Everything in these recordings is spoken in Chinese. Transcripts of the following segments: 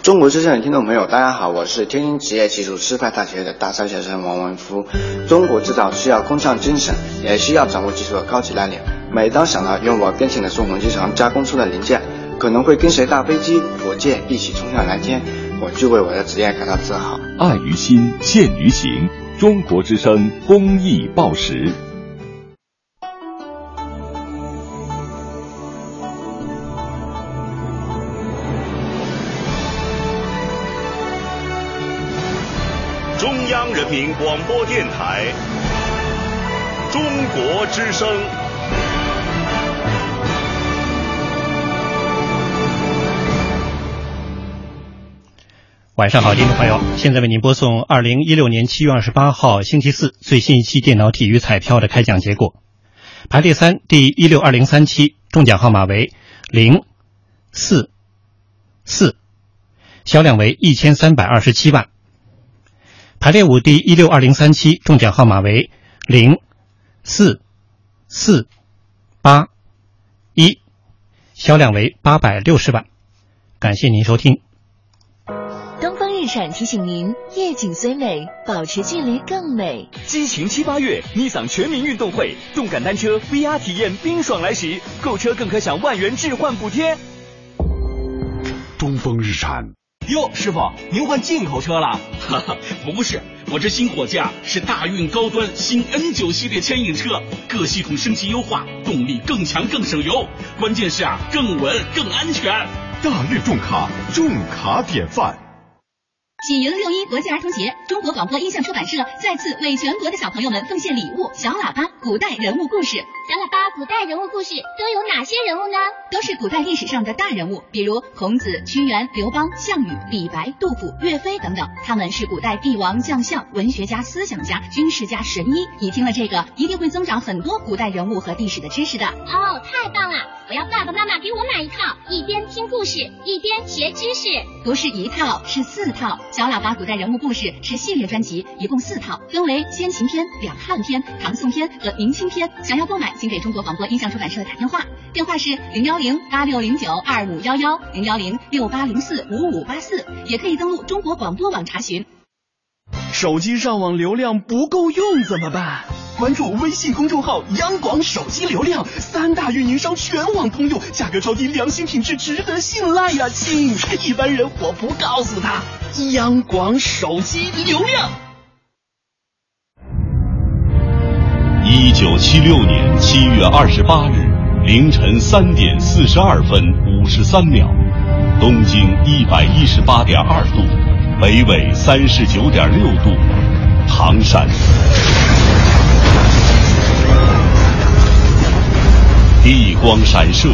中国之声的听众朋友，大家好，我是天津职业技术师范大学的大三学生王文夫。中国制造需要工匠精神，也需要掌握技术的高级蓝领。每当想到用我跟前的宋鸿机床加工出的零件，可能会跟随大飞机、火箭一起冲向蓝天，我就为我的职业感到自豪。爱于心，见于行。中国之声公益报时。民广播电台《中国之声》。晚上好，听众朋友，现在为您播送二零一六年七月二十八号星期四最新一期电脑体育彩票的开奖结果。排列三第一六二零三期中奖号码为零四四，销量为一千三百二十七万。排列五第一六二零三期中奖号码为零四四八一，销量为八百六十万。感谢您收听。东风日产提醒您：夜景虽美，保持距离更美。激情七八月，尼桑全民运动会，动感单车 VR 体验冰爽来袭，购车更可享万元置换补贴。东风日产。哟，师傅，您换进口车了？哈哈，不是，我这新伙计啊是大运高端新 N 九系列牵引车，各系统升级优化，动力更强更省油，关键是啊，更稳更安全。大运重卡，重卡典范。喜迎六一国际儿童节，中国广播音像出版社再次为全国的小朋友们奉献礼物——小喇叭古代人物故事。小喇叭古代人物故事都有哪些人物呢？都是古代历史上的大人物，比如孔子、屈原、刘邦、项羽、李白、杜甫、岳飞等等。他们是古代帝王将相、文学家、思想家、军事家、神医。你听了这个，一定会增长很多古代人物和历史的知识的。哦，太棒了！我要爸爸妈妈给我买一套，一边听故事一边学知识。不是一套，是四套。小喇叭古代人物故事是系列专辑，一共四套，分为先秦篇、两汉篇、唐宋篇和明清篇。想要购买，请给中国广播音像出版社打电话，电话是零幺零八六零九二五幺幺零幺零六八零四五五八四，也可以登录中国广播网查询。手机上网流量不够用怎么办？关注微信公众号“央广手机流量”，三大运营商全网通用，价格超低，良心品质，值得信赖呀，亲！一般人我不告诉他。央广手机流量。一九七六年七月二十八日凌晨三点四十二分五十三秒，东经一百一十八点二度，北纬三十九点六度，唐山。地光闪射，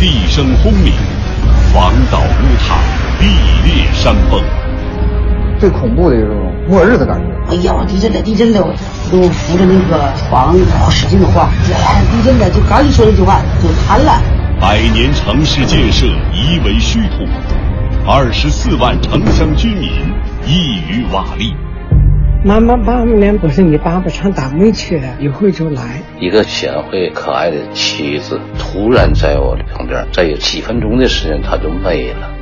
地声轰鸣，房倒屋塌，地裂山崩。最恐怖的就是末日的感觉。哎呀，地震了，地震了！都扶着那个床，使劲的晃。哎，地震了！就刚一说这句话，就瘫了。百年城市建设夷为虚土，二十四万城乡居民一于瓦砾。妈妈，爸爸，不是你爸爸上单位去了，一会儿就来。一个贤惠可爱的妻子，突然在我的旁边，再有几分钟的时间，她就没了。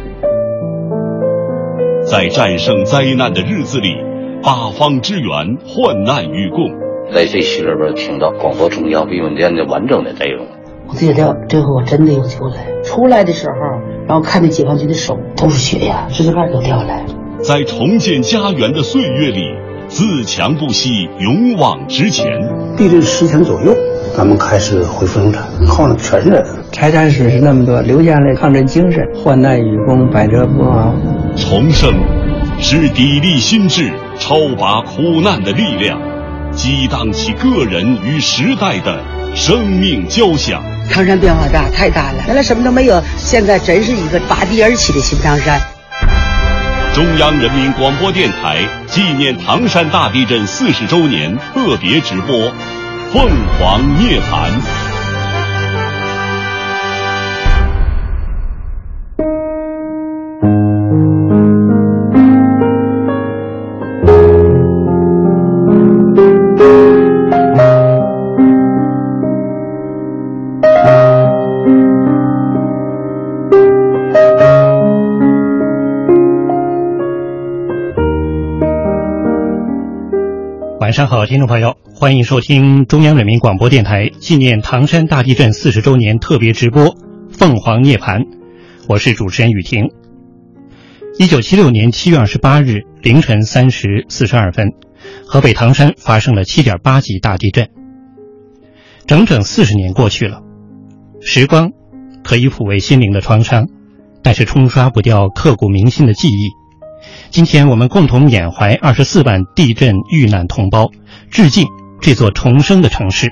在战胜灾难的日子里，八方支援，患难与共。在这戏里边听到广播中央避风店的完整的内容。我这料，这回我真的有救了。出来的时候，然后看那解放军的手都是血呀，指甲盖都掉下来。在重建家园的岁月里。自强不息，勇往直前。地震十天左右，咱们开始恢复生产，靠的全是人。财产损失那么多，留下来抗震精神，患难与共，百折不挠。重生，是砥砺心智、超拔苦难的力量，激荡起个人与时代的生命交响。唐山变化大，太大了，原来什么都没有，现在真是一个拔地而起的新唐山。中央人民广播电台纪念唐山大地震四十周年特别直播《凤凰涅槃》。上好，听众朋友，欢迎收听中央人民广播电台纪念唐山大地震四十周年特别直播《凤凰涅槃》，我是主持人雨婷。一九七六年七月二十八日凌晨三时四十二分，河北唐山发生了七点八级大地震。整整四十年过去了，时光可以抚慰心灵的创伤，但是冲刷不掉刻骨铭心的记忆。今天我们共同缅怀二十四万地震遇难同胞，致敬这座重生的城市。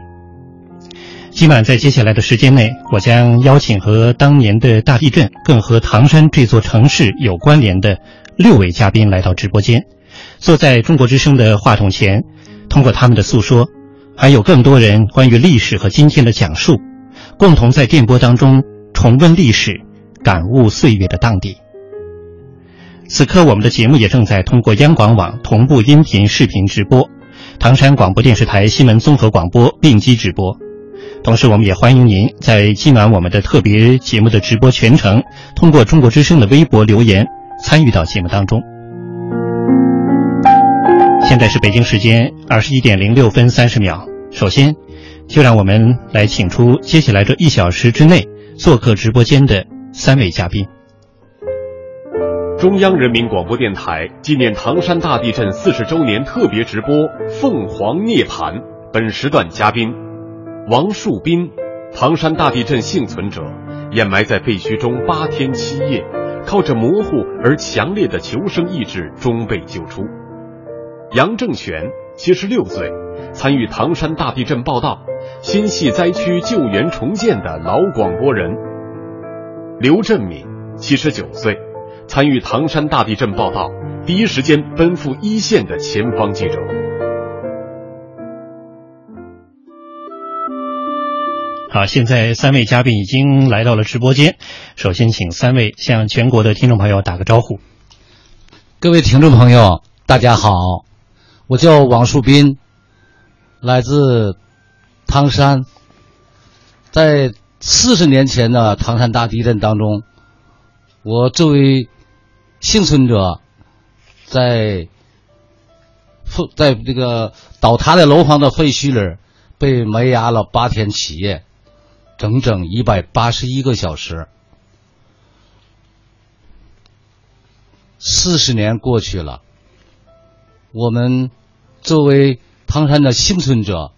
今晚在接下来的时间内，我将邀请和当年的大地震，更和唐山这座城市有关联的六位嘉宾来到直播间，坐在中国之声的话筒前，通过他们的诉说，还有更多人关于历史和今天的讲述，共同在电波当中重温历史，感悟岁月的荡涤。此刻，我们的节目也正在通过央广网同步音频、视频直播，唐山广播电视台新闻综合广播并机直播。同时，我们也欢迎您在今晚我们的特别节目的直播全程，通过中国之声的微博留言参与到节目当中。现在是北京时间二十一点零六分三十秒。首先，就让我们来请出接下来这一小时之内做客直播间的三位嘉宾。中央人民广播电台纪念唐山大地震四十周年特别直播《凤凰涅槃》，本时段嘉宾王树斌，唐山大地震幸存者，掩埋在废墟中八天七夜，靠着模糊而强烈的求生意志终被救出；杨正全，七十六岁，参与唐山大地震报道、心系灾区救援重建的老广播人；刘振敏，七十九岁。参与唐山大地震报道，第一时间奔赴一线的前方记者。好，现在三位嘉宾已经来到了直播间。首先，请三位向全国的听众朋友打个招呼。各位听众朋友，大家好，我叫王树斌，来自唐山。在四十年前的唐山大地震当中，我作为幸存者在废在这个倒塌的楼房的废墟里被埋压了八天七夜，整整一百八十一个小时。四十年过去了，我们作为唐山的幸存者，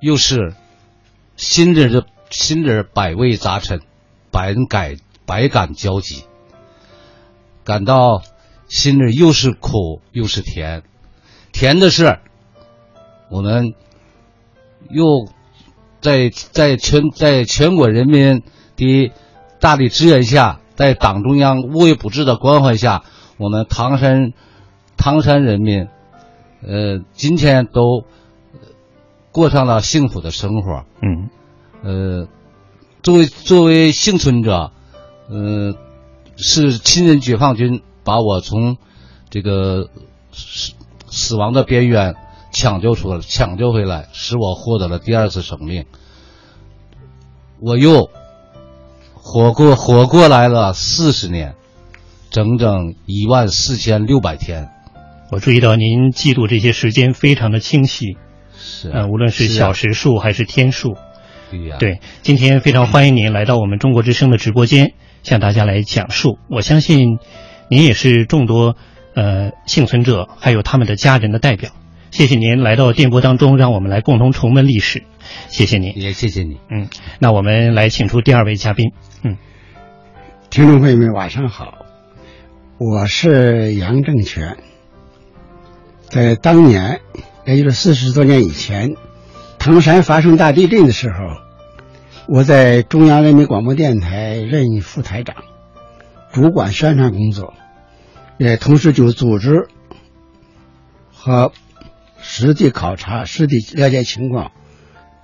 又是心里的心里百味杂陈，百感百感交集。感到心里又是苦又是甜，甜的是我们又在在全在全国人民的大力支援下，在党中央无微不至的关怀下，我们唐山唐山人民呃今天都过上了幸福的生活。嗯，呃，作为作为幸存者，呃。是亲人解放军把我从这个死死亡的边缘抢救出来，抢救回来，使我获得了第二次生命。我又活过活过来了四十年，整整一万四千六百天。我注意到您记录这些时间非常的清晰，是呃，无论是小时数还是天数。对呀，对，今天非常欢迎您来到我们中国之声的直播间。向大家来讲述，我相信您也是众多呃幸存者还有他们的家人的代表。谢谢您来到电波当中，让我们来共同重温历史。谢谢您，也谢谢你。嗯，那我们来请出第二位嘉宾。嗯，听众朋友们晚上好，我是杨正全。在当年，也就是四十多年以前，唐山发生大地震的时候。我在中央人民广播电台任副台长，主管宣传工作，也同时就组织和实地考察、实地了解情况，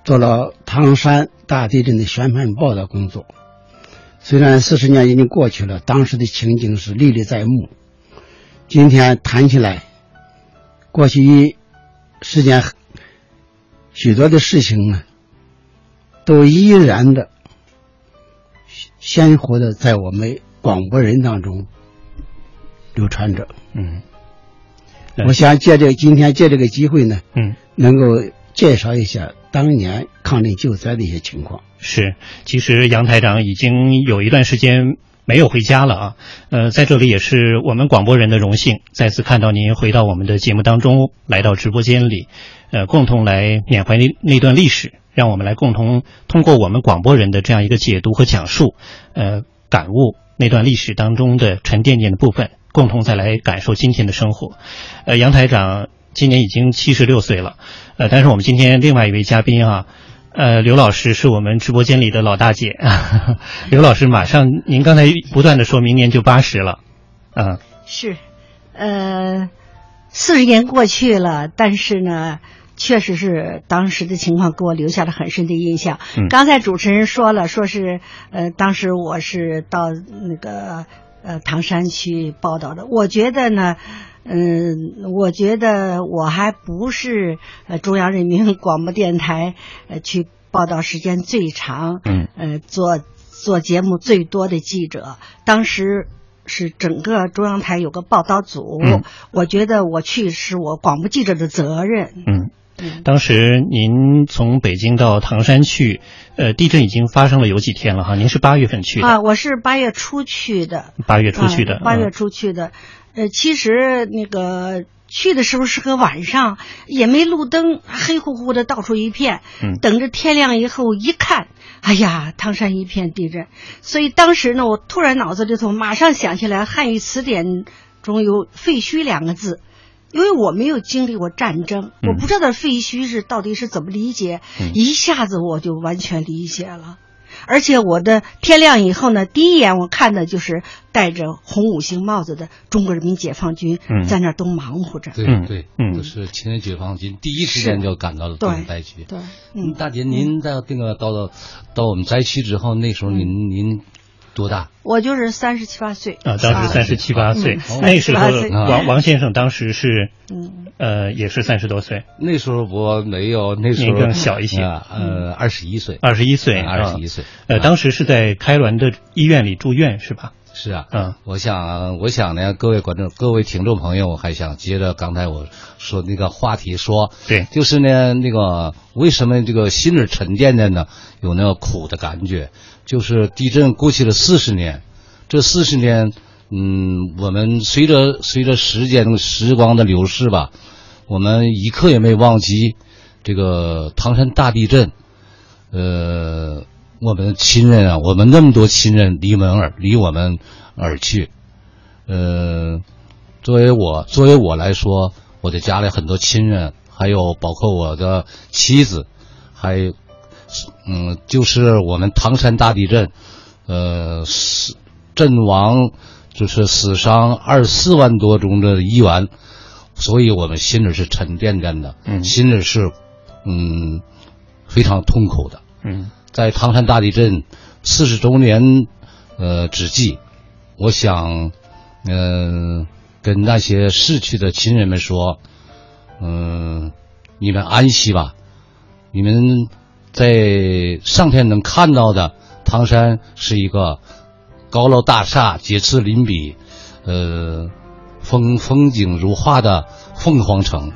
做了唐山大地震的宣传报道工作。虽然四十年已经过去了，当时的情景是历历在目。今天谈起来，过去一时间许多的事情呢。都依然的鲜活的在我们广播人当中流传着。嗯，我想借这个今天借这个机会呢，嗯，能够介绍一下当年抗震救灾的一些情况。是，其实杨台长已经有一段时间没有回家了啊。呃，在这里也是我们广播人的荣幸，再次看到您回到我们的节目当中，来到直播间里，呃，共同来缅怀那那段历史，让我们来共同通过我们广播人的这样一个解读和讲述，呃，感悟那段历史当中的沉甸甸的部分，共同再来感受今天的生活。呃，杨台长今年已经七十六岁了，呃，但是我们今天另外一位嘉宾啊。呃，刘老师是我们直播间里的老大姐，刘老师马上，您刚才不断的说明年就八十了，嗯，是，呃，四十年过去了，但是呢，确实是当时的情况给我留下了很深的印象。嗯、刚才主持人说了，说是呃，当时我是到那个呃唐山去报道的，我觉得呢。嗯，我觉得我还不是呃中央人民广播电台呃去报道时间最长，嗯，呃做做节目最多的记者。当时是整个中央台有个报道组，嗯、我觉得我去是我广播记者的责任。嗯，当时您从北京到唐山去，呃，地震已经发生了有几天了哈？您是八月份去的啊？我是八月初去的，八月初去的，八、啊、月初去的。呃，其实那个去的时候是个晚上，也没路灯，黑乎乎的，到处一片。嗯，等着天亮以后一看，哎呀，唐山一片地震。所以当时呢，我突然脑子里头马上想起来汉语词典中有“废墟”两个字，因为我没有经历过战争，嗯、我不知道废墟是到底是怎么理解，嗯、一下子我就完全理解了。而且我的天亮以后呢，第一眼我看的就是戴着红五星帽子的中国人民解放军在那儿都忙活着。对对，嗯，都是亲人解放军第一时间就赶到了东灾区。对，嗯，大姐，您到那个到了到我们灾区之后，那时候您您多大？我就是三十七八岁。啊，当时三十七八岁，嗯那时候王王先生当时是嗯。呃也是三十多岁，那时候我没有，那时候更小一些啊呃，二十一岁，二十一岁，二十一岁。呃，当时是在开滦的医院里住院是吧？是啊，嗯，我想，我想呢，各位观众、各位听众朋友，我还想接着刚才我说那个话题说，对，就是呢，那个为什么这个心里沉甸甸的，有那个苦的感觉？就是地震过去了四十年，这四十年，嗯，我们随着随着时间时光的流逝吧，我们一刻也没忘记这个唐山大地震，呃。我们亲人啊，我们那么多亲人离门而离我们而去，呃，作为我作为我来说，我的家里很多亲人，还有包括我的妻子，还有，嗯，就是我们唐山大地震，呃，死阵亡就是死伤二十四万多中的一员，所以我们心里是沉甸甸的，嗯，心里是嗯非常痛苦的，嗯。在唐山大地震四十周年，呃之际，我想，嗯、跟那些逝去的亲人们说，嗯、你们安息吧，你们在上天能看到的唐山是一个高楼大厦、街次林比，呃，风风景如画的凤凰城，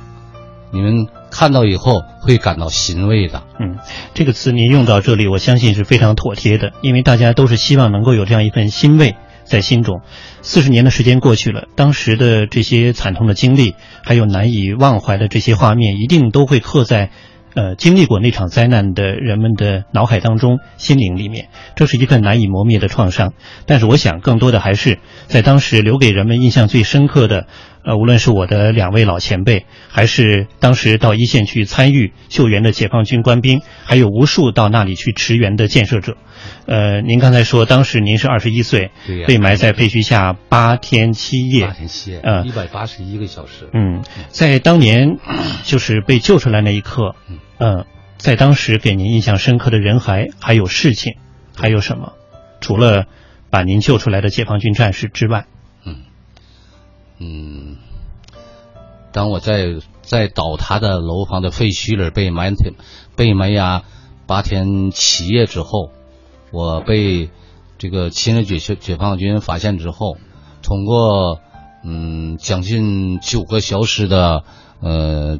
你们。看到以后会感到欣慰的。嗯，这个词您用到这里，我相信是非常妥帖的，因为大家都是希望能够有这样一份欣慰在心中。四十年的时间过去了，当时的这些惨痛的经历，还有难以忘怀的这些画面，一定都会刻在。呃，经历过那场灾难的人们的脑海当中、心灵里面，这是一份难以磨灭的创伤。但是，我想更多的还是在当时留给人们印象最深刻的，呃，无论是我的两位老前辈，还是当时到一线去参与救援的解放军官兵，还有无数到那里去驰援的建设者。呃，您刚才说当时您是二十一岁，对呀，被埋在废墟下八天七夜，八天七夜，呃，一百八十一个小时。嗯，在当年就是被救出来那一刻，嗯，在当时给您印象深刻的人还还有事情，还有什么？除了把您救出来的解放军战士之外，嗯，当我在在倒塌的楼房的废墟里被埋被埋压八天七夜之后。我被这个亲日解解放军发现之后，通过嗯，将近九个小时的呃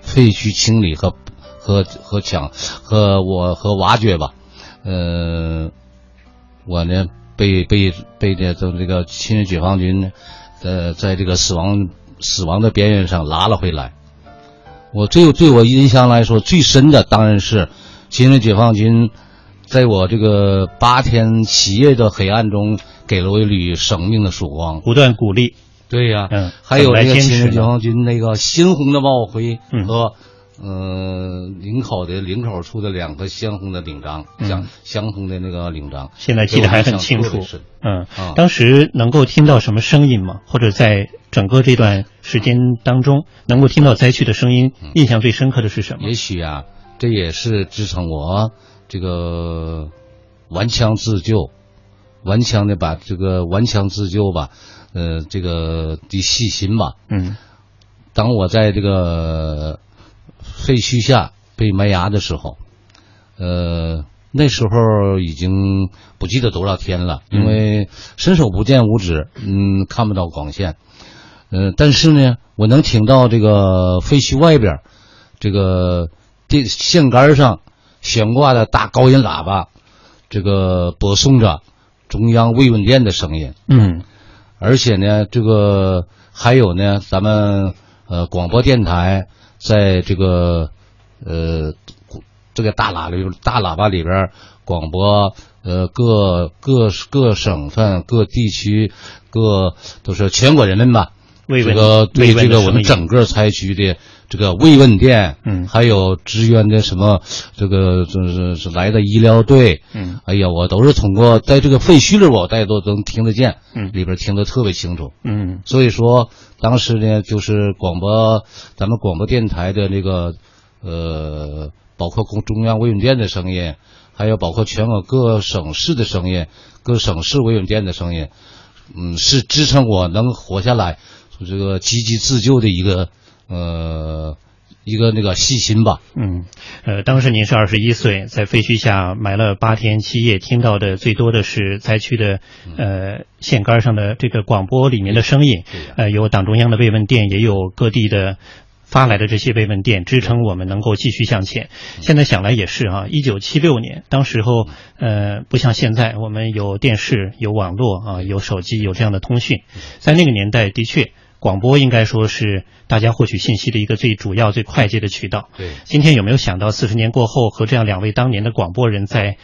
废墟清理和和和抢和我和挖掘吧，呃，我呢被被被这这这个亲日解放军呃在这个死亡死亡的边缘上拉了回来。我最对我印象来说最深的当然是亲人解放军在我这个八天七夜的黑暗中给了我一缕生命的曙光，不断鼓励。对呀、嗯，还有那个怎么来坚持呢亲日解放军那个鲜红的帽徽和、呃领口的领口处的两个鲜红的领章，嗯相相同的那个领章，现在记得还很清楚。嗯啊，当时能够听到什么声音吗？或者在整个这段时间当中，能够听到灾区的声音，印象最深刻的是什么？也许啊，这也是支撑我这个顽强自救，顽强的把这个顽强自救吧，呃，这个的细心吧。嗯，当我在这个废墟下被埋牙的时候，呃，那时候已经不记得多少天了，因为伸手不见五指，嗯，看不到光线。呃，但是呢，我能听到这个废墟外边，这个电线杆上悬挂的大高音喇叭，这个播送着中央慰问电的声音。嗯，而且呢，这个还有呢，咱们呃广播电台在这个呃这个大喇叭大喇叭里边广播呃各各各省份各地区各都是全国人民吧。这个对这个我们整个灾区的这个慰问电，嗯。还有支援的什么这个就是是来的医疗队，嗯，哎呀，我都是通过在这个废墟里，我大家都能听得见，嗯。里边听得特别清楚，嗯。所以说当时呢，就是广播咱们广播电台的那个呃，包括中中央慰问电的声音，还有包括全国各省市的声音，各省市慰问电的声音，嗯，是支撑我能活下来，这个积极自救的一个呃一个那个细心吧。嗯，呃，当时您是二十一岁，在废墟下埋了八天七夜，听到的最多的是灾区的呃线杆上的这个广播里面的声音，呃，有党中央的慰问电，也有各地的。发来的这些慰问电支撑我们能够继续向前。现在想来也是啊，一九七六年，当时候呃不像现在，我们有电视、有网络啊、有手机、有这样的通讯，在那个年代的确。广播应该说是大家获取信息的一个最主要、最快捷的渠道。对，今天有没有想到四十年过后和这样两位当年的广播人在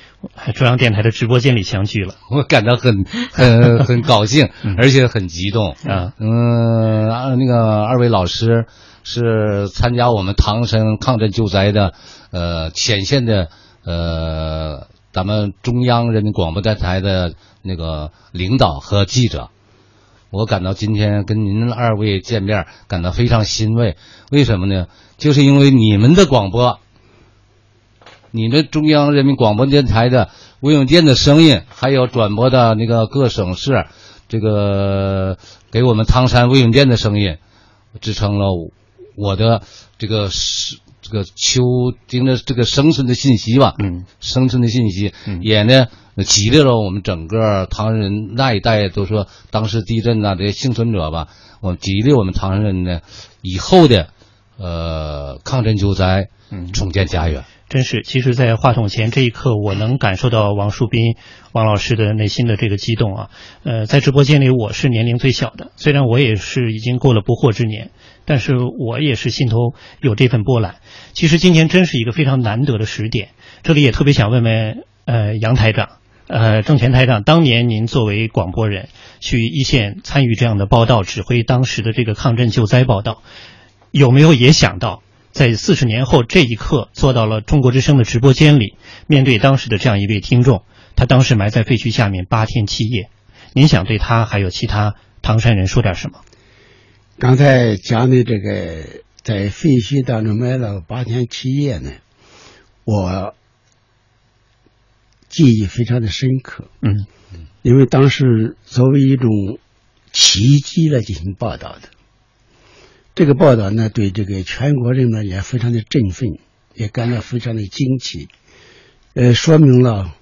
中央电台的直播间里相聚了？我感到很 很很高兴，而且很激动啊。嗯，啊那个二位老师是参加我们唐山抗震救灾的呃前线的呃咱们中央人民广播电台的那个领导和记者。我感到今天跟您二位见面，感到非常欣慰。为什么呢？就是因为你们的广播，你们中央人民广播电台的魏永健的声音，还有转播的那个各省市，这个给我们唐山魏永健的声音，支撑了我的这个是这个求盯着这个生存的信息吧，嗯，生存的信息，嗯、也呢激励了我们整个唐山人那一代，都说当时地震呐、这些幸存者吧，我们激励我们唐山人呢以后的呃抗震救灾，嗯，重建家园。真是，其实，在话筒前这一刻，我能感受到王树斌王老师的内心的这个激动啊。呃，在直播间里，我是年龄最小的，虽然我也是已经过了不惑之年，但是我也是心头有这份波澜。其实今年真是一个非常难得的时点，这里也特别想问问呃杨台长，呃郑泉台长，当年您作为广播人去一线参与这样的报道，指挥当时的这个抗震救灾报道，有没有也想到？在四十年后这一刻，坐到了中国之声的直播间里，面对当时的这样一位听众，他当时埋在废墟下面八天七夜，您想对他还有其他唐山人说点什么？刚才讲的这个在废墟当中埋了八天七夜呢，我记忆非常的深刻。嗯，因为当时作为一种奇迹来进行报道的。这个报道呢，对这个全国人呢也非常的振奋，也感到非常的惊奇，呃，说明了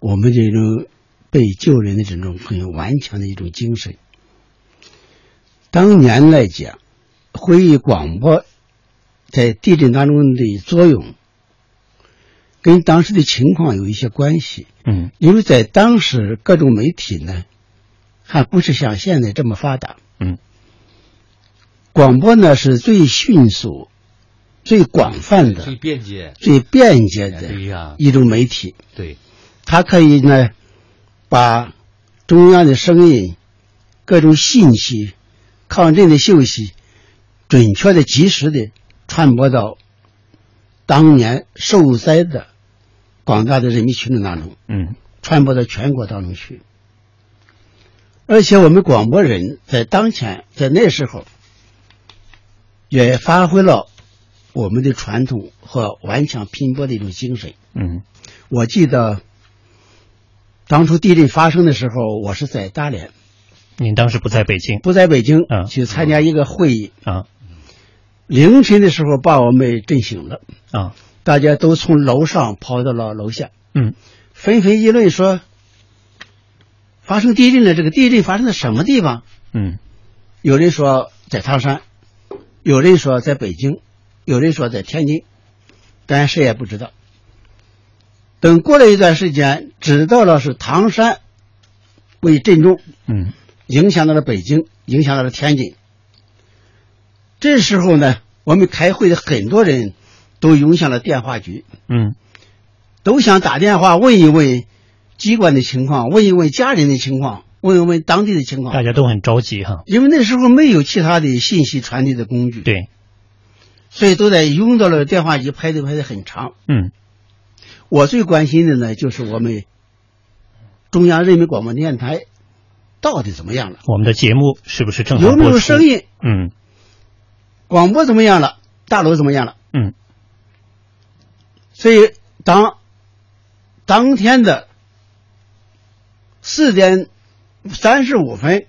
我们这种被救人的这种很顽强的一种精神。当年来讲，会议广播在地震当中的作用，跟当时的情况有一些关系。嗯，因为在当时各种媒体呢，还不是像现在这么发达。嗯，广播呢是最迅速、最广泛的、最便捷、最便捷的一种媒体。对，它可以呢把中央的声音、各种信息、抗震的消息，准确的、及时的传播到当年受灾的广大的人民群众当中，嗯，传播到全国当中去。而且我们广播人在当前在那时候，也发挥了我们的传统和顽强拼搏的一种精神。嗯，我记得当初地震发生的时候，我是在大连，您当时不在北京，不在北京，啊去参加一个会议。啊。凌晨的时候把我们震醒了。啊，大家都从楼上跑到了楼下，嗯，纷纷议论说发生地震了，这个地震发生在什么地方？嗯，有人说在唐山，有人说在北京，有人说在天津，但谁也不知道。等过了一段时间，知道了是唐山为震中，嗯，影响到了北京，影响到了天津。这时候呢，我们开会的很多人都涌向了电话局，嗯，都想打电话问一问机关的情况，问一问家人的情况，问一问当地的情况。大家都很着急哈，因为那时候没有其他的信息传递的工具，对，所以都在涌到了电话机，排队排的很长。嗯，我最关心的呢，就是我们中央人民广播电台到底怎么样了，我们的节目是不是正好有没有声音？嗯广播怎么样了？大楼怎么样了？嗯，所以当当天的四点三十五分，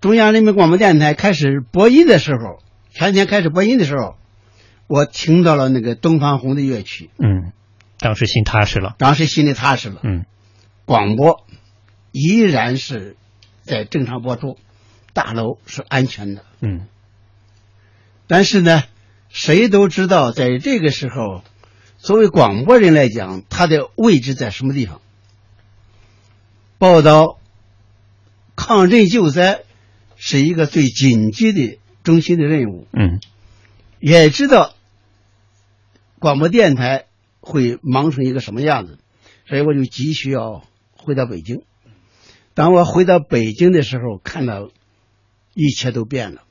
中央人民广播电台开始播音的时候，全天开始播音的时候，我听到了那个东方红的乐曲，嗯，当时心踏实了，当时心里踏实了。嗯，广播依然是在正常播出，大楼是安全的。嗯，但是呢，谁都知道，在这个时候，作为广播人来讲，他的位置在什么地方？报道抗震救灾是一个最紧急的中心的任务。嗯，也知道广播电台会忙成一个什么样子，所以我就急需要回到北京。当我回到北京的时候，看到一切都变了，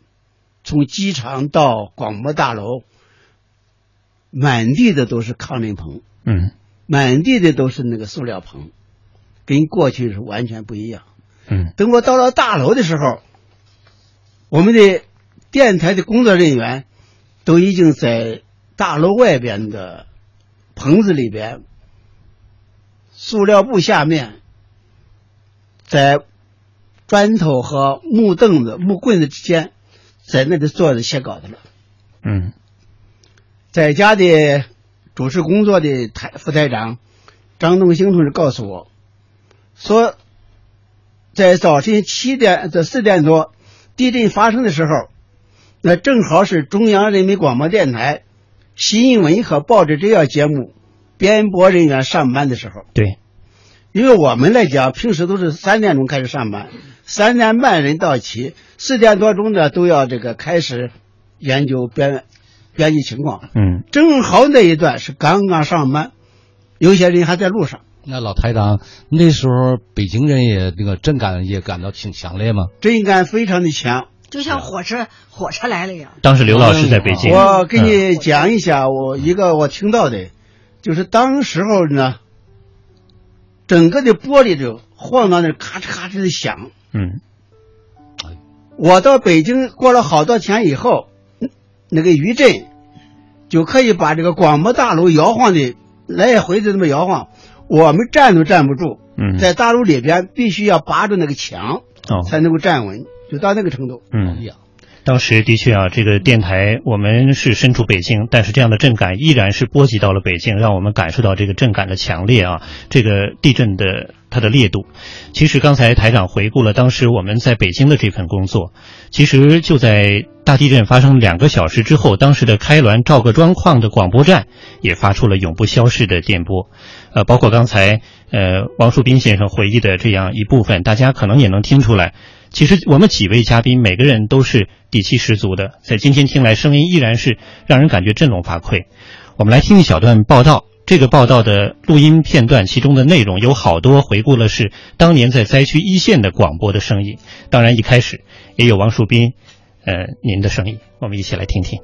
从机场到广播大楼，满地的都是抗震棚，嗯。满地的都是那个塑料棚，跟过去是完全不一样。嗯，等我到了大楼的时候，我们的电台的工作人员都已经在大楼外边的棚子里边，塑料布下面，在砖头和木凳子、木棍子之间，在那里坐着写稿子了。嗯在家的主持工作的台副台长张东兴同志告诉我，说，在早晨七点这四点多地震发生的时候，那正好是中央人民广播电台新闻和报纸这要节目编播人员上班的时候。对，因为我们来讲，平时都是三点钟开始上班，三点半人到齐，四点多钟呢都要这个开始研究编编辑情况。嗯，正好那一段是刚刚上班，有些人还在路上。那老台长，那时候北京人也那个震感也感到挺强烈吗？震感非常的强，就像火车火车来了一样。当时刘老师在北京，我给你讲一下，我一个我听到的，就是当时候呢，整个的玻璃就晃到那咔哧咔哧的响。嗯，我到北京过了好多天以后，那个余震就可以把这个广播大楼摇晃的来回的这么摇晃，我们站都站不住。嗯在大楼里边必须要扒着那个墙，哦才能够站稳，就到那个程度。嗯，当时的确啊，这个电台我们是身处北京，但是这样的震感依然是波及到了北京，让我们感受到这个震感的强烈啊。这个地震的它的烈度。其实刚才台长回顾了当时我们在北京的这份工作，其实就在大地震发生两个小时之后，当时的开滦赵各庄矿的广播站也发出了永不消逝的电波。呃，包括刚才呃王树斌先生回忆的这样一部分，大家可能也能听出来。其实我们几位嘉宾每个人都是底气十足的，在今天听来声音依然是让人感觉振聋发聩。我们来听一小段报道，这个报道的录音片段，其中的内容有好多回顾了是当年在灾区一线的广播的声音。当然一开始也有王树斌，呃，您的声音，我们一起来听听。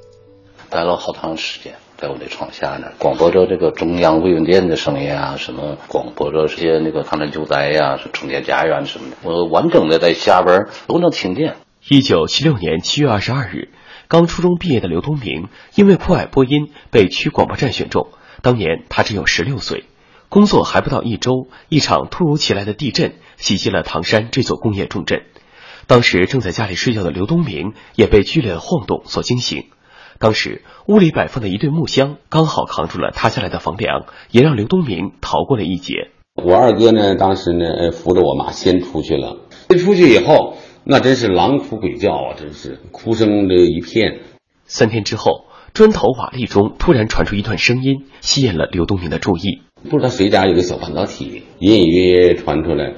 待了好长时间。在我的床下呢，广播着这个中央慰问电的声音啊，什么广播着这些那个抗震救灾呀，是重建家园什么的，我完整的在下边都能听见。一九七六年七月二十二日，刚初中毕业的刘东明因为酷爱播音被区广播站选中。当年他只有十六岁，工作还不到一周，一场突如其来的地震袭击了唐山这座工业重镇。当时正在家里睡觉的刘东明也被剧烈的晃动所惊醒。当时屋里摆放的一对木箱刚好扛住了塌下来的房梁，也让刘东明逃过了一劫。我二哥呢，当时呢，扶着我妈先出去了。一出去以后，那真是狼哭鬼叫啊，真是哭声的一片。三天之后，砖头瓦砾中突然传出一段声音，吸引了刘东明的注意。不知道谁家有个小半导体，隐隐约约传出来。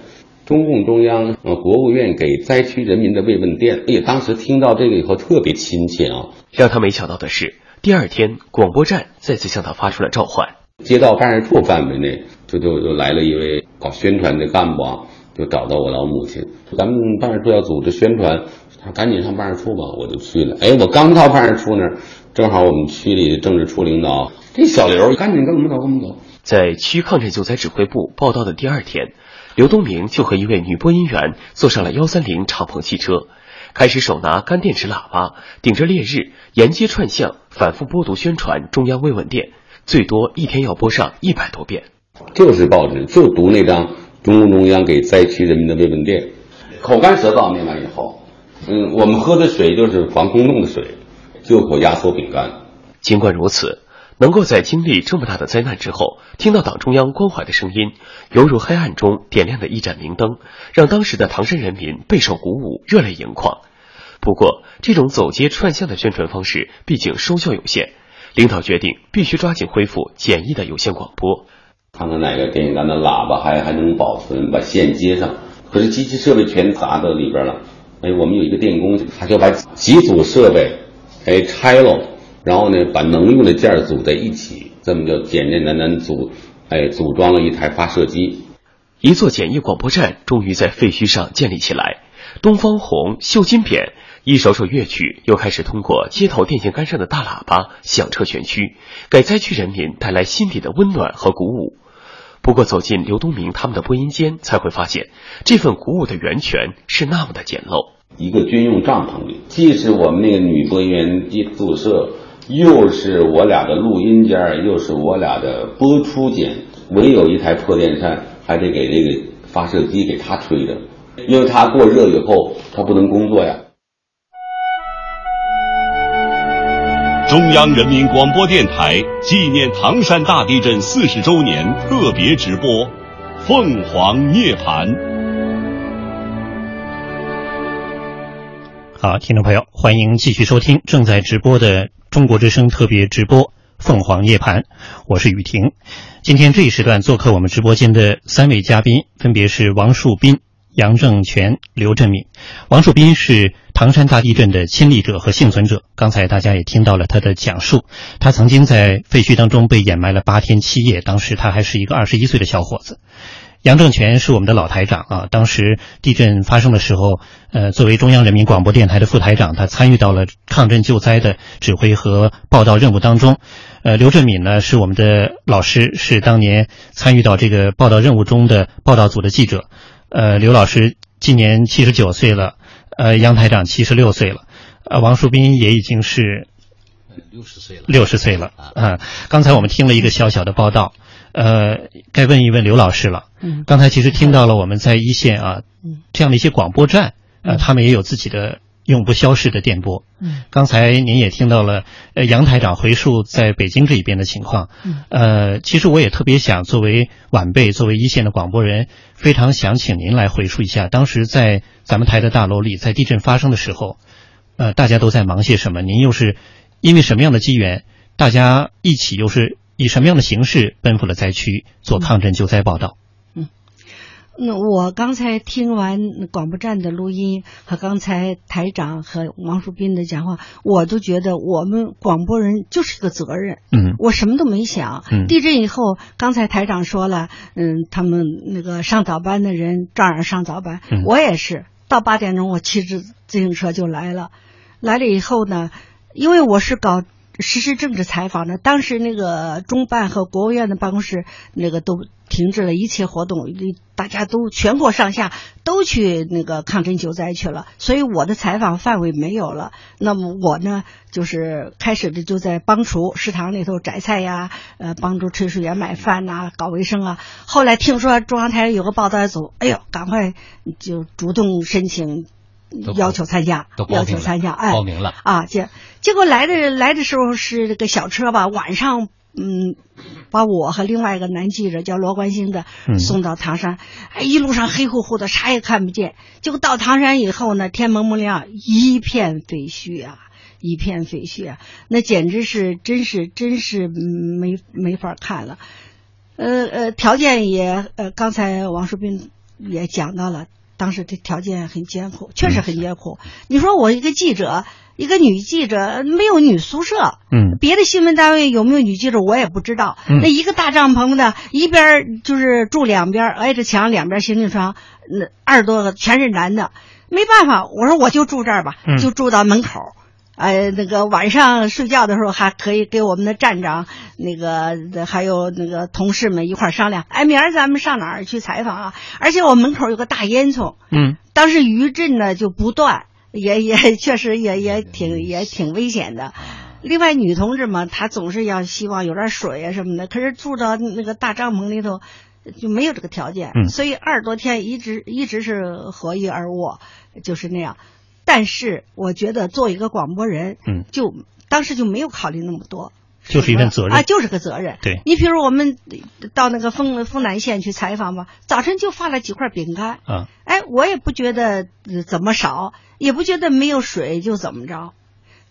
中共中央、呃国务院给灾区人民的慰问电，哎呀，当时听到这个以后特别亲切啊。让他没想到的是，第二天广播站再次向他发出了召唤。街道办事处范围内，就就就来了一位搞宣传的干部啊，就找到我老母亲，咱们办事处要组织宣传，他赶紧上办事处吧，我就去了。哎，我刚到办事处那儿，正好我们区里的政治处领导，这小刘赶紧跟我们走，跟我们走。在区抗震救灾指挥部报道的第二天。刘东明就和一位女播音员坐上了幺三零敞篷汽车，开始手拿干电池喇叭，顶着烈日沿街串巷，反复播读宣传中央慰问电，最多一天要播上一百多遍。就是报纸，就读那张中共中央给灾区人民的慰问电，口干舌燥，念完以后，嗯，我们喝的水就是防空洞的水，就口压缩饼干。尽管如此。能够在经历这么大的灾难之后，听到党中央关怀的声音，犹如黑暗中点亮的一盏明灯，让当时的唐山人民备受鼓舞，热泪盈眶。不过，这种走街串巷的宣传方式毕竟收效有限，领导决定必须抓紧恢复简易的有线广播。看看哪个电线杆的喇叭还还能保存，把线接上。可是机器设备全砸到里边了。哎，我们有一个电工，他就把几组设备哎拆了。然后呢，把能用的件组在一起，这么就简简单单组，哎，组装了一台发射机。一座简易广播站终于在废墟上建立起来。东方红、绣金匾，一首首乐曲又开始通过街头电线杆上的大喇叭响彻全区，给灾区人民带来心底的温暖和鼓舞。不过，走进刘东明他们的播音间，才会发现这份鼓舞的源泉是那么的简陋。一个军用帐篷里，既是我们那个女播音员的宿舍。又是我俩的录音间，又是我俩的播出间，唯有一台破电扇，还得给这个发射机给他吹着，因为他过热以后，他不能工作呀。中央人民广播电台纪念唐山大地震四十周年特别直播《凤凰涅槃》。好，听众朋友，欢迎继续收听正在直播的。中国之声特别直播《凤凰夜盘》，我是雨婷。今天这一时段做客我们直播间的三位嘉宾，分别是王树斌、杨正全、刘振敏。王树斌是唐山大地震的亲历者和幸存者，刚才大家也听到了他的讲述。他曾经在废墟当中被掩埋了八天七夜，当时他还是一个二十一岁的小伙子。杨正全是我们的老台长啊，当时地震发生的时候，呃，作为中央人民广播电台的副台长，他参与到了抗震救灾的指挥和报道任务当中。呃，刘振敏呢是我们的老师，是当年参与到这个报道任务中的报道组的记者。呃，刘老师今年七十九岁了，呃，杨台长七十六岁了，呃，王树斌也已经是六十岁了，六十岁了啊。刚才我们听了一个小小的报道。呃，该问一问刘老师了。嗯，刚才其实听到了我们在一线啊，这样的一些广播站，呃，他们也有自己的永不消逝的电波。嗯，刚才您也听到了，呃，杨台长回述在北京这一边的情况。嗯，呃，其实我也特别想作为晚辈，作为一线的广播人，非常想请您来回述一下，当时在咱们台的大楼里，在地震发生的时候，呃，大家都在忙些什么？您又是因为什么样的机缘，大家一起又是以什么样的形式奔赴了灾区做抗震救灾报道？嗯那我刚才听完广播站的录音和刚才台长和王树斌的讲话，我都觉得我们广播人就是一个责任。嗯，我什么都没想。嗯，地震以后，刚才台长说了，嗯，他们那个上早班的人照样上早班。嗯，我也是，到八点钟我骑着自行车就来了。来了以后呢，因为我是搞。实施政治采访的，当时那个中办和国务院的办公室那个都停止了一切活动，大家都全国上下都去那个抗震救灾去了，所以我的采访范围没有了。那么我呢，就是开始的就在帮厨食堂里头摘菜呀，呃，帮助炊事员买饭呐，搞卫生啊。后来听说中央台有个报道组，哎呦，赶快就主动申请。要求参加，要求参加，哎，报名了啊！结结果来的来的时候是这个小车吧，晚上嗯，把我和另外一个男记者叫罗关兴的送到唐山，哎，一路上黑乎乎的，啥也看不见。结果到唐山以后呢，天蒙蒙亮，一片废墟啊，一片废墟啊，那简直是真是真是没没法看了。呃呃，条件也呃，刚才王树斌也讲到了。当时的条件很艰苦，确实很艰苦。你说我一个记者，一个女记者，没有女宿舍，嗯，别的新闻单位有没有女记者我也不知道。那一个大帐篷的，一边就是住两边挨着墙，两边行李床，那二十多个全是男的，没办法，我说我就住这儿吧，就住到门口。呃，那个晚上睡觉的时候还可以给我们的站长，那个还有那个同事们一块商量。哎，明儿咱们上哪儿去采访啊？而且我门口有个大烟囱，嗯，当时余震呢就不断，也也确实也也挺也挺危险的。另外，女同志嘛，她总是要希望有点水啊什么的，可是住到那个大帐篷里头就没有这个条件，嗯，所以二十多天一直一直是合衣而卧，就是那样。但是我觉得做一个广播人，嗯，就当时就没有考虑那么多，就是一份责任。啊，就是个责任。对，你比如我们到那个丰丰南县去采访吧，早晨就发了几块饼干，啊，哎，我也不觉得怎么少，也不觉得没有水就怎么着。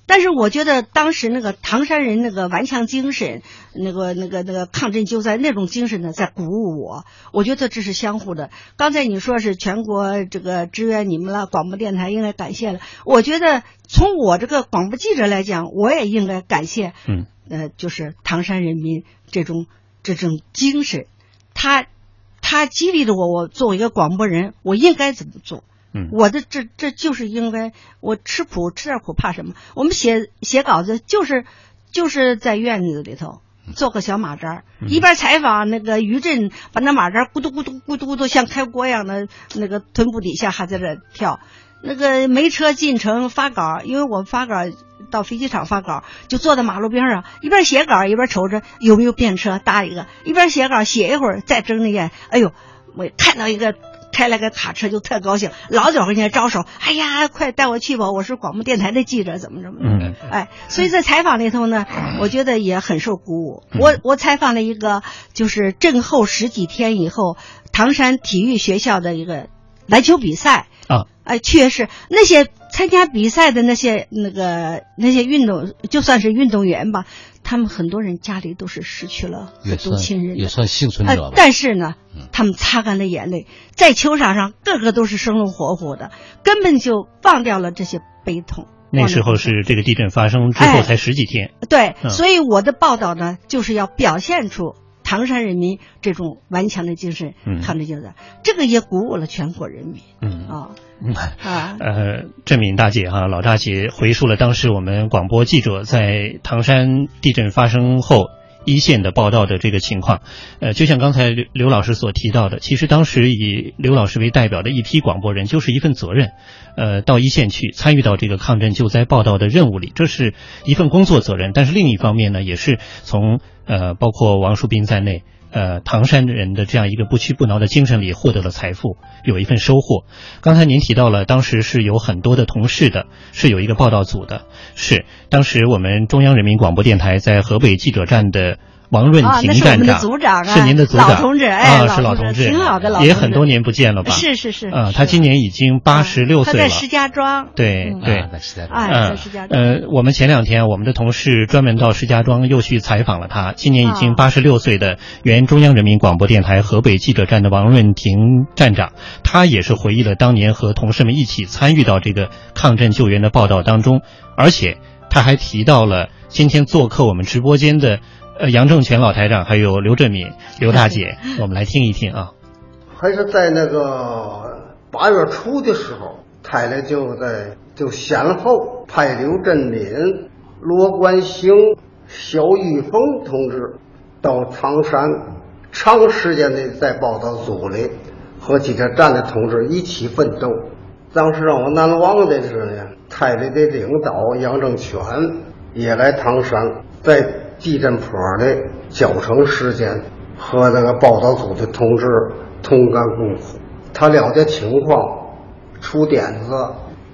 但是我觉得当时那个唐山人那个顽强精神，那个那个那个抗震救灾那种精神呢，在鼓舞我。我觉得这是相互的。刚才你说是全国这个支援你们了，广播电台应该感谢了。我觉得从我这个广播记者来讲，我也应该感谢。嗯，呃，就是唐山人民这种这种精神，他他激励着我，我作为一个广播人，我应该怎么做。嗯，我的这这就是应该我吃苦吃点苦怕什么？我们写写稿子就是就是在院子里头做个小马扎，一边采访那个于震，把那马扎咕嘟咕嘟咕嘟咕嘟像开锅一样的那个臀部底下还在这跳。那个没车进城发稿，因为我发稿到飞机场发稿，就坐在马路边上，一边写稿一边瞅着有没有便车搭一个，一边写稿写一会儿再睁着眼，哎呦，我看到一个。开了个卡车就特高兴，老早跟人家招手，哎呀，快带我去吧！我是广播电台的记者，怎么怎么的，哎，所以在采访里头呢，我觉得也很受鼓舞。我我采访了一个，就是震后十几天以后，唐山体育学校的一个篮球比赛啊，哎，确实那些参加比赛的那些那个那些运动，就算是运动员吧。他们很多人家里都是失去了很多亲人，也算幸存者吧。但是呢，他们擦干了眼泪，在球场上个个都是生龙活虎的，根本就忘掉了这些悲痛。那时候是这个地震发生之后才十几天。对，所以我的报道呢，就是要表现出唐山人民这种顽强的精神，抗日救灾，这个也鼓舞了全国人民。嗯啊。啊，呃，郑敏大姐哈，老大姐回述了当时我们广播记者在唐山地震发生后一线的报道的这个情况。呃，就像刚才刘刘老师所提到的，其实当时以刘老师为代表的一批广播人，就是一份责任，呃，到一线去参与到这个抗震救灾报道的任务里，这是一份工作责任。但是另一方面呢，也是从呃，包括王树斌在内。呃唐山人的这样一个不屈不挠的精神里获得了财富，有一份收获。刚才您提到了，当时是有很多的同事的，是有一个报道组的，是当时我们中央人民广播电台在河北记者站的。王润婷站长，是您的组长，老同志，啊，是老同志，挺好的老也很多年不见了吧？是是是，啊，他今年已经八十六岁了。他在石家庄。对对，在石家庄。哎，在石家庄。呃，我们前两天我们的同事专门到石家庄又去采访了他。今年已经八十六岁的原中央人民广播电台河北记者站的王润婷站长，他也是回忆了当年和同事们一起参与到这个抗震救援的报道当中，而且他还提到了今天做客我们直播间的。呃，杨正全老台长，还有刘振敏刘大姐，我们来听一听啊。还是在那个八月初的时候，台里就在就先后派刘振敏、罗冠兴、肖玉峰同志到唐山，长时间的在报道组里和记者站的同志一起奋斗。当时让我难忘的是呢，台里的领导杨正全也来唐山，在。地震坡的较长时间和那个报道组的同志同甘共苦，他了解情况，出点子，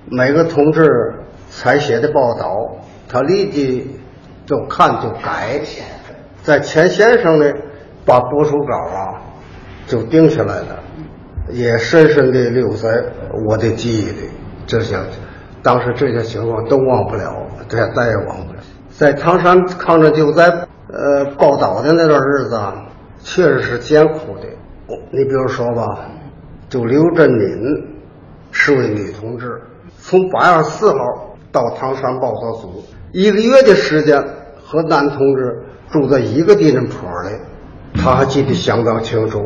每个同志采写的报道，他立即就看就改，在钱先生呢把播出稿啊就定下来了，也深深地留在我的记忆里。这些当时这些情况都忘不了，这再也忘不了。在唐山抗震救灾呃报道的那段日子啊，确实是艰苦的。你比如说吧，就刘振敏是位女同志，从八月四号到唐山报道组，一个月的时间和男同志住在一个地震坡里，他还记得相当清楚。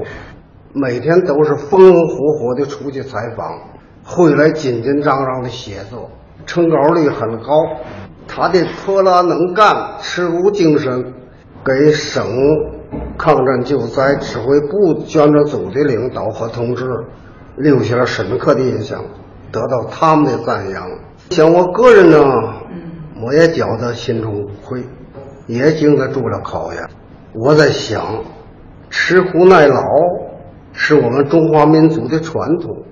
每天都是风风火火的出去采访，回来紧紧张张的写作，成稿率很高。他的泼辣能干、持股精神，给省抗战救灾指挥部捐助组的领导和同志留下了深刻的印象，得到他们的赞扬。像我个人呢，我也觉得心中无愧，也经得住了考验。我在想，吃苦耐劳是我们中华民族的传统。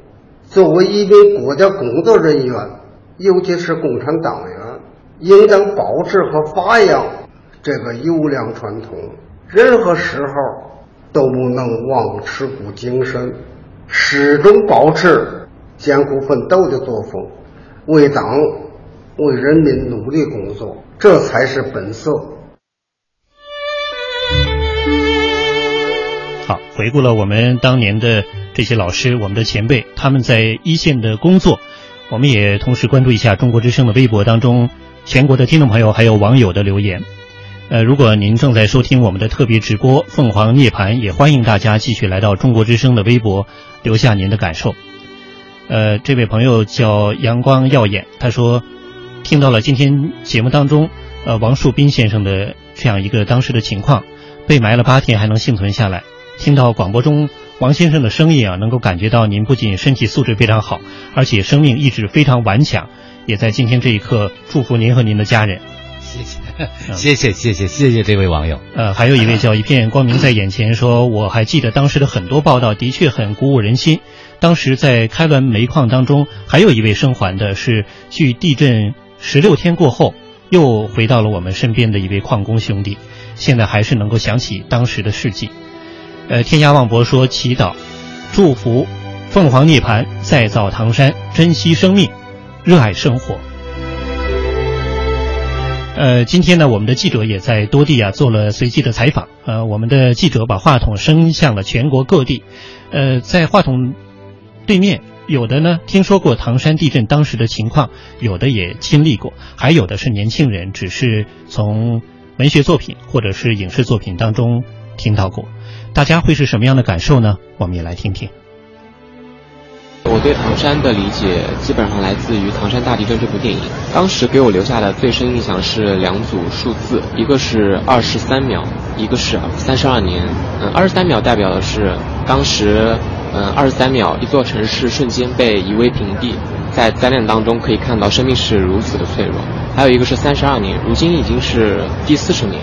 作为一名国家工作人员，尤其是共产党员。应当保持和发扬这个优良传统，任何时候都不能忘吃苦精神，始终保持艰苦奋斗的作风，为党为人民努力工作，这才是本色。好，回顾了我们当年的这些老师，我们的前辈，他们在一线的工作，我们也同时关注一下中国之声的微博当中。全国的听众朋友还有网友的留言，呃，如果您正在收听我们的特别直播《凤凰涅槃》，也欢迎大家继续来到中国之声的微博留下您的感受。呃，这位朋友叫阳光耀眼，他说听到了今天节目当中呃王树斌先生的这样一个当时的情况，被埋了八天还能幸存下来，听到广播中王先生的声音啊，能够感觉到您不仅身体素质非常好，而且生命意志非常顽强。也在今天这一刻祝福您和您的家人，谢谢，谢谢，谢谢，谢谢这位网友。呃，还有一位叫一片光明在眼前说，我还记得当时的很多报道，的确很鼓舞人心。当时在开滦煤矿当中，还有一位生还的是，距地震十六天过后又回到了我们身边的一位矿工兄弟，现在还是能够想起当时的事迹。呃，天涯望博说祈祷，祝福凤凰涅槃，再造唐山，珍惜生命。热爱生活。呃，今天呢，我们的记者也在多地啊做了随机的采访。呃，我们的记者把话筒伸向了全国各地。呃，在话筒对面，有的呢听说过唐山地震当时的情况，有的也亲历过，还有的是年轻人，只是从文学作品或者是影视作品当中听到过。大家会是什么样的感受呢？我们也来听听。我对唐山的理解基本上来自于《唐山大地震》这部电影，当时给我留下的最深印象是两组数字，一个是二十三秒，一个是三十二年。嗯，二十三秒代表的是当时，嗯，二十三秒一座城市瞬间被夷为平地，在灾难当中可以看到生命是如此的脆弱。还有一个是三十二年，如今已经是第四十年，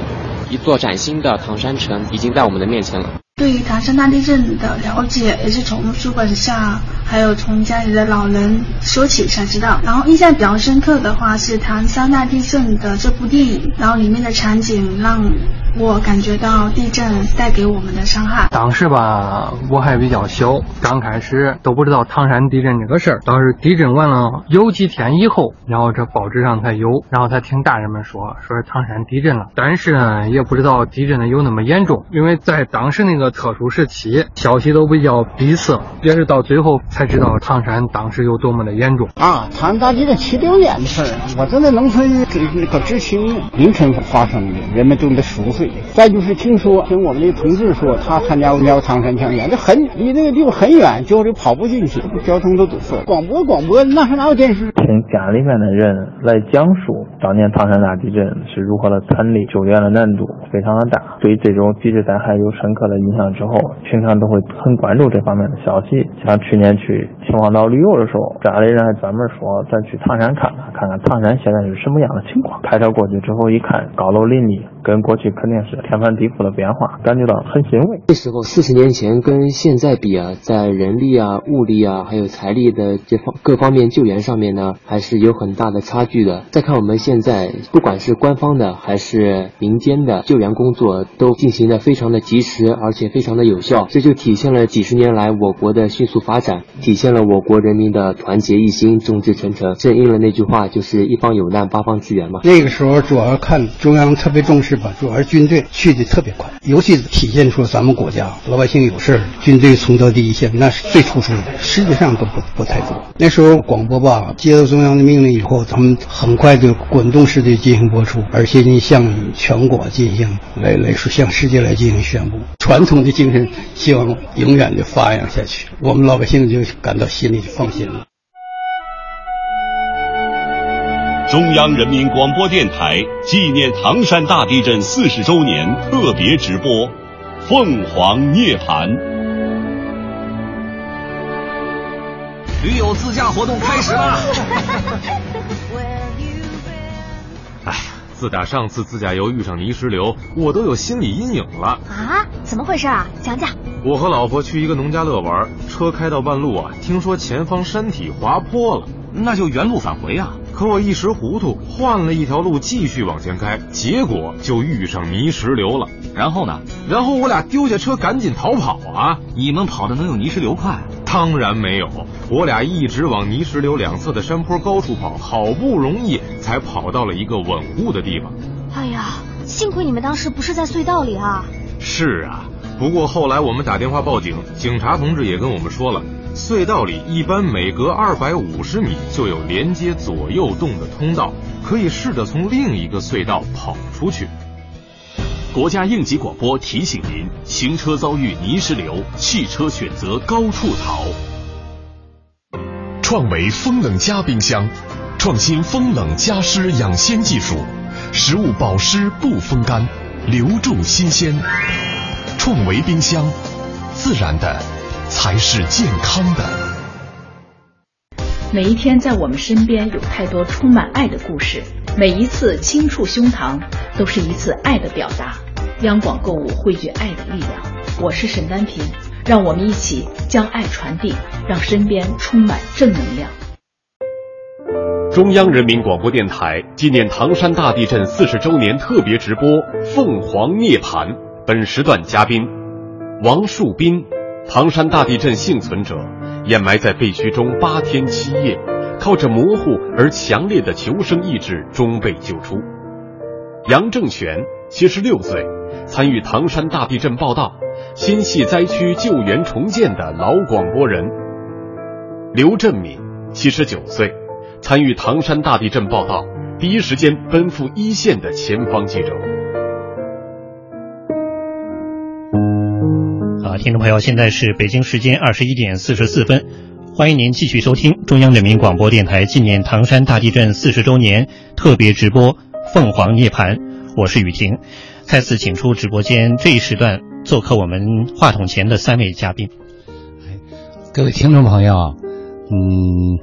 一座崭新的唐山城已经在我们的面前了。对于唐山大地震的了解，也是从书本上，还有从家里的老人说起才知道。然后印象比较深刻的话是唐山大地震的这部电影，然后里面的场景让我感觉到地震带给我们的伤害。当时吧，我还比较小，刚开始都不知道唐山地震这个事儿。倒是地震完了有几天以后，然后这报纸上才有，然后才听大人们说，说是唐山地震了。但是呢，也不知道地震的有那么严重，因为在当时那个。特殊时期，消息都比较闭塞，也是到最后才知道唐山当时有多么的严重啊！唐山大地震七六年的事儿，我正在农村可知青，凌晨发生的，人们都在熟睡。再就是听说，听我们的同志说，他参加过唐山枪击案，这很离那个地方很远，就是跑不进去，交通都堵塞。广播广播，那时哪有电视？听家里面的人来讲述当年唐山大地震是如何的惨烈，救援的难度非常的大，对这种地质灾害有深刻的之后，平常都会很关注这方面的消息。像去年去秦皇岛旅游的时候，家里人还专门说咱去唐山看看，看看唐山现在是什么样的情况。开车过去之后一看，高楼林立，跟过去肯定是天翻地覆的变化，感觉到很欣慰。那时候四十年前跟现在比啊，在人力啊、物力啊，还有财力的这方各方面救援上面呢，还是有很大的差距的。再看我们现在，不管是官方的还是民间的救援工作，都进行的非常的及时，而且非。非常的有效，这就体现了几十年来我国的迅速发展，体现了我国人民的团结一心、众志成城，正应了那句话，就是一方有难八方支援嘛。那个时候主要看中央特别重视是吧，主要是军队去的特别快，尤其体现出咱们国家老百姓有事军队冲到第一线，那是最突出的，实际上都不不太多。那时候广播吧，接到中央的命令以后，咱们很快就滚动式的进行播出，而且呢向全国进行来来说，向世界来进行宣布传统的。精神希望永远的发扬下去，我们老百姓就感到心里就放心了。中央人民广播电台纪念唐山大地震四十周年特别直播《凤凰涅槃》。驴友自驾活动开始啦！哎呀。自打上次自驾游遇上泥石流，我都有心理阴影了啊！怎么回事啊？讲讲。我和老婆去一个农家乐玩，车开到半路啊，听说前方山体滑坡了，那就原路返回啊。可我一时糊涂，换了一条路继续往前开，结果就遇上泥石流了。然后呢？然后我俩丢下车赶紧逃跑啊！你们跑的能有泥石流快？当然没有，我俩一直往泥石流两侧的山坡高处跑，好不容易才跑到了一个稳固的地方。哎呀，幸亏你们当时不是在隧道里啊！是啊，不过后来我们打电话报警，警察同志也跟我们说了。隧道里一般每隔二百五十米就有连接左右洞的通道，可以试着从另一个隧道跑出去。国家应急广播提醒您：行车遭遇泥石流，汽车选择高处逃。创维风冷加冰箱，创新风冷加湿养鲜技术，食物保湿不风干，留住新鲜。创维冰箱，自然的。才是健康的。每一天在我们身边有太多充满爱的故事，每一次轻触胸膛都是一次爱的表达。央广购物汇聚爱的力量，我是沈丹平，让我们一起将爱传递，让身边充满正能量。中央人民广播电台纪念唐山大地震四十周年特别直播《凤凰涅槃》，本时段嘉宾王树斌。唐山大地震幸存者，掩埋在废墟中八天七夜，靠着模糊而强烈的求生意志，终被救出。杨正全，七十六岁，参与唐山大地震报道，心系灾区救援重建的老广播人。刘振敏，七十九岁，参与唐山大地震报道，第一时间奔赴一线的前方记者。听众朋友，现在是北京时间二十一点四十四分，欢迎您继续收听中央人民广播电台纪念唐山大地震四十周年特别直播《凤凰涅槃》，我是雨婷，再次请出直播间这一时段做客我们话筒前的三位嘉宾。各位听众朋友，嗯，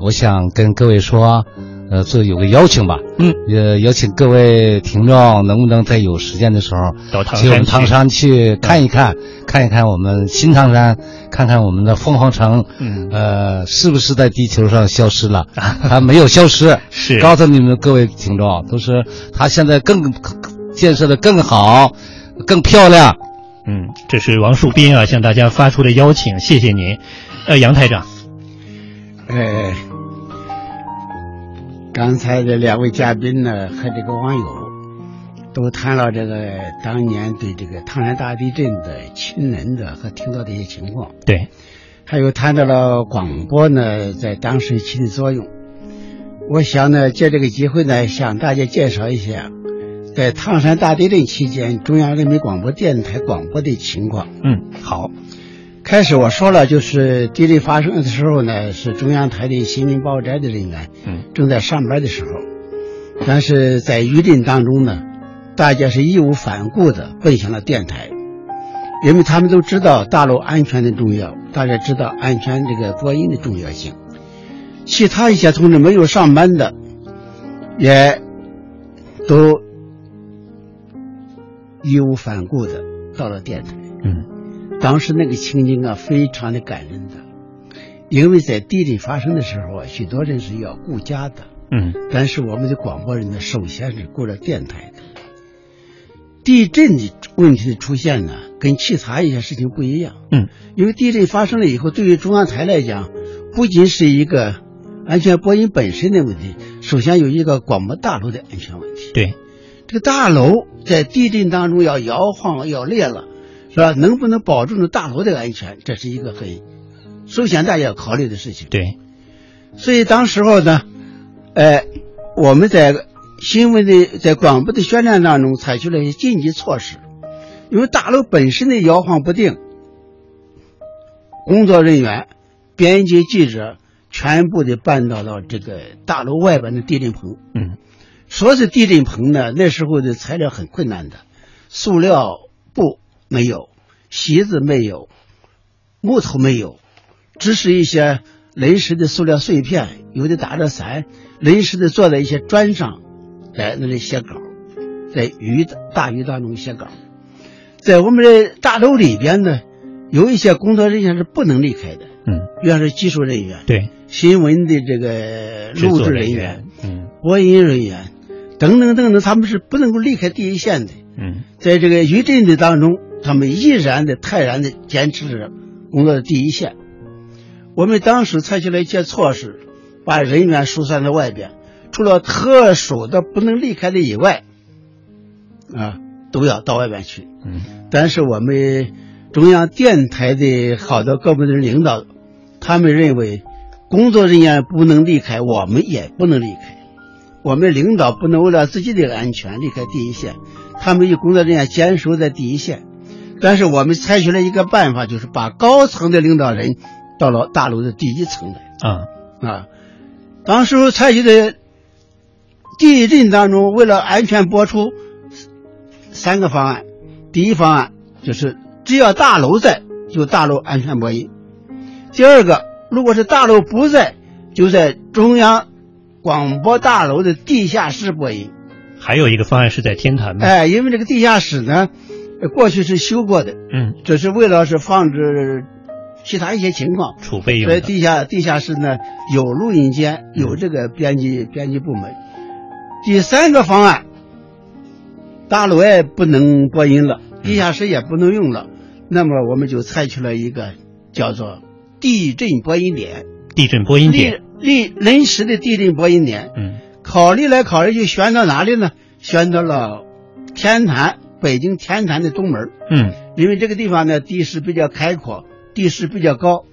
我想跟各位说，呃，做有个邀请吧，嗯，也邀请各位听众，能不能在有时间的时候到唐去我们山唐山去看一看，看一看我们新唐山，看看我们的凤凰城，嗯，呃，是不是在地球上消失了？它没有消失，是。告诉你们各位听众，都是它现在更建设的更好，更漂亮。嗯，这是王树斌啊向大家发出的邀请，谢谢您。呃，杨台长，呃，刚才这两位嘉宾呢和这个网友都谈了这个当年对这个唐山大地震的亲人的和听到的一些情况，对，还有谈到了广播呢在当时起的作用。我想呢，借这个机会呢，向大家介绍一下，在唐山大地震期间，中央人民广播电台广播的情况。嗯，好。开始我说了，就是地震发生的时候呢，是中央台的新闻报摘的人员，嗯，正在上班的时候，但是在余震当中呢，大家是义无反顾的奔向了电台，因为他们都知道大陆安全的重要，大家知道安全这个播音的重要性。其他一些同志没有上班的，也都义无反顾的到了电台。嗯，当时那个情景啊，非常的感人的，因为在地震发生的时候啊，许多人是要顾家的。嗯，但是我们的广播人呢，首先是顾着电台的。地震的问题的出现呢，跟其他一些事情不一样。嗯，因为地震发生了以后，对于中央台来讲，不仅是一个安全播音本身的问题，首先有一个广播大楼的安全问题。对，这个大楼在地震当中要摇晃、要裂了，是吧？能不能保证住大楼的安全，这是一个很首先大家要考虑的事情。对，所以当时候呢，呃，我们在新闻的在广播的宣传当中采取了一些紧急措施，因为大楼本身的摇晃不定，工作人员、编辑、记者全部的搬到了这个大楼外边的地震棚。嗯，说是地震棚呢，那时候的材料很困难的，塑料布没有，席子没有，木头没有，只是一些临时的塑料碎片，有的打着伞，临时的坐在一些砖上，在那里写稿，在雨大雨当中写稿。在我们的大楼里边呢，有一些工作人员是不能离开的，嗯，比方说技术人员，对，新闻的这个录制人员，嗯，播音人员，等等等等，他们是不能够离开第一线的。嗯，在这个余震的当中，他们毅然的、泰然的坚持着工作的第一线。我们当时采取了一些措施，把人员疏散到外边，除了特殊的不能离开的以外，啊，都要到外边去。嗯，但是我们中央电台的好多各部门的领导，他们认为工作人员不能离开，我们也不能离开。我们领导不能为了自己的安全离开第一线，他们与工作人员坚守在第一线。但是我们采取了一个办法，就是把高层的领导人到了大楼的第一层来。啊啊，当时采取的地震当中，为了安全播出三个方案。第一方案就是只要大楼在，就大楼安全播音；第二个，如果是大楼不在，就在中央广播大楼的地下室播音。还有一个方案是在天坛嘛？哎，因为这个地下室呢，过去是修过的，嗯，只是为了是防止其他一些情况储备用以地下地下室呢有录音间，有这个编辑编辑部门。第三个方案，大楼也不能播音了，地下室也不能用了，那么我们就采取了一个叫做地震播音点。地震播音点，临临时的地震播音点。嗯，考虑来考虑去，选到哪里呢？选到了天坛，北京天坛的东门。嗯，因为这个地方呢，地势比较开阔，地势比较高，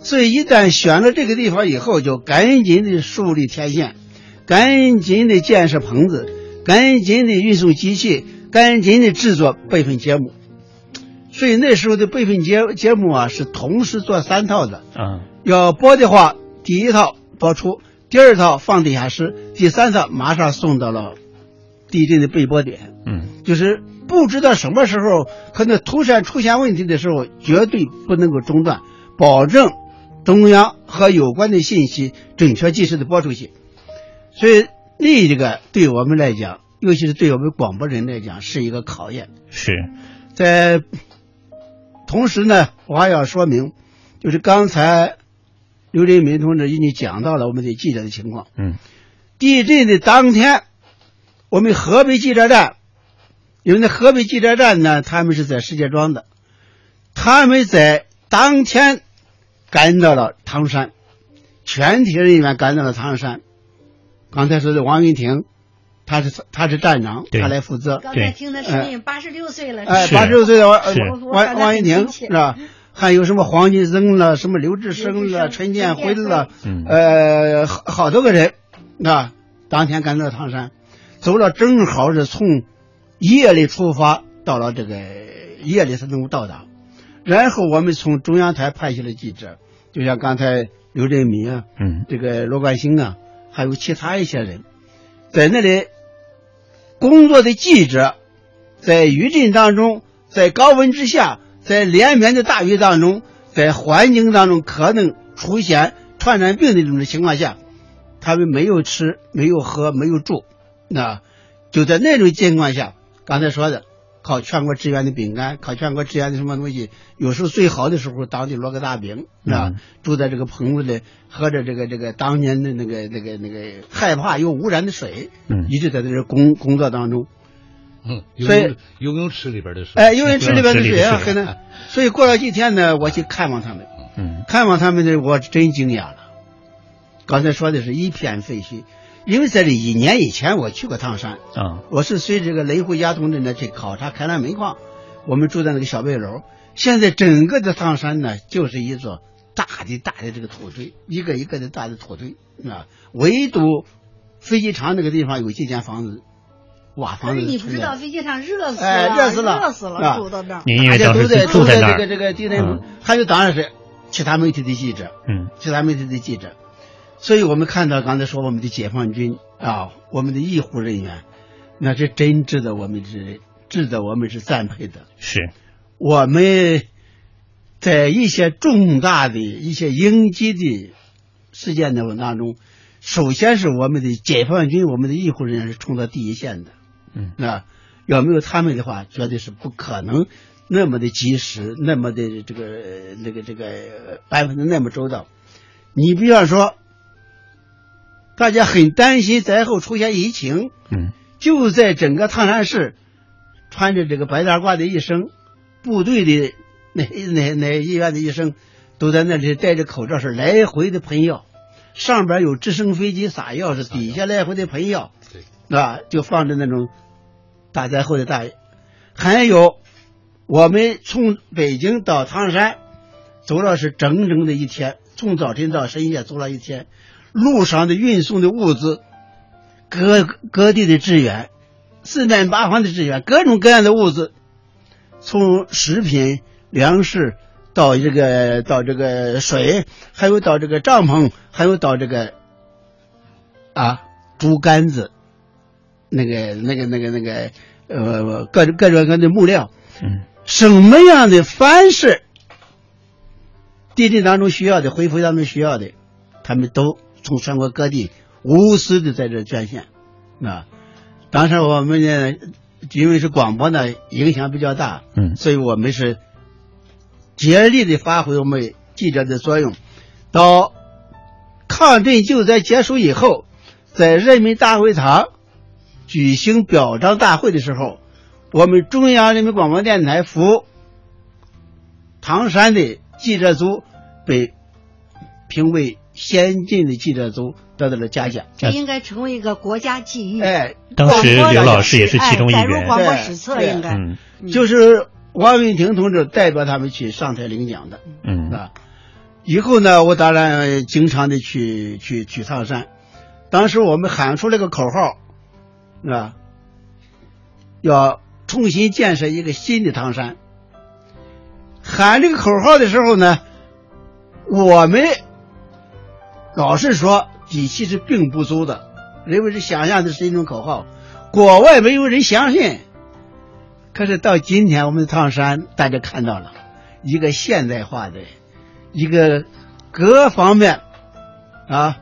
所以一旦选了这个地方以后，就赶紧的树立天线，赶紧的建设棚子，赶紧的运送机器，赶紧的制作备份节目。所以那时候的备份节节目啊，是同时做三套的。啊，要播的话，第一套播出，第二套放地下室，第三套马上送到了地震的备播点。嗯，就是不知道什么时候可能突然出现问题的时候，绝对不能够中断，保证中央和有关的信息准确及时的播出去。所以那个对我们来讲，尤其是对我们广播人来讲，是一个考验。是在同时呢，我还要说明，就是刚才刘林民同志已经讲到了我们的记者的情况。嗯，地震的当天，我们河北记者站，因为那河北记者站呢，他们是在石家庄的，他们在当天赶到了唐山，全体人员赶到了唐山。刚才说的王云婷，他是他是站长，他来负责。刚才听的声音，八十六岁了。哎，八十六岁的王王王云婷是吧？还有什么黄金增了，什么刘志生了，陈建辉了，呃，好好多个人，啊，当天赶到唐山，走了正好是从夜里出发，到了这个夜里才能够到达。然后我们从中央台派去了记者，就像刚才刘振民啊，嗯，这个罗冠星啊。还有其他一些人，在那里工作的记者，在余震当中，在高温之下，在连绵的大雨当中，在环境当中可能出现传染病的这种情况下，他们没有吃，没有喝，没有住，那就在那种情况下，刚才说的。靠全国支援的饼干，靠全国支援的什么东西？有时候最好的时候，当地落个大饼，啊，住在这个棚子里，喝着这个这个当年的那个那个那个害怕又污染的水，嗯，一直在这工工作当中，嗯，所以游泳池里边的水，哎，游泳池里边的水啊，可能，所以过了几天呢，我去看望他们，嗯，看望他们呢，我真惊讶了。刚才说的是一片废墟。因为在这一年以前，我去过唐山啊，我是随这个雷虎家同志呢去考察开南煤矿，我们住在那个小背楼。现在整个的唐山呢，就是一座大的大的这个土堆，一个一个的大的土堆啊。唯独飞机场那个地方有几间房子，瓦房子。你不知道飞机场热死了，哎，热死了，热死了，住到那儿。大家都在住在这个这个地震，还有当然是其他媒体的记者，嗯，其他媒体的记者。所以我们看到刚才说我们的解放军啊，我们的医护人员，那是真值得我们是值得我们是赞佩的。是，我们在一些重大的一些应急的事件当当中，首先是我们的解放军，我们的医护人员是冲到第一线的。嗯，那，要没有他们的话，绝对是不可能那么的及时，那么的这个那个这个安排的那么周到。你比方说。大家很担心灾后出现疫情，嗯，就在整个唐山市，穿着这个白大褂的医生，部队的那那那医院的医生，都在那里戴着口罩，是来回的喷药，上边有直升飞机撒药，是底下来回的喷药，对，啊，就放着那种大灾后的大，还有我们从北京到唐山，走了是整整的一天，从早晨到深夜走了一天。路上的运送的物资，各各地的支援，四面八方的支援，各种各样的物资，从食品、粮食到这个到这个水，还有到这个帐篷，还有到这个啊竹竿子，那个那个那个那个呃各各种各样的木料，嗯，什么样的凡是地震当中需要的，恢复当中需要的，他们都。从全国各地无私的在这捐献，啊，当时我们呢，因为是广播呢，影响比较大，嗯，所以我们是竭力的发挥我们记者的作用。到抗震救灾结束以后，在人民大会堂举行表彰大会的时候，我们中央人民广播电台赴唐山的记者组被评为。先进的记者组得到了嘉奖，这应该成为一个国家记忆。哎，当时刘老师也是其中一员，载入广播史册应该。嗯，就是王文婷同志代表他们去上台领奖的。嗯啊，以后呢，我当然经常的去去去唐山。当时我们喊出了个口号，啊，要重新建设一个新的唐山。喊这个口号的时候呢，我们。老实说，底气是并不足的，认为是想象的是一种口号，国外没有人相信。可是到今天，我们的唐山大家看到了一个现代化的，一个各方面啊，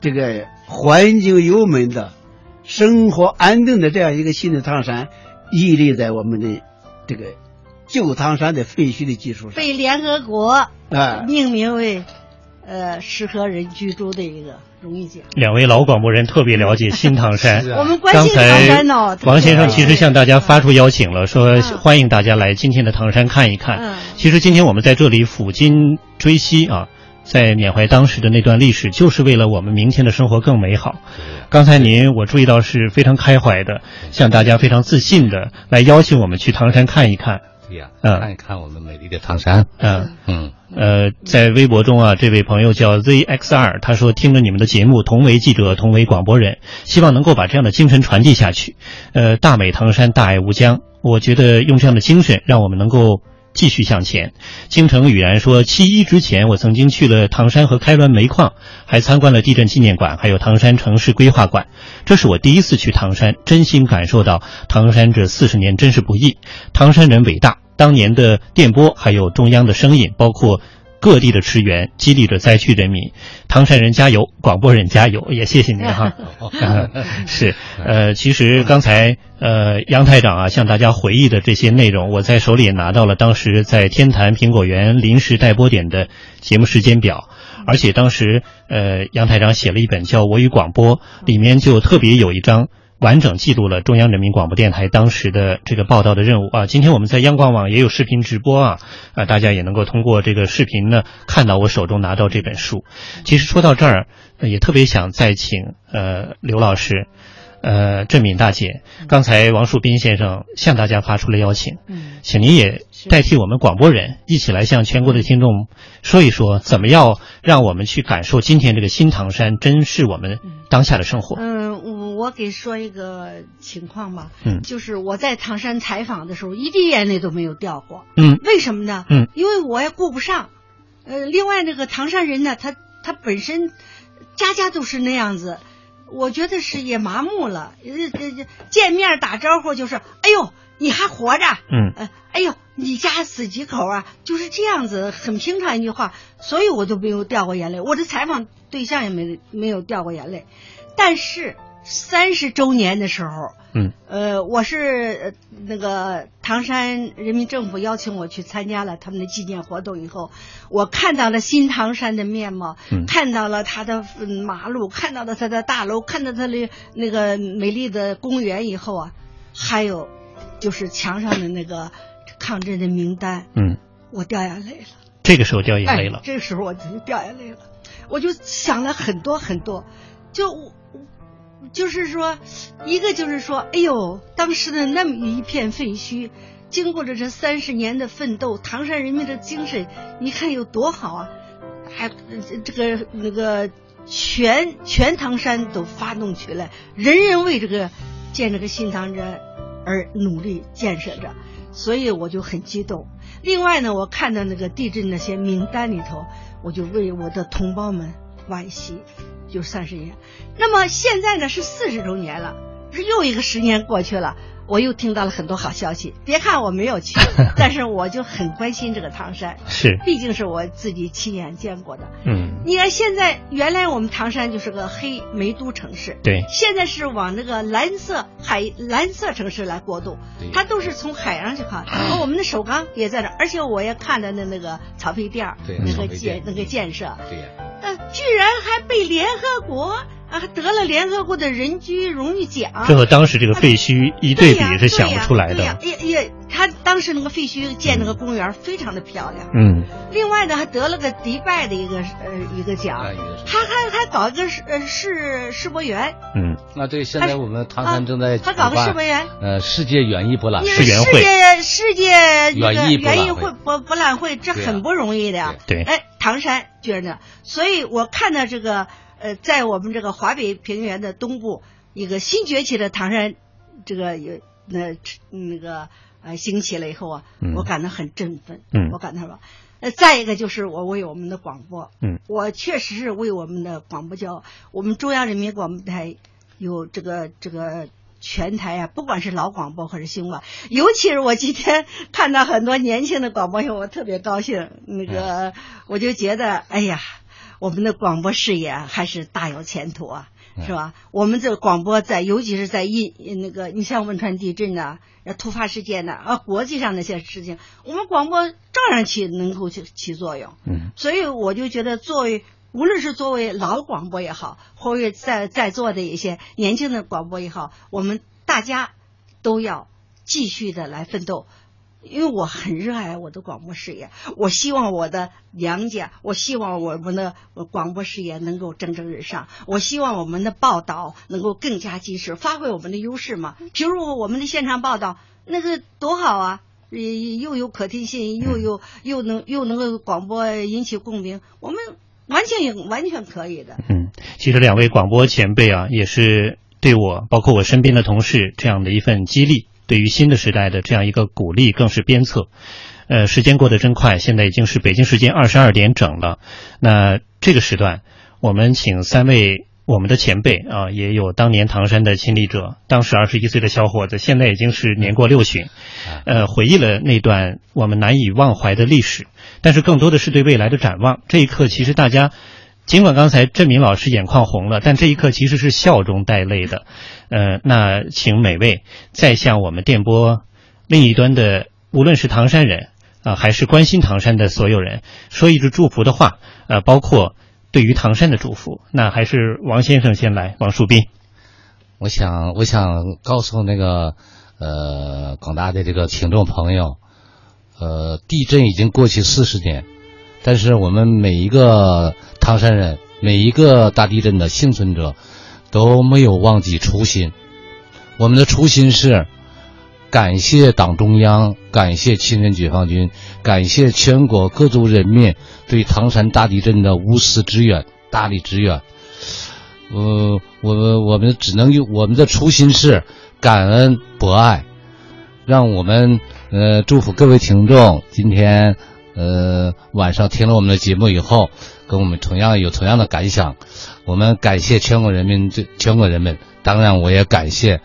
这个环境优美的、生活安定的这样一个新的唐山，屹立在我们的这个旧唐山的废墟的基础上，被联合国啊命名为呃适合人居住的一个荣誉奖。两位老广播人特别了解新唐山。我们关刚心唐才山呢，王先生其实向大家发出邀请了，说欢迎大家来今天的唐山看一看。嗯其实今天我们在这里抚今追昔啊，在缅怀当时的那段历史，就是为了我们明天的生活更美好。刚才您我注意到是非常开怀的，向大家非常自信的来邀请我们去唐山看一看。嗯看一看我们美丽的唐山。嗯嗯，呃，在微博中啊，这位朋友叫 ZX 二他说听了你们的节目，同为记者，同为广播人，希望能够把这样的精神传递下去。呃，大美唐山，大爱无疆。我觉得用这样的精神，让我们能够继续向前。京城雨然说，七一之前，我曾经去了唐山和开滦煤矿，还参观了地震纪念馆，还有唐山城市规划馆。这是我第一次去唐山，真心感受到唐山这四十年真是不易。唐山人伟大，当年的电波还有中央的声音，包括。各地的驰援，激励着灾区人民。唐山人加油，广播人加油，也谢谢您哈。呃 是，呃，其实刚才呃杨台长啊向大家回忆的这些内容，我在手里也拿到了当时在天坛苹果园临时待播点的节目时间表，而且当时呃杨台长写了一本叫《我与广播》，里面就特别有一章。完整记录了中央人民广播电台当时的这个报道的任务啊！今天我们在央广网也有视频直播啊，啊，大家也能够通过这个视频呢看到我手中拿到这本书。其实说到这儿，呃也特别想再请呃刘老师，呃郑敏大姐，刚才王树斌先生向大家发出了邀请，嗯，请您也代替我们广播人一起来向全国的听众说一说，怎么样让我们去感受今天这个新唐山，珍视我们当下的生活。嗯，我我给说一个情况吧，嗯就是我在唐山采访的时候，一滴眼泪都没有掉过。嗯为什么呢？嗯，因为我也顾不上。呃，另外那个唐山人呢，他他本身家家都是那样子，我觉得是也麻木了。见面打招呼就是，哎呦，你还活着？嗯呃，哎呦，你家死几口啊？就是这样子，很平常一句话，所以我都没有掉过眼泪。我的采访对象也没没有掉过眼泪，但是三十周年的时候，嗯，呃，我是呃那个唐山人民政府邀请我去参加了他们的纪念活动以后，我看到了新唐山的面貌，嗯看到了它的嗯马路，看到了它的大楼，看到它的那个美丽的公园以后啊，还有就是墙上的那个抗震的名单，嗯，我掉眼泪了。这个时候掉眼泪了哎。这个时候我就掉眼泪了，我就想了很多很多，就我就是说，一个就是说，哎呦，当时的那么一片废墟，经过了这三十年的奋斗，唐山人民的精神，你看有多好啊！还这个那个全全唐山都发动起来，人人为这个建这个新唐山而努力建设着，所以我就很激动。另外呢，我看到那个地震那些名单里头，我就为我的同胞们惋惜，就三十年。那么现在呢是四十周年了，是又一个十年过去了，我又听到了很多好消息。别看我没有去，但是我就很关心这个唐山，是。毕竟是我自己亲眼见过的。嗯，你看现在原来我们唐山就是个黑煤都城市，对。现在是往那个蓝色海蓝色城市来过渡，它都是从海上去看。然后我们的首钢也在这儿，而且我也看到那那个草莓店儿对那个建那个建设，对呀、呃，居然还被联合国啊得了联合国的人居荣誉奖。这和当时这个废墟一对比是想不出来的。也也，他当时那个废墟建那个公园非常的漂亮。嗯，另外呢，还得了个迪拜的一个呃一个奖，还还还搞一个世呃世世博园。嗯，那对，现在我们唐山正在他搞个世博园呃世界园艺博览会，世界世界园艺园艺会会博博览会，这很不容易的呀。对哎，唐山觉得呢，所以我看到这个呃，在我们这个华北平原的东部，一个新崛起的唐山，这个有那那个呃兴起了以后啊，嗯我感到很振奋。嗯我感到说。呃，再一个就是我为我们的广播，嗯，我确实是为我们的广播骄傲。我们中央人民广播台有这个这个全台啊，不管是老广播还是新广，尤其是我今天看到很多年轻的广播友，我特别高兴。那个，我就觉得，哎呀，我们的广播事业啊还是大有前途啊。是吧？我们这广播在，尤其是在一那个，你像汶川地震的、突发事件的啊，国际上那些事情，我们广播照样起能够起起作用。嗯，所以我就觉得，作为无论是作为老广播也好，或者在在座的一些年轻的广播也好，我们大家都要继续的来奋斗。因为我很热爱我的广播事业，我希望我的娘家，我希望我们的广播事业能够蒸蒸日上，我希望我们的报道能够更加及时，发挥我们的优势嘛。比如我们的现场报道，那个多好啊，又有可听性，又有又能又能够广播引起共鸣，我们完全完全可以的。嗯，其实两位广播前辈啊，也是对我，包括我身边的同事这样的一份激励。对于新的时代的这样一个鼓励，更是鞭策。呃，时间过得真快，现在已经是北京时间二十二点整了。那这个时段，我们请三位我们的前辈啊，也有当年唐山的亲历者，当时二十一岁的小伙子，现在已经是年过六旬，呃，回忆了那段我们难以忘怀的历史。但是更多的是对未来的展望。这一刻，其实大家。尽管刚才郑明老师眼眶红了，但这一刻其实是笑中带泪的。呃，那请每位再向我们电波另一端的，无论是唐山人啊，还是关心唐山的所有人，说一句祝福的话。呃，包括对于唐山的祝福。那还是王先生先来，王树斌。我想，我想告诉那个呃广大的这个听众朋友，呃，地震已经过去四十年。但是我们每一个唐山人，每一个大地震的幸存者，都没有忘记初心。我们的初心是感谢党中央，感谢亲人解放军，感谢全国各族人民对唐山大地震的无私支援、大力支援。呃，我们我们只能用我们的初心是感恩博爱，让我们呃祝福各位听众今天。呃，晚上听了我们的节目以后，跟我们同样有同样的感想。我们感谢全国人民，对全国人民，当然我也感谢，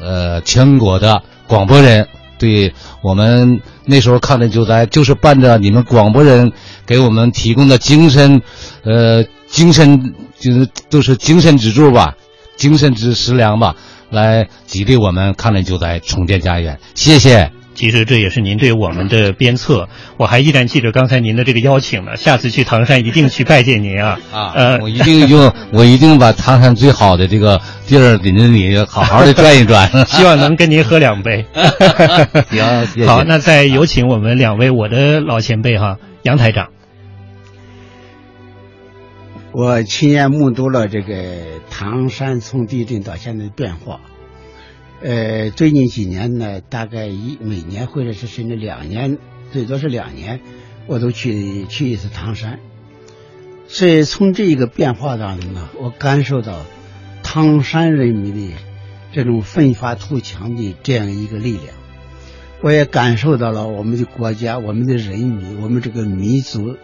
呃，全国的广播人，对我们那时候抗震救灾，就是伴着你们广播人给我们提供的精神，呃，精神就是都是精神支柱吧，精神之食粮吧，来激励我们抗震救灾，重建家园。谢谢。其实这也是您对我们的鞭策，我还依然记着刚才您的这个邀请呢。下次去唐山一定去拜见您啊！啊，呃，我一定用，我一定把唐山最好的这个地儿领着你好好的转一转，希望能跟您喝两杯。行，好，那再有请我们两位我的老前辈哈，杨台长。我亲眼目睹了这个唐山从地震到现在的变化。呃，最近几年呢，大概一每年或者是甚至两年，最多是两年，我都去去一次唐山。所以从这个变化当中呢，我感受到唐山人民的这种奋发图强的这样一个力量，我也感受到了我们的国家、我们的人民、我们这个民族，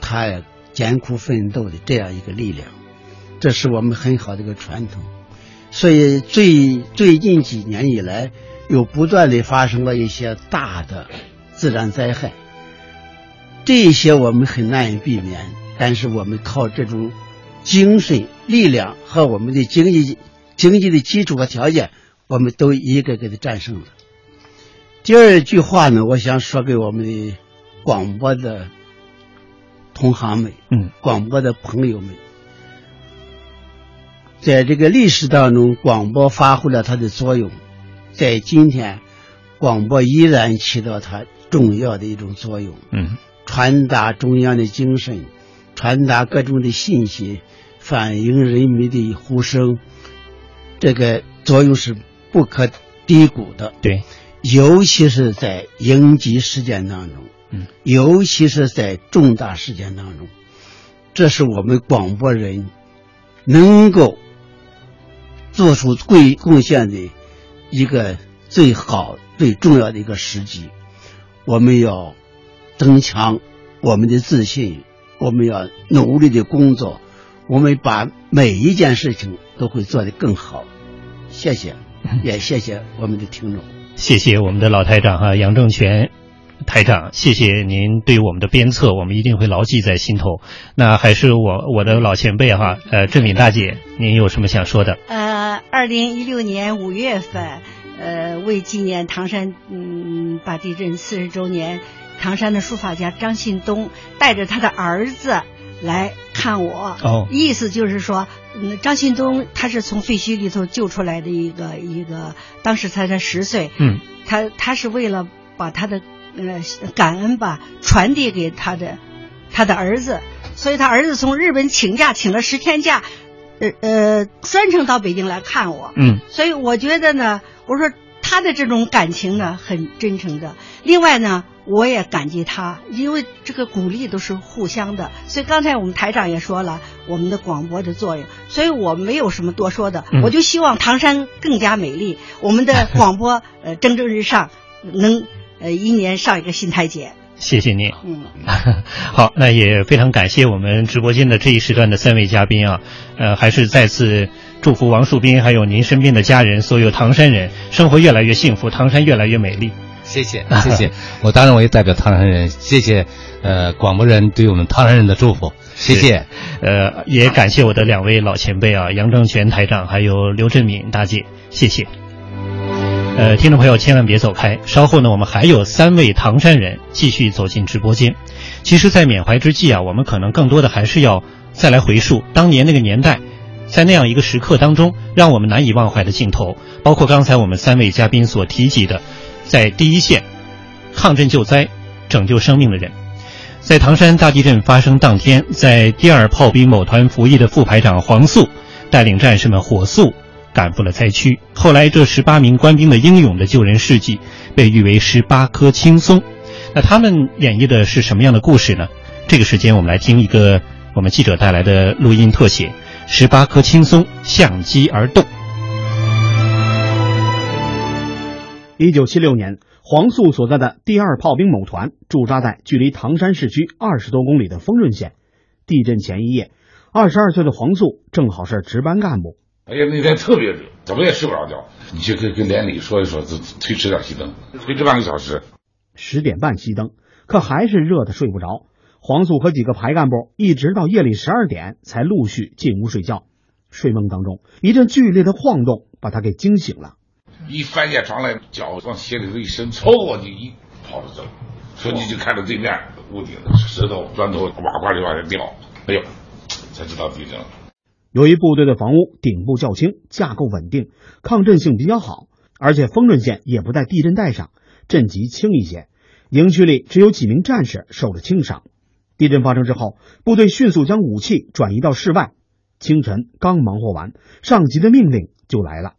他艰苦奋斗的这样一个力量，这是我们很好的一个传统。所以最最近几年以来，又不断的发生了一些大的自然灾害，这些我们很难以避免。但是我们靠这种精神力量和我们的经济经济的基础和条件，我们都一个个的战胜了。第二句话呢，我想说给我们的广播的同行们，嗯，广播的朋友们。在这个历史当中，广播发挥了它的作用，在今天，广播依然起到它重要的一种作用。嗯，传达中央的精神，传达各种的信息，反映人民的呼声，这个作用是不可低估的。对，尤其是在应急事件当中，嗯，尤其是在重大事件当中，这是我们广播人能够。做出贵贡献的一个最好、最重要的一个时机，我们要增强我们的自信，我们要努力的工作，我们把每一件事情都会做得更好。谢谢，也谢谢我们的听众。谢谢我们的老台长哈，杨正全。台长，谢谢您对我们的鞭策，我们一定会牢记在心头。那还是我我的老前辈哈，呃，郑敏大姐，您有什么想说的？呃，二零一六年五月份，呃，为纪念唐山嗯大地震四十周年，唐山的书法家张信东带着他的儿子来看我。哦，意思就是说，嗯，张信东他是从废墟里头救出来的一个一个，当时他才十岁。嗯，他他是为了把他的呃感恩吧传递给他的他的儿子，所以他儿子从日本请假请了十天假，呃呃专程到北京来看我。嗯，所以我觉得呢，我说他的这种感情呢很真诚的。另外呢，我也感激他，因为这个鼓励都是互相的。所以刚才我们台长也说了我们的广播的作用，所以我没有什么多说的。嗯我就希望唐山更加美丽，我们的广播呃蒸蒸日上，能呃一年上一个新台阶。谢谢您。嗯，好，那也非常感谢我们直播间的这一时段的三位嘉宾啊，呃，还是再次祝福王树斌还有您身边的家人，所有唐山人生活越来越幸福，唐山越来越美丽。谢谢，谢谢。我当然我也代表唐山人，谢谢呃广播人对我们唐山人的祝福，谢谢。呃，也感谢我的两位老前辈啊，杨正全台长还有刘振敏大姐，谢谢。呃，听众朋友千万别走开，稍后呢，我们还有三位唐山人继续走进直播间。其实，在缅怀之际啊，我们可能更多的还是要再来回溯当年那个年代，在那样一个时刻当中，让我们难以忘怀的镜头，包括刚才我们三位嘉宾所提及的，在第一线抗震救灾、拯救生命的人。在唐山大地震发生当天，在第二炮兵某团服役的副排长黄素带领战士们火速赶赴了灾区。后来，这十八名官兵的英勇的救人事迹被誉为“十八棵青松”。那他们演绎的是什么样的故事呢？这个时间，我们来听一个我们记者带来的录音特写：“十八棵青松相机而动。”一九七六年，黄素所在的第二炮兵某团驻扎在距离唐山市区二十多公里的丰润县。地震前一夜，二十二岁的黄素正好是值班干部。哎呀，那天特别热，怎么也睡不着觉。你去跟跟连里说一说，就推迟点熄灯，推迟半个小时。十点半熄灯，可还是热的睡不着。黄素和几个排干部一直到夜里十二点才陆续进屋睡觉。睡梦当中，一阵剧烈的晃动把他给惊醒了。一翻下床来，脚往鞋里头一伸，抽我就一跑着走，说你就看着对面屋顶的石头、砖头哇呱就往下掉。哎呦，才知道地震了。由于部队的房屋顶部较轻，架构稳定，抗震性比较好，而且丰润县也不在地震带上，震级轻一些。营区里只有几名战士受了轻伤。地震发生之后，部队迅速将武器转移到室外。清晨刚忙活完，上级的命令就来了。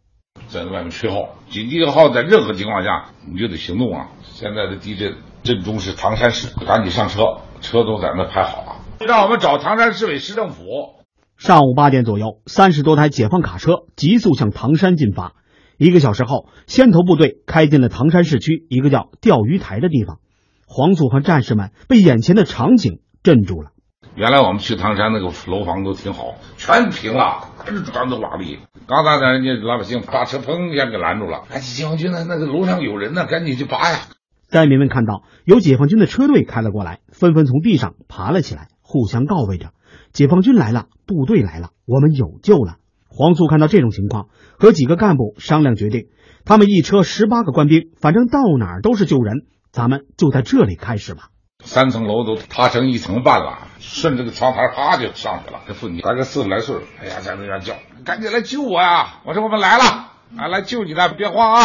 在外面吹号，紧急的号在任何情况下你就得行动啊！现在的地震震中是唐山市，赶紧上车，车都在那排好了，让我们找唐山市委市政府。上午八点左右，三十多台解放卡车急速向唐山进发。一个小时后，先头部队开进了唐山市区一个叫钓鱼台的地方。黄素和战士们被眼前的场景镇住了。原来我们去唐山那个楼房都挺好，全平了，全是砖头瓦砾。刚才人家老百姓把车砰一下给拦住了，赶紧解放军呢，那个楼上有人呢，赶紧去拔呀！灾民们看到有解放军的车队开了过来，纷纷从地上爬了起来，互相告慰着：“解放军来了，部队来了，我们有救了。”黄素看到这种情况，和几个干部商量决定，他们一车十八个官兵，反正到哪儿都是救人，咱们就在这里开始吧。三层楼都塌成一层半了，顺着个窗台啪就上去了。这妇女大概四十来岁，哎呀，在那边叫：“赶紧来救我呀！”我说：“我们来了，啊，来救你的，别慌啊！”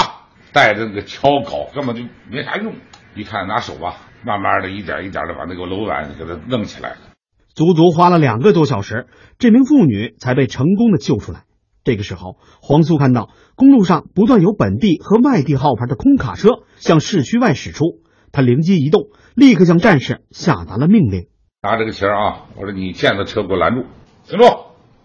带着那个锹镐根本就没啥用，一看拿手吧，慢慢的一点一点的把那个楼板给它弄起来。足足花了两个多小时，这名妇女才被成功的救出来。这个时候，黄素看到公路上不断有本地和外地号牌的空卡车向市区外驶出，他灵机一动，立刻向战士下达了命令：拿这个旗儿啊，我说你见到车给我拦住，停住，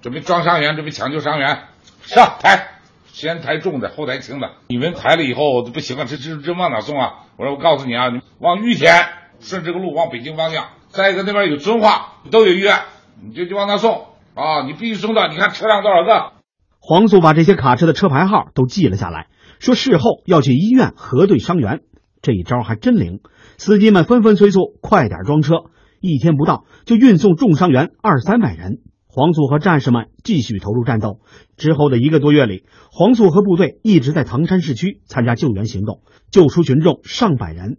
准备装伤员，准备抢救伤员，上抬，先抬重的，后抬轻的。你们抬了以后不行啊，这这这往哪送啊？我说我告诉你啊，你往玉田顺这个路往北京方向，再一个那边有遵化，都有医院，你就就往那送啊！你必须送到，你看车辆多少个？黄素把这些卡车的车牌号都记了下来，说事后要去医院核对伤员。这一招还真灵，司机们纷纷催促快点装车，一天不到就运送重伤员二三百人。黄素和战士们继续投入战斗。之后的一个多月里，黄素和部队一直在唐山市区参加救援行动，救出群众上百人。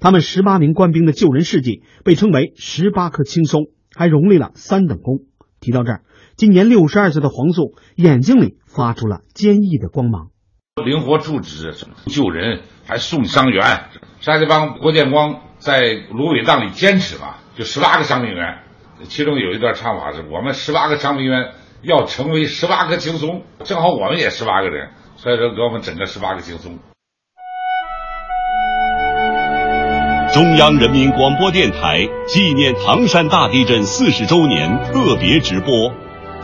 他们十八名官兵的救人事迹被称为“十八颗青松”，还荣立了三等功。提到这儿，今年六十二岁的黄素眼睛里发出了坚毅的光芒。灵活处置，救人还送伤员。沙家浜郭建光在芦苇荡里坚持嘛，就十八个伤病员。其中有一段唱法是：“我们十八个伤病员要成为十八个轻松，正好我们也十八个人，所以说给我们整个十八个轻松。”中央人民广播电台纪念唐山大地震四十周年特别直播《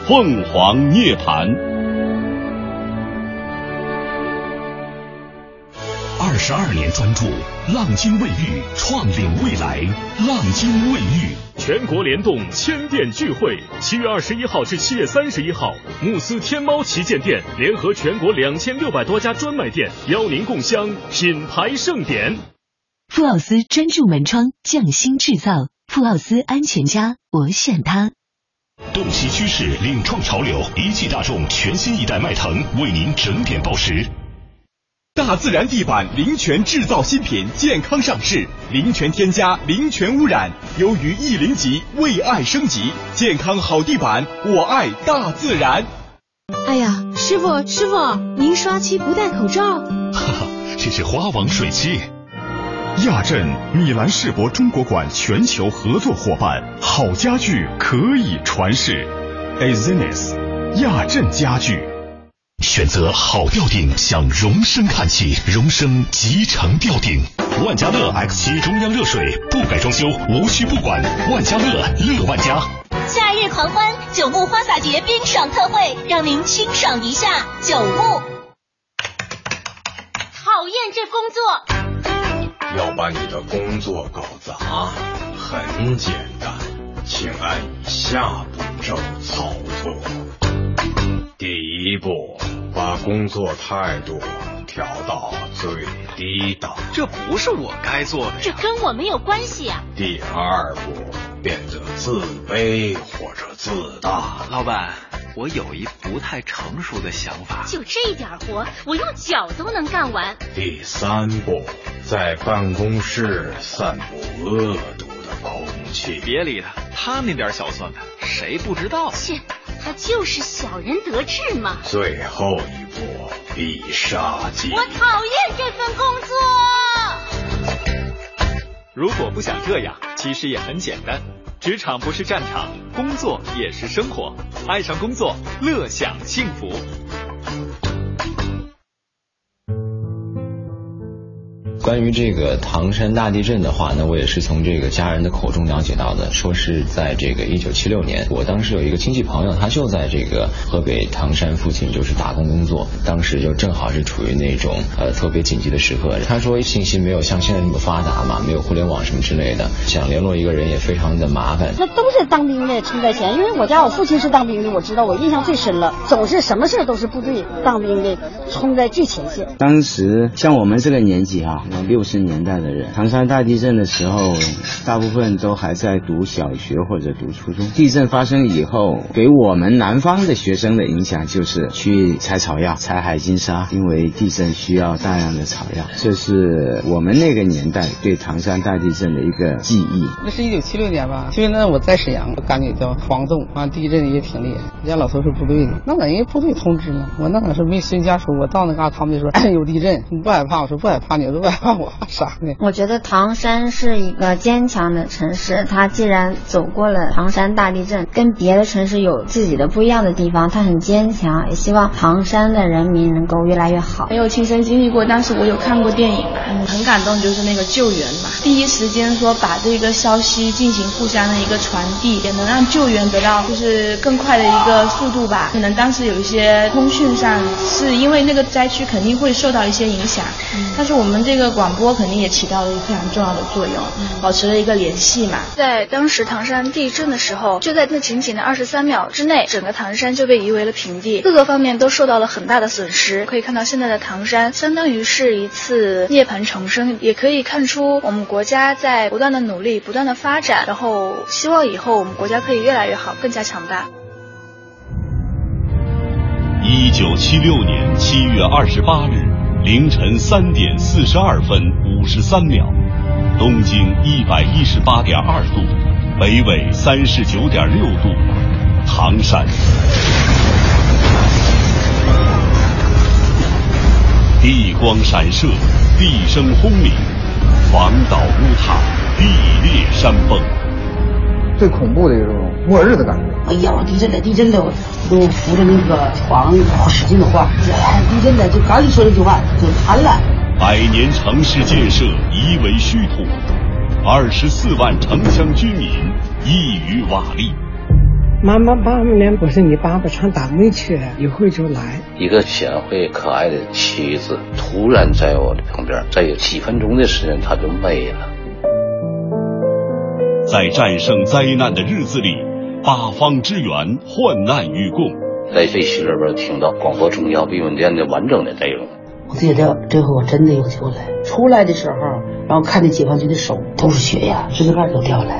凤凰涅槃》。二十二年专注，浪金卫浴创领未来。浪金卫浴全国联动千店聚会，七月二十一号至七月三十一号，慕斯天猫旗舰店联合全国两千六百多家专卖店，邀您共襄品牌盛典。富奥斯专注门窗匠心制造，富奥斯安全家，我选它。洞悉趋势，领创潮流，一汽大众全新一代迈腾为您整点报时。大自然地板零泉制造新品健康上市，零泉添加，零泉污染，由于一零级，为爱升级，健康好地板，我爱大自然。哎呀，师傅师傅，您刷漆不戴口罩？哈哈，这是花王水漆。亚振米兰世博中国馆全球合作伙伴，好家具可以传世。Azenis 亚振家具。选择好吊顶，向荣升看齐。荣升集成吊顶，万家乐 X 七中央热水，不改装修，无需不管。万家乐，乐万家。夏日狂欢，九牧花洒节冰爽特惠，让您清爽一下。九牧。讨厌这工作。要把你的工作搞砸，很简单，请按以下步骤操作。第一步，把工作态度调到最低档。这不是我该做的，这跟我没有关系啊。第二步，变得自卑或者自大。老板，我有一不太成熟的想法。就这点活，我用脚都能干完。第三步，在办公室散布恶毒的空气。别理他，他那点小算盘，谁不知道？切。他就是小人得志嘛。最后一步必杀技。我讨厌这份工作。如果不想这样，其实也很简单。职场不是战场，工作也是生活。爱上工作，乐享幸福。关于这个唐山大地震的话，呢我也是从这个家人的口中了解到的，说是在这个一九七六年，我当时有一个亲戚朋友，他就在这个河北唐山附近就是打工工作，当时就正好是处于那种呃特别紧急的时刻。他说信息没有像现在那么发达嘛，没有互联网什么之类的，想联络一个人也非常的麻烦。那都是当兵的冲在前，因为我家我父亲是当兵的，我知道我印象最深了，总是什么事都是部队当兵的冲在最前线。当时像我们这个年纪啊。六十年代的人，唐山大地震的时候，大部分都还在读小学或者读初中。地震发生以后，给我们南方的学生的影响就是去采草药、采海金沙，因为地震需要大量的草药。这是我们那个年代对唐山大地震的一个记忆。那是一九七六年吧？因为那我在沈阳，我感觉叫晃动，啊地震也挺厉害。人家老头是部队的，那人家部队通知了，我那可是没随家属。我到那嘎，他们就说真有地震，你不害怕？我说不害怕，你说不害？我怕啥呢？我觉得唐山是一个坚强的城市。它既然走过了唐山大地震，跟别的城市有自己的不一样的地方，它很坚强。也希望唐山的人民能够越来越好。没有亲身经历过，但是我有看过电影，嗯，很感动，就是那个救援嘛，第一时间说把这个消息进行互相的一个传递，也能让救援得到就是更快的一个速度吧。可能当时有一些通讯上是因为那个灾区肯定会受到一些影响，但是我们这个。个广播肯定也起到了一个非常重要的作用，保持了一个联系嘛。在当时唐山地震的时候，就在那仅仅的二十三秒之内，整个唐山就被夷为了平地，各个方面都受到了很大的损失。可以看到现在的唐山，相当于是一次涅槃重生，也可以看出我们国家在不断的努力、不断的发展，然后希望以后我们国家可以越来越好，更加强大。一九七六年七月二十八日凌晨三点四十二分五十三秒，东经一百一十八点二度，北纬三十九点六度，唐山。地光闪射，地声轰鸣，房倒屋塌，地裂山崩。最恐怖的一种末日的感觉。哎呀，地震了，地震了，都扶着那个床，使劲的晃。地震了，就赶紧说这句话就瘫了。百年城市建设夷为虚土，二十四万城乡居民一于瓦砾。妈妈，八年不是你爸爸上单位去了，一会儿就来。一个贤惠可爱的妻子，突然在我的旁边，再有几分钟的时间，她就没了。在战胜灾难的日子里，八方支援，患难与共。在这戏里边听到广播中央慰问电的完整的内容。我觉得这回我真的有救了。出来的时候，然后看见解放军的手都是血呀，指甲盖都掉了。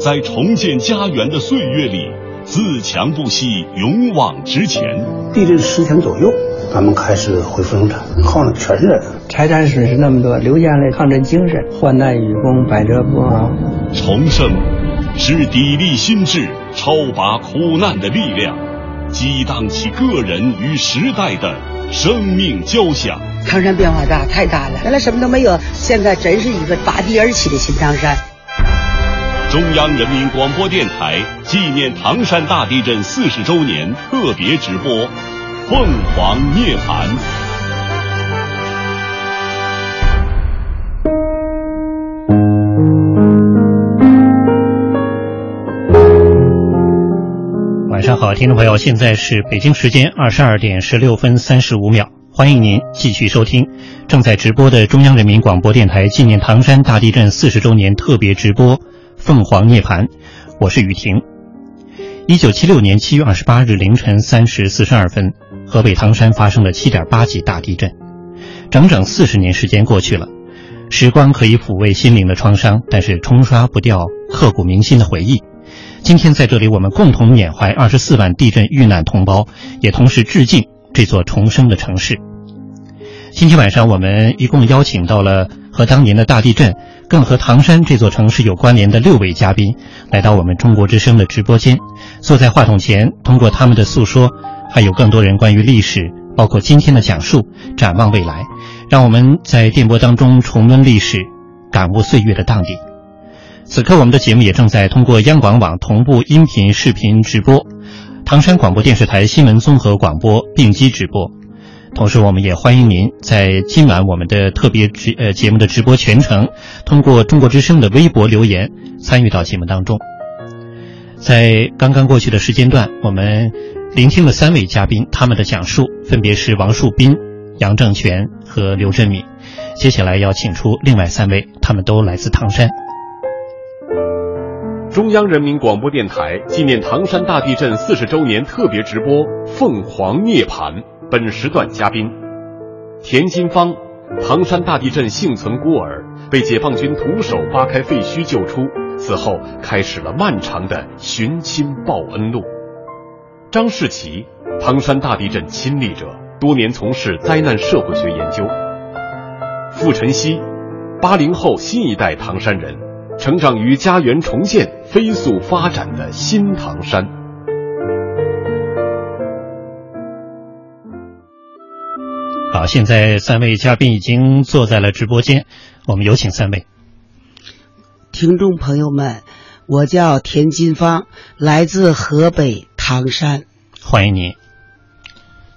在重建家园的岁月里，自强不息，勇往直前。地震十天左右，咱们开始恢复生产，靠的全是人。财产损失那么多，留下来抗震精神，患难与共，百折不挠。重生是砥砺心智、超拔苦难的力量，激荡起个人与时代的生命交响。唐山变化大，太大了，原来什么都没有，现在真是一个拔地而起的新唐山。中央人民广播电台纪念唐山大地震四十周年特别直播《凤凰涅槃》。晚上好，听众朋友，现在是北京时间二十二点十六分三十五秒，欢迎您继续收听正在直播的中央人民广播电台纪念唐山大地震四十周年特别直播《凤凰涅槃》，我是雨婷。一九七六年七月二十八日凌晨三时四十二分，河北唐山发生了七点八级大地震，整整四十年时间过去了，时光可以抚慰心灵的创伤，但是冲刷不掉刻骨铭心的回忆。今天在这里，我们共同缅怀二十四万地震遇难同胞，也同时致敬这座重生的城市。今天晚上，我们一共邀请到了和当年的大地震，更和唐山这座城市有关联的六位嘉宾，来到我们中国之声的直播间，坐在话筒前，通过他们的诉说，还有更多人关于历史，包括今天的讲述，展望未来，让我们在电波当中重温历史，感悟岁月的荡涤。此刻，我们的节目也正在通过央广网同步音频、视频直播，唐山广播电视台新闻综合广播并机直播。同时，我们也欢迎您在今晚我们的特别直呃节目的直播全程，通过中国之声的微博留言参与到节目当中。在刚刚过去的时间段，我们聆听了三位嘉宾，他们的讲述分别是王树斌、杨正全和刘振敏。接下来要请出另外三位，他们都来自唐山。中央人民广播电台纪念唐山大地震四十周年特别直播《凤凰涅槃》。本时段嘉宾：田金芳，唐山大地震幸存孤儿，被解放军徒手扒开废墟救出，此后开始了漫长的寻亲报恩路。张世奇，唐山大地震亲历者，多年从事灾难社会学研究。傅晨曦，八零后新一代唐山人。成长于家园重建、飞速发展的新唐山。好，现在三位嘉宾已经坐在了直播间，我们有请三位。听众朋友们，我叫田金芳，来自河北唐山，欢迎您。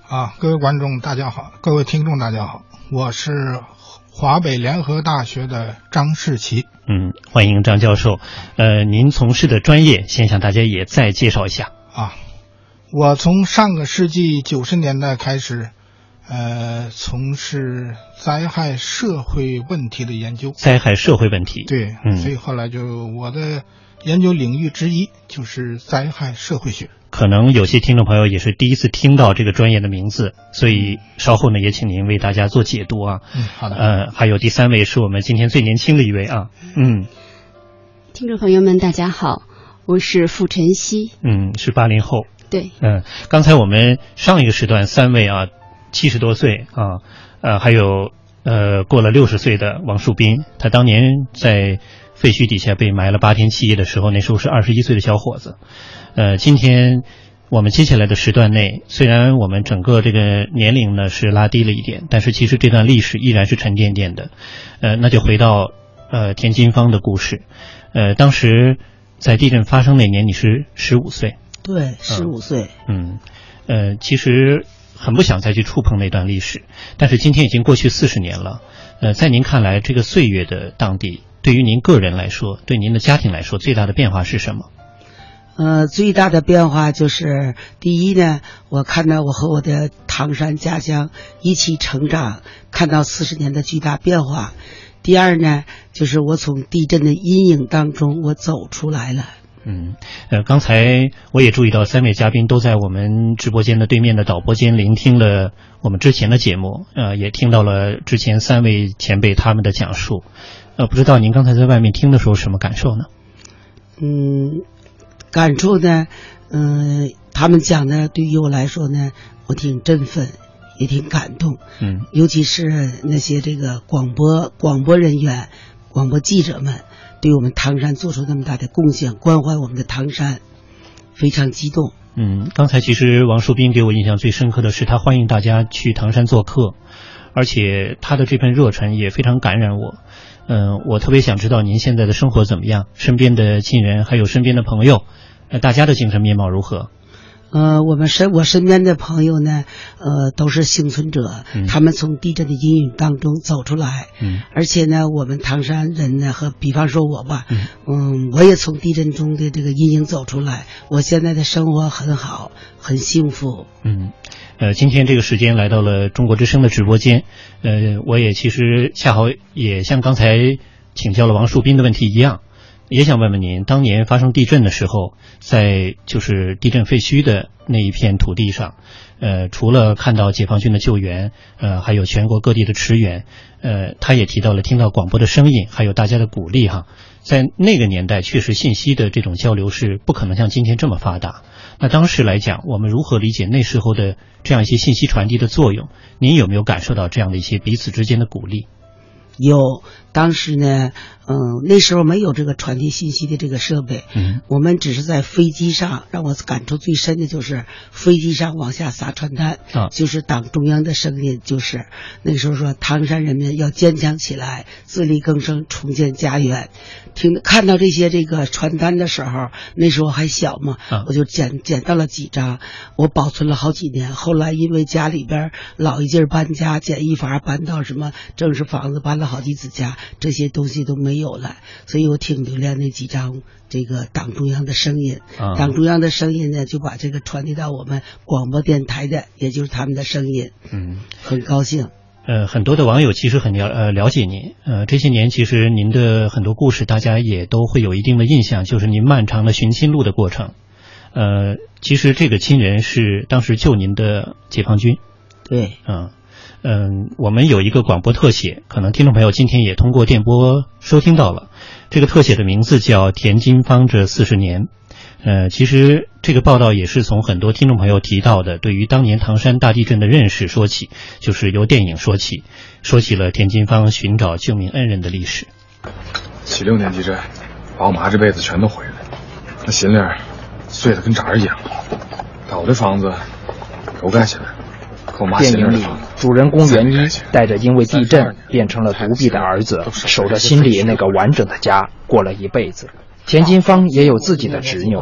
啊，各位观众大家好，各位听众大家好，我是华北联合大学的张世奇。嗯，欢迎张教授。呃，您从事的专业，先向大家也再介绍一下。啊，我从上个世纪九十年代开始，呃，从事灾害社会问题的研究。灾害社会问题。对，嗯，所以后来就我的研究领域之一就是灾害社会学。可能有些听众朋友也是第一次听到这个专业的名字，所以稍后呢也请您为大家做解读啊。嗯，好的。呃，还有第三位是我们今天最年轻的一位啊，嗯。听众朋友们，大家好，我是傅晨曦。嗯，是八零后。对。嗯，刚才我们上一个时段三位啊，七十多岁啊，呃，还有呃过了六十岁的王树斌，他当年在废墟底下被埋了八天七夜的时候，那时候是二十一岁的小伙子。呃，今天我们接下来的时段内，虽然我们整个这个年龄呢是拉低了一点，但是其实这段历史依然是沉甸甸的。呃，那就回到呃田金芳的故事。呃，当时在地震发生那年，你是十五岁。对，十五岁。嗯，呃，其实很不想再去触碰那段历史，但是今天已经过去四十年了。呃，在您看来，这个岁月的当地，对于您个人来说，对您的家庭来说，最大的变化是什么？呃，最大的变化就是，第一呢，我看到我和我的唐山家乡一起成长，看到四十年的巨大变化。第二呢，就是我从地震的阴影当中我走出来了。嗯，呃，刚才我也注意到三位嘉宾都在我们直播间的对面的导播间聆听了我们之前的节目，呃，也听到了之前三位前辈他们的讲述。呃，不知道您刚才在外面听的时候什么感受呢？嗯，感触呢，嗯、他们讲的对于我来说呢，我挺振奋，也挺感动。嗯，尤其是那些这个广播广播人员、广播记者们，对我们唐山做出那么大的贡献，关怀我们的唐山，非常激动。嗯，刚才其实王树斌给我印象最深刻的是他欢迎大家去唐山做客，而且他的这份热忱也非常感染我。嗯、我特别想知道您现在的生活怎么样，身边的亲人还有身边的朋友，呃，大家的精神面貌如何？呃，我们身我身边的朋友呢，呃，都是幸存者，嗯他们从地震的阴影当中走出来，嗯而且呢，我们唐山人呢，和比方说我吧，嗯，我也从地震中的这个阴影走出来，我现在的生活很好，很幸福。嗯，呃，今天这个时间来到了中国之声的直播间，呃，我也其实恰好也像刚才请教了王树斌的问题一样，也想问问您，当年发生地震的时候，在就是地震废墟的那一片土地上，呃，除了看到解放军的救援，呃，还有全国各地的驰援，呃，他也提到了听到广播的声音，还有大家的鼓励哈，在那个年代，确实信息的这种交流是不可能像今天这么发达。那当时来讲，我们如何理解那时候的这样一些信息传递的作用？您有没有感受到这样的一些彼此之间的鼓励？有，当时呢，嗯，那时候没有这个传递信息的这个设备，嗯，我们只是在飞机上，让我感触最深的就是飞机上往下撒传单，啊就是党中央的声音，就是那时候说唐山人民要坚强起来，自力更生，重建家园。听看到这些这个传单的时候，那时候还小嘛，啊我就捡捡到了几张，我保存了好几年。后来因为家里边老一劲儿搬家，简易房搬到什么正式房子，搬了好几次家，这些东西都没有了，所以我挺留恋那几张这个党中央的声音。啊党中央的声音呢，就把这个传递到我们广播电台的，也就是他们的声音，嗯，很高兴。呃，很多的网友其实很了呃了解您，呃，这些年其实您的很多故事大家也都会有一定的印象，就是您漫长的寻亲路的过程。呃，其实这个亲人是当时救您的解放军。对，嗯嗯，我们有一个广播特写，可能听众朋友今天也通过电波收听到了。这个特写的名字叫《田金芳这四十年》。呃，其实这个报道也是从很多听众朋友提到的，对于当年唐山大地震的认识说起，就是由电影说起，说起了田金芳寻找救命恩人的历史。七六年地震，把我妈这辈子全都毁了，那心灵碎得跟渣儿一样。把我的房子都盖起来，电影里主人公袁一带着因为地震变成了独臂的儿子，守着心里那个完整的家，过了一辈子。田金芳也有自己的侄女，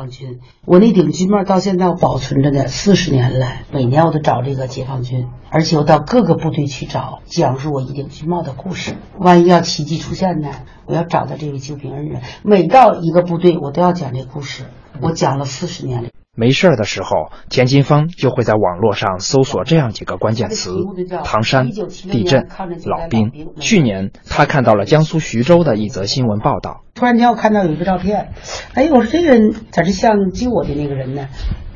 我那顶军帽到现在我保存着呢，四十年来，每年我都找这个解放军，而且我到各个部队去找，讲述我一顶军帽的故事。万一要奇迹出现呢，我要找到这位救兵恩人。每到一个部队，我都要讲这故事，我讲了四十年了。没事儿的时候，田金芳就会在网络上搜索这样几个关键词：唐山、地震、老兵。去年，他看到了江苏徐州的一则新闻报道。突然间，我看到有一个照片，哎，我说这个人咋是像救我的那个人呢？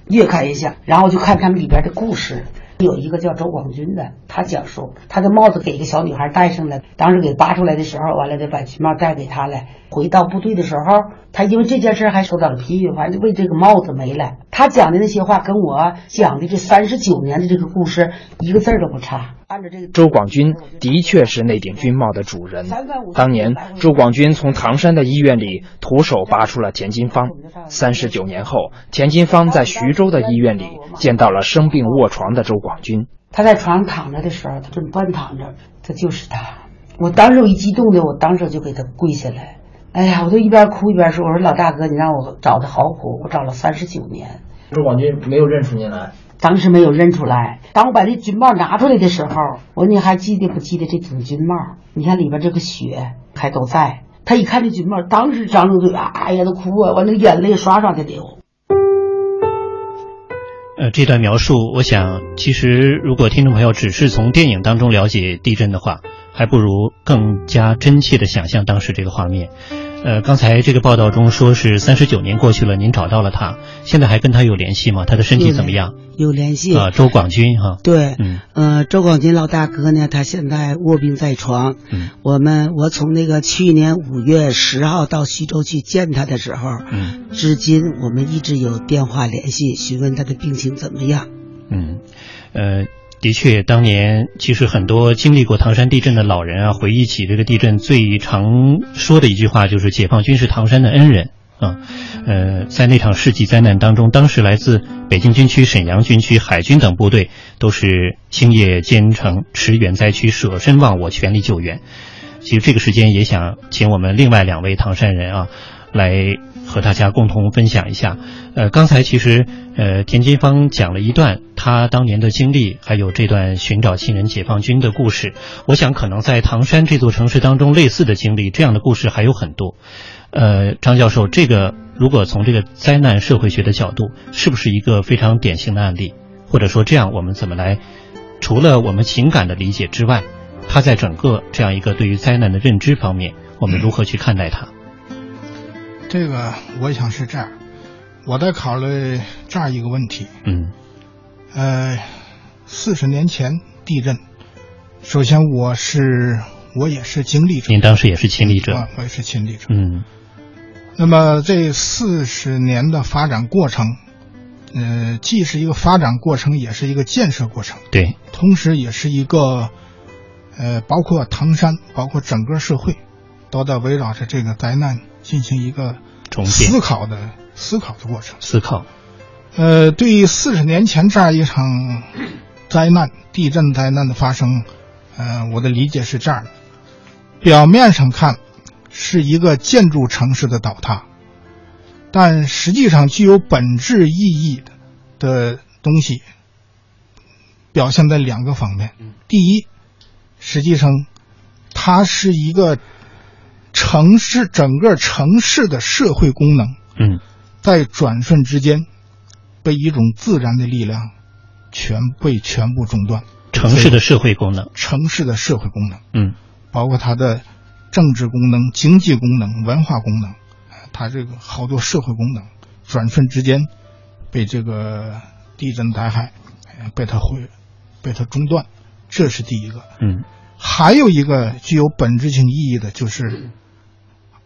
越看越像，然后就看他们里边的故事。有一个叫周广军的，他讲述他的帽子给一个小女孩戴上了，当时给扒出来的时候，完了就把军帽戴给她了。回到部队的时候，他因为这件事还受到了批评，反正为这个帽子没了。他讲的那些话跟我讲的这三十九年的这个故事一个字都不差。按照这个，周广军的确是那顶军帽的主人。当年，周广军从唐山的医院里徒手拔出了田金芳。三十九年后，田金芳在徐州的医院里见到了生病卧床的周广军。他在床上躺着的时候，他正半躺着，他就是他。我当时我一激动的，我当时就给他跪下来。哎呀，我都一边哭一边说：“我说老大哥，你让我找的好苦，我找了三十九年。”周广军没有认出您来，当时没有认出来。当我把这军帽拿出来的时候，我说：“你还记得不记得这顶军帽？你看里边这个血还都在。”他一看这军帽，当时张着嘴，哎呀，都哭啊，我那眼泪唰唰的流。呃，这段描述，我想，其实如果听众朋友只是从电影当中了解地震的话，还不如更加真切的想象当时这个画面。呃，刚才这个报道中说是三十九年过去了，您找到了他，现在还跟他有联系吗？他的身体怎么样？有联系啊，周广军哈。对，嗯，呃，周广军老大哥呢，他现在卧病在床。嗯，我们我从那个去年五月十号到徐州去见他的时候，嗯，至今我们一直有电话联系，询问他的病情怎么样。嗯，呃。的确，当年其实很多经历过唐山地震的老人啊，回忆起这个地震，最常说的一句话就是“解放军是唐山的恩人”啊。呃，在那场世纪灾难当中，当时来自北京军区、沈阳军区、海军等部队都是星夜兼程，驰援灾区，舍身忘我，全力救援。其实这个时间也想请我们另外两位唐山人啊，来。和大家共同分享一下，呃，刚才其实呃田金芳讲了一段他当年的经历，还有这段寻找亲人解放军的故事。我想可能在唐山这座城市当中，类似的经历这样的故事还有很多。呃，张教授，这个如果从这个灾难社会学的角度，是不是一个非常典型的案例？或者说这样，我们怎么来除了我们情感的理解之外，他在整个这样一个对于灾难的认知方面，我们如何去看待它？这个我想是这样，我在考虑这样一个问题。嗯，呃，四十年前地震，首先我是我也是经历者，您当时也是亲历者，我也是亲历者。嗯，那么这四十年的发展过程，呃，既是一个发展过程，也是一个建设过程。对，同时也是一个，呃，包括唐山，包括整个社会，都在围绕着这个灾难。进行一个重思考的思考的过程。思考，呃，对于四十年前这样一场灾难、地震灾难的发生，呃，我的理解是这样的：表面上看是一个建筑城市的倒塌，但实际上具有本质意义的的东西，表现在两个方面。第一，实际上它是一个。城市整个城市的社会功能，嗯，在转瞬之间，被一种自然的力量全被全部中断。城市的社会功能，城市的社会功能，嗯，包括它的政治功能、经济功能、文化功能，它这个好多社会功能，转瞬之间被这个地震灾害被它毁，被它中断。这是第一个，嗯，还有一个具有本质性意义的，就是。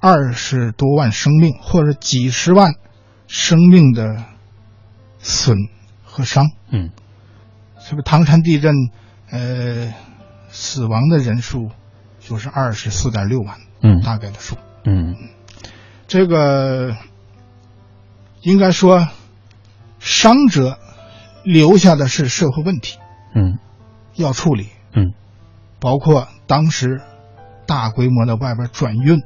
二十多万生命，或者几十万生命的损和伤，嗯，是不是唐山地震？呃，死亡的人数就是二十四点六万，嗯，大概的数，嗯，这个应该说，伤者留下的是社会问题，嗯，要处理，嗯，包括当时大规模的外边转运。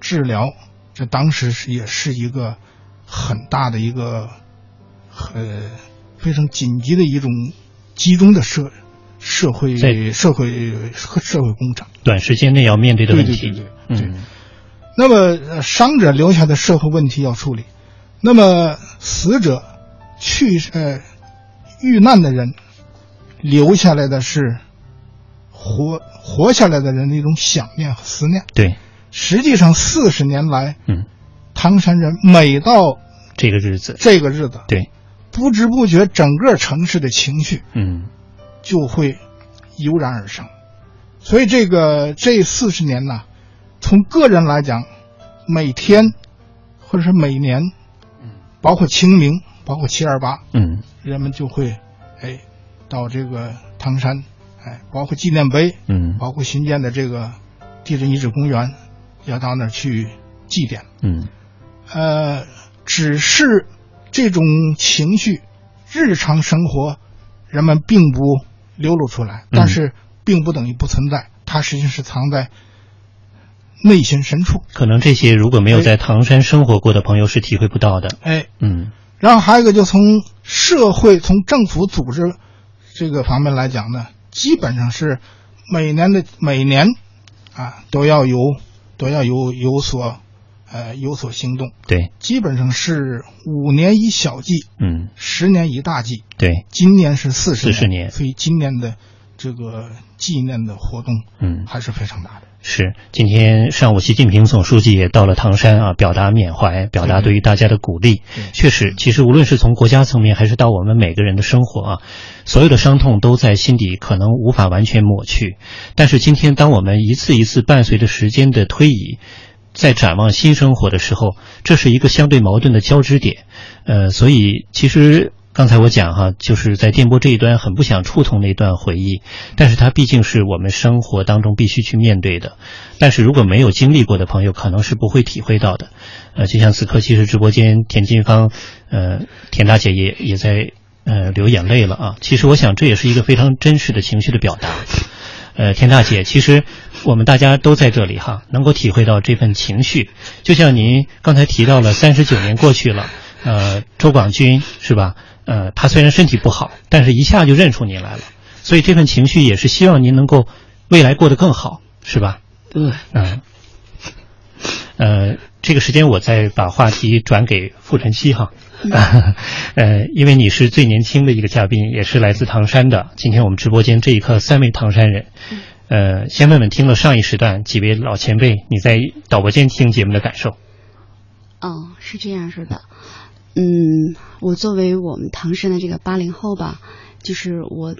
治疗，这当时是也是一个很大的一个呃非常紧急的一种集中的社社会社会和社会工程，短时间内要面对的问题。对对对，嗯。那么伤者留下的社会问题要处理，那么死者去呃遇难的人留下来的是活活下来的人的一种想念和思念。对，实际上四十年来，嗯，唐山人每到这个日子，这个日子，对，不知不觉整个城市的情绪，嗯，就会油然而生。所以这个这四十年呢，从个人来讲，每天或者是每年，嗯包括清明，包括七二八，嗯，人们就会哎到这个唐山，哎，包括纪念碑，嗯，包括新建的这个地震遗址公园，要到那儿去祭奠，嗯，呃，只是这种情绪，日常生活人们并不流露出来，但是。并不等于不存在，它实际上是藏在内心深处。可能这些如果没有在唐山生活过的朋友是体会不到的。哎，嗯。然后还有一个，就从社会、从政府组织这个方面来讲呢，基本上是每年的每年啊都要有都要有有所呃有所行动。对，基本上是五年一小计，嗯，十年一大计。对，今年是四十四十年，所以今年的。这个纪念的活动，嗯，还是非常大的。是，今天上午习近平总书记也到了唐山啊，表达缅怀，表达对于大家的鼓励。确实，其实无论是从国家层面，还是到我们每个人的生活啊，所有的伤痛都在心底，可能无法完全抹去。但是今天，当我们一次一次伴随着时间的推移，在展望新生活的时候，这是一个相对矛盾的交织点。呃，所以其实。刚才我讲哈，就是在电波这一端很不想触碰那段回忆，但是它毕竟是我们生活当中必须去面对的。但是如果没有经历过的朋友，可能是不会体会到的。呃，就像此刻，其实直播间田金芳，呃，田大姐也也在呃流眼泪了啊。其实我想这也是一个非常真实的情绪的表达。呃，田大姐，其实我们大家都在这里哈，能够体会到这份情绪。就像您刚才提到了，三十九年过去了，呃，周广军是吧？呃，他虽然身体不好，但是一下就认出您来了，所以这份情绪也是希望您能够未来过得更好，是吧？对，嗯，呃，这个时间我再把话题转给傅晨曦哈，呃，因为你是最年轻的一个嘉宾，也是来自唐山的。今天我们直播间这一刻三位唐山人，呃，先问问听了上一时段几位老前辈，你在导播间听节目的感受？哦，是这样式的。嗯，我作为我们唐山的这个八零后吧，就是我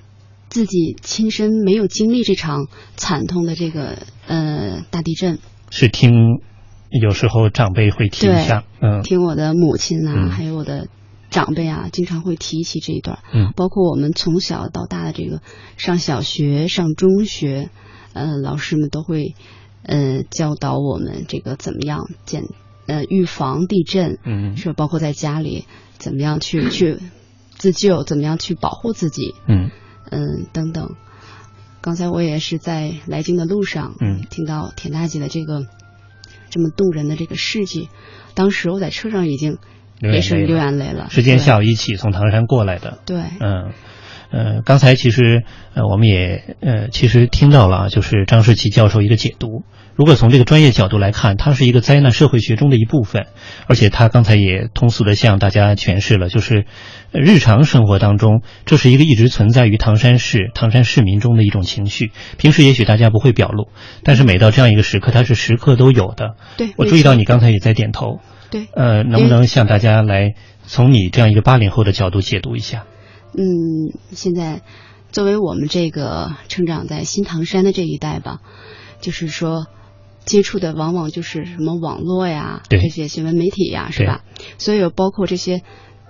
自己亲身没有经历这场惨痛的这个呃大地震，是听有时候长辈会提一下，嗯，听我的母亲啊，还有我的长辈啊，经常会提起这一段，嗯，包括我们从小到大的这个上小学、上中学，呃，老师们都会呃教导我们这个怎么样简。呃，预防地震，嗯，是包括在家里怎么样去去自救，怎么样去保护自己，嗯嗯等等。刚才我也是在来京的路上，嗯，听到田大姐的这个这么动人的这个事迹，当时我在车上已经也是流眼泪了。时间下午一起从唐山过来的，对，嗯呃，刚才其实呃我们也呃其实听到了，就是张世奇教授一个解读。如果从这个专业角度来看，它是一个灾难社会学中的一部分，而且他刚才也通俗的向大家诠释了，就是日常生活当中，这是一个一直存在于唐山市、唐山市民中的一种情绪。平时也许大家不会表露，但是每到这样一个时刻，它是时刻都有的。对，我注意到你刚才也在点头。对，呃，能不能向大家来从你这样一个八零后的角度解读一下？嗯，现在作为我们这个成长在新唐山的这一代吧，就是说。接触的往往就是什么网络呀，这些新闻媒体呀，是吧？所以包括这些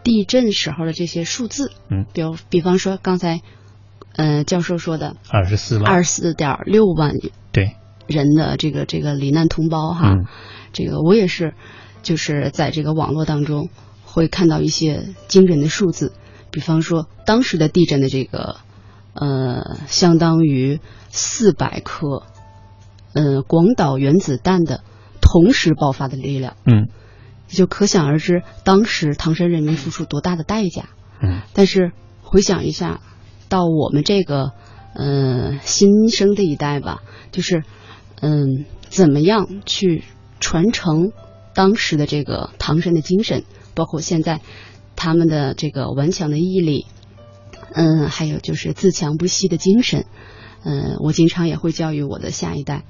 地震时候的这些数字，嗯，比如比方说刚才，呃，教授说的二十四万，二十四点六万对。人的这个这个罹难同胞哈，这个我也是，就是在这个网络当中会看到一些惊人的数字，比方说当时的地震的这个，呃，相当于四百克。嗯，广岛原子弹的同时爆发的力量，嗯，就可想而知，当时唐山人民付出多大的代价，嗯。但是回想一下，到我们这个呃新生的一代吧，就是嗯怎么样去传承当时的这个唐山的精神，包括现在他们的这个顽强的毅力，嗯，还有就是自强不息的精神，嗯，我经常也会教育我的下一代，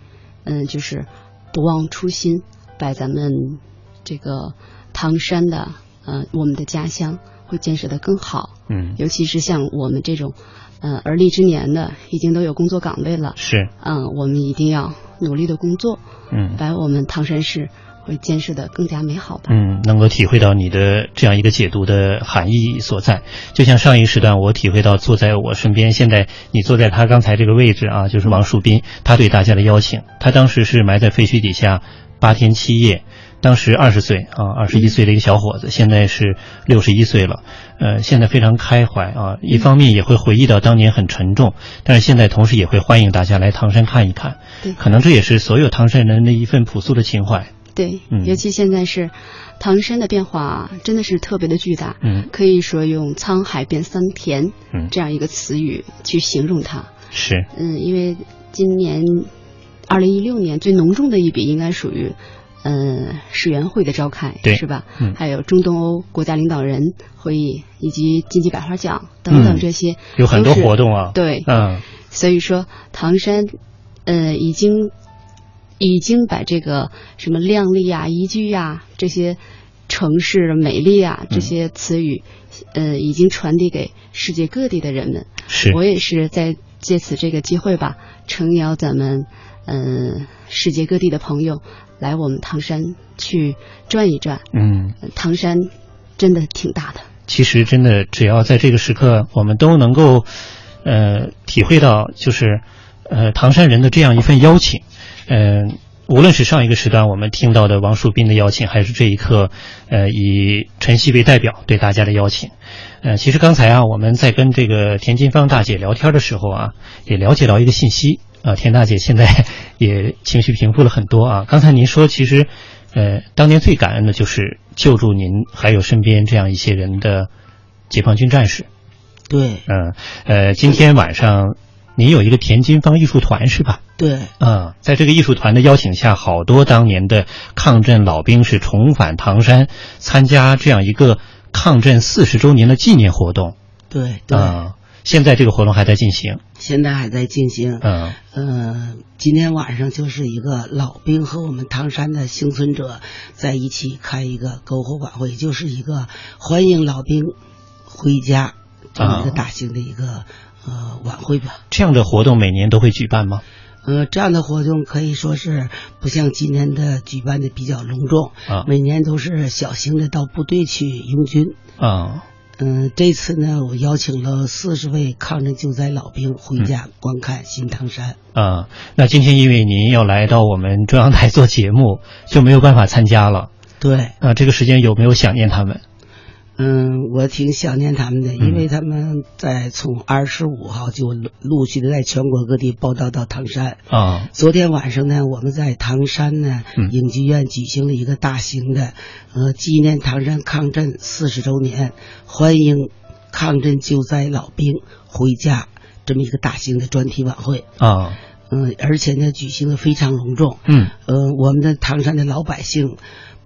嗯，就是不忘初心，把咱们这个唐山的，呃，我们的家乡会建设的更好，嗯，尤其是像我们这种，呃，而立之年的，已经都有工作岗位了，是，嗯，我们一定要努力的工作，嗯，把我们唐山市。会建设的更加美好吧？嗯，能够体会到你的这样一个解读的含义所在。就像上一时段我体会到坐在我身边，现在你坐在他刚才这个位置啊，就是王树斌，他对大家的邀请。他当时是埋在废墟底下八天七夜，当时二十岁啊，二十一岁的一个小伙子，现在是六十一岁了。呃，现在非常开怀啊，一方面也会回忆到当年很沉重，但是现在同时也会欢迎大家来唐山看一看。对，可能这也是所有唐山人的一份朴素的情怀。对，尤其现在是唐山的变化真的是特别的巨大，嗯，可以说用沧海变桑田，嗯，这样一个词语去形容它。是，嗯，因为今年二零一六年最浓重的一笔应该属于，嗯，世园会的召开，对，是吧？嗯，还有中东欧国家领导人会议以及金鸡百花奖等等这些，有很多活动啊。对，嗯，所以说唐山，呃，已经。已经把这个什么靓丽啊、宜居呀这些城市美丽啊这些词语，呃，已经传递给世界各地的人们。是我也是在借此这个机会吧，诚邀咱们嗯世界各地的朋友来我们唐山去转一转。嗯，唐山真的挺大的。其实真的，只要在这个时刻，我们都能够呃体会到，就是呃唐山人的这样一份邀请。嗯，无论是上一个时段我们听到的王树斌的邀请，还是这一刻，呃，以晨曦为代表对大家的邀请，呃，其实刚才啊，我们在跟这个田金芳大姐聊天的时候啊，也了解到一个信息啊，田大姐现在也情绪平复了很多啊。刚才您说，其实，呃，当年最感恩的就是救助您还有身边这样一些人的解放军战士。对，嗯，呃，今天晚上。您有一个田金芳艺术团是吧？对，嗯，在这个艺术团的邀请下，好多当年的抗震老兵是重返唐山，参加这样一个抗震四十周年的纪念活动。对，对，现在这个活动还在进行。现在还在进行。嗯，呃，今天晚上就是一个老兵和我们唐山的幸存者在一起开一个篝火晚会，就是一个欢迎老兵回家这么一个大型的一个。呃，晚会吧，这样的活动每年都会举办吗？呃，这样的活动可以说是不像今年的举办的比较隆重啊，每年都是小型的到部队去拥军啊。嗯，这次呢，我邀请了四十位抗震救灾老兵回家观看新唐山啊。那今天因为您要来到我们中央台做节目，就没有办法参加了。对啊，这个时间有没有想念他们？嗯，我挺想念他们的，因为他们在从二十五号就陆续的在全国各地报道到唐山啊。昨天晚上呢，我们在唐山呢影剧院举行了一个大型的呃纪念唐山抗震四十周年，欢迎抗震救灾老兵回家这么一个大型的专题晚会啊。嗯，而且呢举行的非常隆重。嗯，呃，我们的唐山的老百姓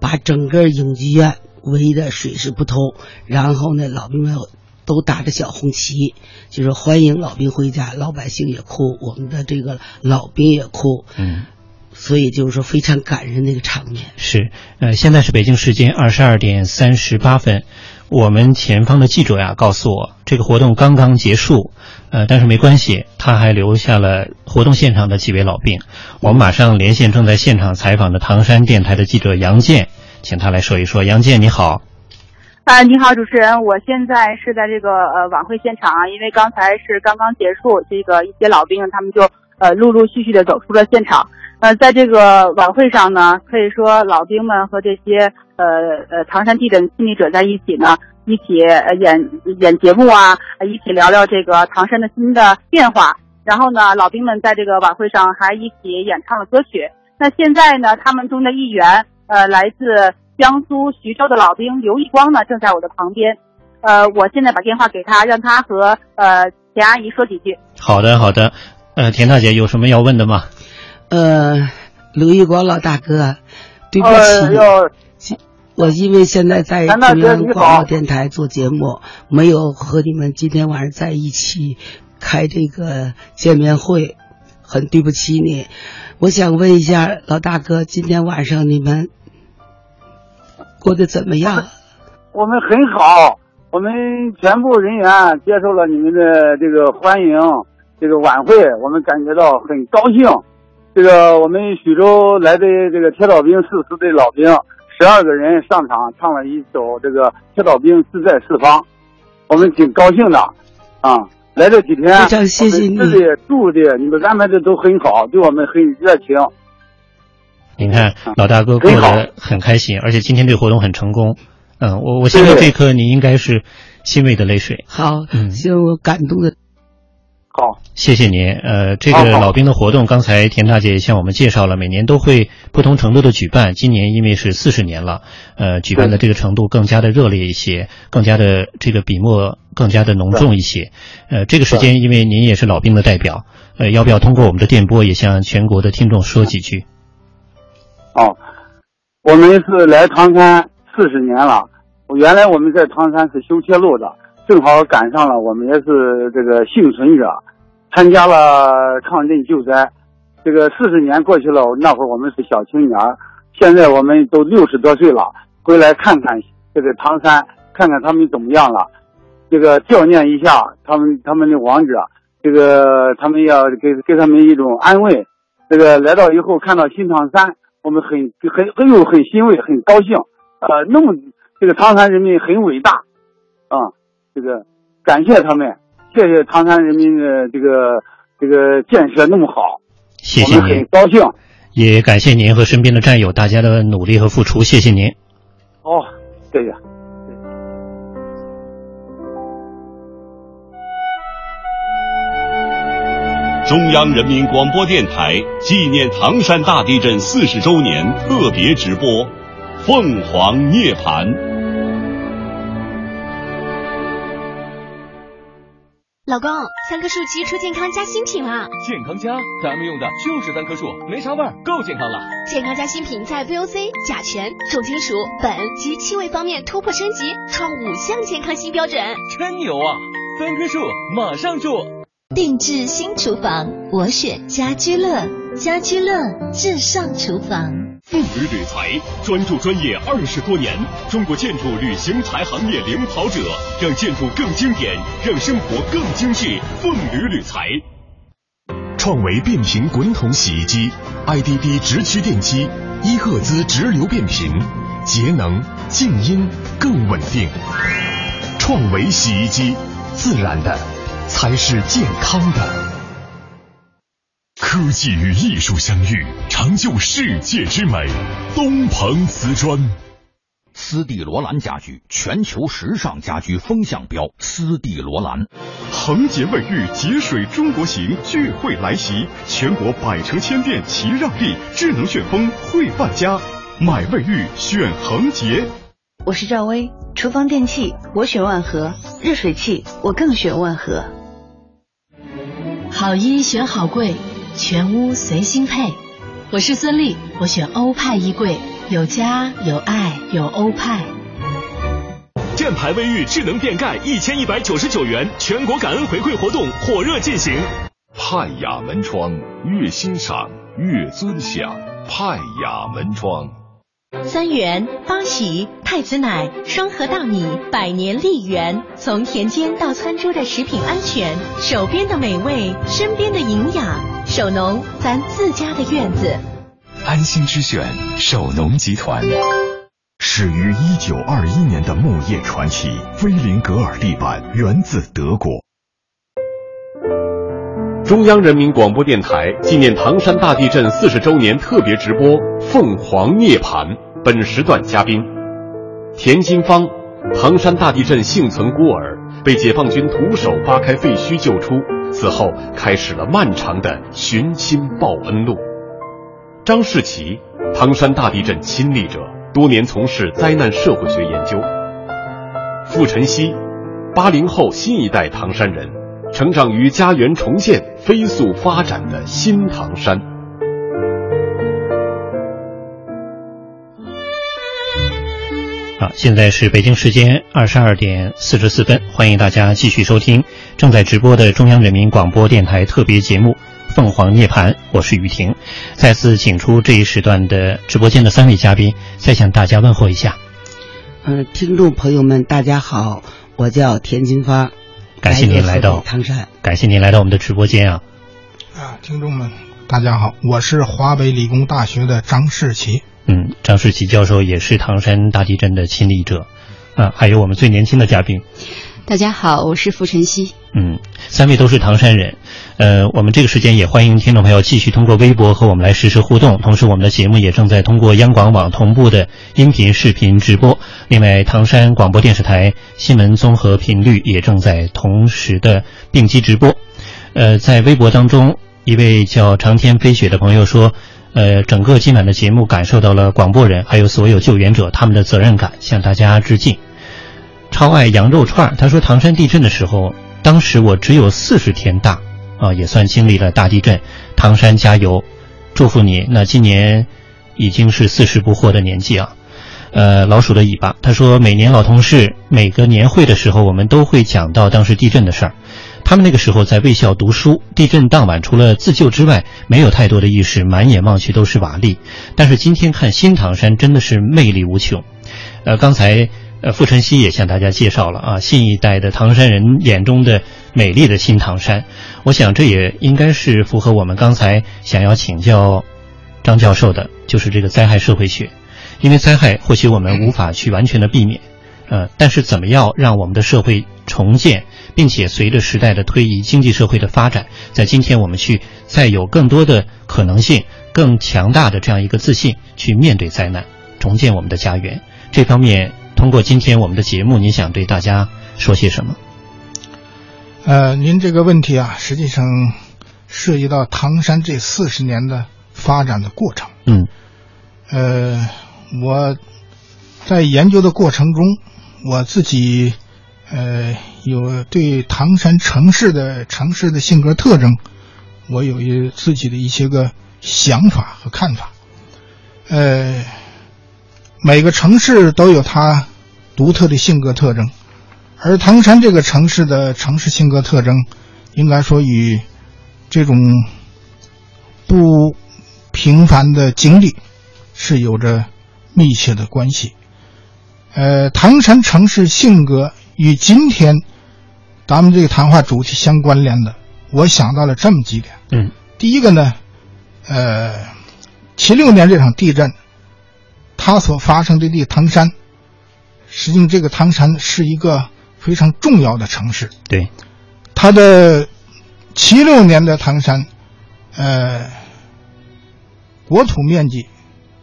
把整个影剧院。围的水势不通，然后呢，老兵们都打着小红旗，就是欢迎老兵回家，老百姓也哭，我们的这个老兵也哭，嗯，所以就是说非常感人那个场面。是，呃，现在是北京时间二十二点三十八分，我们前方的记者呀告诉我，这个活动刚刚结束，呃，但是没关系，他还留下了活动现场的几位老兵，我们马上连线正在现场采访的唐山电台的记者杨健。请他来说一说，杨健你好。啊，你好，主持人，我现在是在这个呃晚会现场，因为刚才是刚刚结束，这个一些老兵他们就呃陆陆续续的走出了现场。呃，在这个晚会上呢，可以说老兵们和这些呃呃唐山地震亲历者在一起呢，一起演演节目啊，一起聊聊这个唐山的新的变化。然后呢，老兵们在这个晚会上还一起演唱了歌曲。那现在呢，他们中的一员。呃，来自江苏徐州的老兵刘义光呢，正在我的旁边。呃，我现在把电话给他，让他和呃田阿姨说几句。好的，好的。呃，田大姐有什么要问的吗？呃，刘义光老大哥，对不起，我因为现在在中央广播电台做节目，没有和你们今天晚上在一起开这个见面会，很对不起你。我想问一下老大哥，今天晚上你们过得怎么样？我们很好，我们全部人员接受了你们的这个欢迎，这个晚会，我们感觉到很高兴。这个我们徐州来的这个铁道兵四十队老兵，十二个人上场唱了一首这个铁道兵志在四方，我们挺高兴的，啊，来这几天，非常谢谢你，吃的住的，你们安排的都很好，对我们很热情。您看，老大哥过得很开心，而且今天这个活动很成功。嗯，我我相信这一刻你应该是欣慰的泪水。好，嗯，让我感动的。好，谢谢您。呃，这个老兵的活动，刚才田大姐向我们介绍了，每年都会不同程度的举办。今年因为是四十年了，呃，举办的这个程度更加的热烈一些，更加的这个笔墨更加的浓重一些。呃，这个时间，因为您也是老兵的代表，呃，要不要通过我们的电波也向全国的听众说几句？哦，我们是来唐山四十年了，原来我们在唐山是修铁路的。正好赶上了，我们也是这个幸存者，参加了抗震救灾。这个四十年过去了，那会儿我们是小青年，现在我们都六十多岁了，回来看看这个唐山，看看他们怎么样了，这个悼念一下他们他们的亡者，这个他们要给给他们一种安慰。这个来到以后看到新唐山，我们很很很有很欣慰，很高兴。呃，那么这个唐山人民很伟大，啊。这个感谢他们，谢谢唐山人民的这个这个建设那么好，谢谢您，很高兴，也感谢您和身边的战友大家的努力和付出，谢谢您。哦，谢谢。中央人民广播电台纪念唐山大地震四十周年特别直播，《凤凰涅槃》。老公，三棵树基出健康加新品了。健康加，咱们用的就是三棵树，没啥味儿，够健康了。健康加新品在 VOC、甲醛、重金属、苯及气味方面突破升级，创五项健康新标准，真牛啊！三棵树，马上住。定制新厨房，我选家居乐，家居乐至上厨房。凤铝铝材专注专业二十多年，中国建筑铝型材行业领跑者，让建筑更经典，让生活更精致。凤铝铝材，创维变频滚筒洗衣机，IDD 直驱电机，一赫兹直流变频，节能、静音更稳定。创维洗衣机，自然的才是健康的。科技与艺术相遇，成就世界之美。东鹏瓷砖，斯蒂罗兰家居全球时尚家居风向标。斯蒂罗兰，恒洁卫浴节水中国行聚会来袭，全国百城千店齐让利，智能旋风会万家，买卫浴选恒洁。我是赵薇，厨房电器我选万和，热水器我更选万和。好衣选好柜。全屋随心配，我是孙俪，我选欧派衣柜，有家有爱有欧派。箭牌卫浴智能变盖一千一百九十九元，全国感恩回馈活动火热进行。派雅门窗，越欣赏越尊享。派雅门窗。三元八喜太子奶双核大米百年丽源，从田间到餐桌的食品安全，手边的美味，身边的营养。首农，咱自家的院子。安心之选，首农集团。始于一九二一年的木业传奇，菲林格尔地板源自德国。中央人民广播电台纪念唐山大地震四十周年特别直播《凤凰涅槃》，本时段嘉宾：田金芳，唐山大地震幸存孤儿，被解放军徒手扒开废墟救出。此后开始了漫长的寻亲报恩路。张世奇，唐山大地震亲历者，多年从事灾难社会学研究。傅晨曦，八零后新一代唐山人，成长于家园重现、飞速发展的新唐山。好，现在是北京时间二十二点四十四分，欢迎大家继续收听正在直播的中央人民广播电台特别节目《凤凰涅槃》，我是雨婷。再次请出这一时段的直播间的三位嘉宾，再向大家问候一下。嗯，听众朋友们，大家好，我叫田金发，感谢您来到唐山，感谢您来到我们的直播间啊。啊，听众们，大家好，我是华北理工大学的张世奇。嗯，张世奇教授也是唐山大地震的亲历者，啊，还有我们最年轻的嘉宾。大家好，我是傅晨曦。嗯，三位都是唐山人，呃，我们这个时间也欢迎听众朋友继续通过微博和我们来实时互动，同时我们的节目也正在通过央广网同步的音频、视频直播。另外，唐山广播电视台新闻综合频率也正在同时的并机直播。呃，在微博当中，一位叫长天飞雪的朋友说。呃，整个今晚的节目感受到了广播人还有所有救援者他们的责任感，向大家致敬。超爱羊肉串，他说唐山地震的时候，当时我只有四十天大，啊，也算经历了大地震。唐山加油，祝福你。那今年已经是四十不惑的年纪啊。呃，老鼠的尾巴，他说每年老同事每个年会的时候，我们都会讲到当时地震的事儿。他们那个时候在卫校读书，地震当晚除了自救之外，没有太多的意识，满眼望去都是瓦砾。但是今天看新唐山真的是魅力无穷。呃，刚才呃傅晨曦也向大家介绍了啊，新一代的唐山人眼中的美丽的新唐山。我想这也应该是符合我们刚才想要请教张教授的，就是这个灾害社会学。因为灾害或许我们无法去完全的避免，呃，但是怎么样让我们的社会重建？并且随着时代的推移，经济社会的发展，在今天我们去再有更多的可能性、更强大的这样一个自信去面对灾难，重建我们的家园。这方面，通过今天我们的节目，您想对大家说些什么？呃，您这个问题啊，实际上涉及到唐山这四十年的发展的过程。嗯。呃，我在研究的过程中，我自己。呃，有对唐山城市的城市的性格特征，我有一自己的一些个想法和看法。呃，每个城市都有它独特的性格特征，而唐山这个城市的城市性格特征，应该说与这种不平凡的经历是有着密切的关系。呃，唐山城市性格。与今天咱们这个谈话主题相关联的，我想到了这么几点。嗯，第一个呢，呃，七六年这场地震，它所发生的地唐山，实际上这个唐山是一个非常重要的城市。对，它的七六年的唐山，呃，国土面积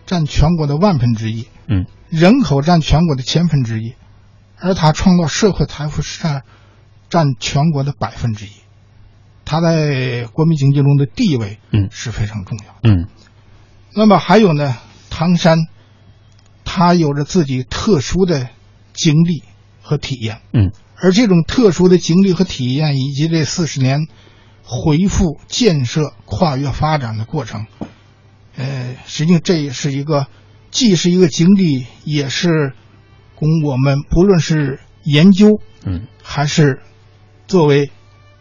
占全国的万分之一，嗯，人口占全国的千分之一。而它创造社会财富是占占全国的百分之一，它在国民经济中的地位嗯是非常重要的嗯。那么还有呢，唐山，它有着自己特殊的经历和体验嗯，而这种特殊的经历和体验，以及这四十年恢复建设、跨越发展的过程，呃，实际上这也是一个既是一个经历，也是。供我们不论是研究，嗯，还是作为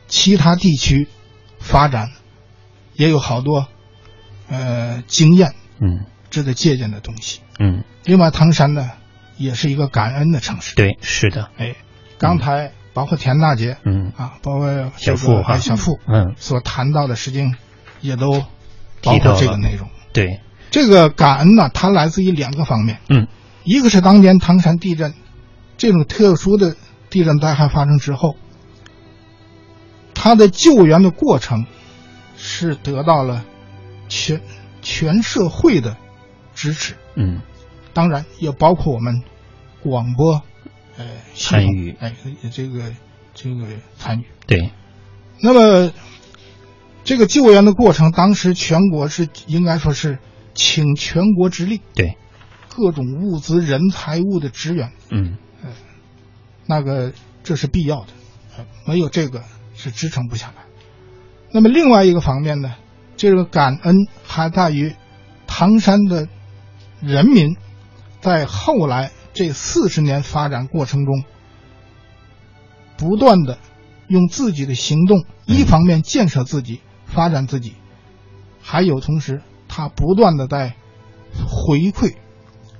其他地区发展，也有好多呃经验，嗯，值得借鉴的东西，嗯。另外，唐山呢也是一个感恩的城市，对，是的，哎，刚才包括田大姐，嗯。啊，包括小付哈，小付，嗯，所谈到的事情也都包括这个内容，对，这个感恩呢，它来自于两个方面，嗯。一个是当年唐山地震，这种特殊的地震灾害发生之后，它的救援的过程是得到了全全社会的支持。嗯，当然也包括我们广播，呃，参与，哎，这个这个参与。对。那么这个救援的过程，当时全国是应该说是倾全国之力。对。各种物资、人、财物的支援，嗯，那个这是必要的，没有这个是支撑不下来。那么另外一个方面呢，这个感恩还在于唐山的人民在后来这四十年发展过程中，不断的用自己的行动，一方面建设自己、发展自己，还有同时他不断的在回馈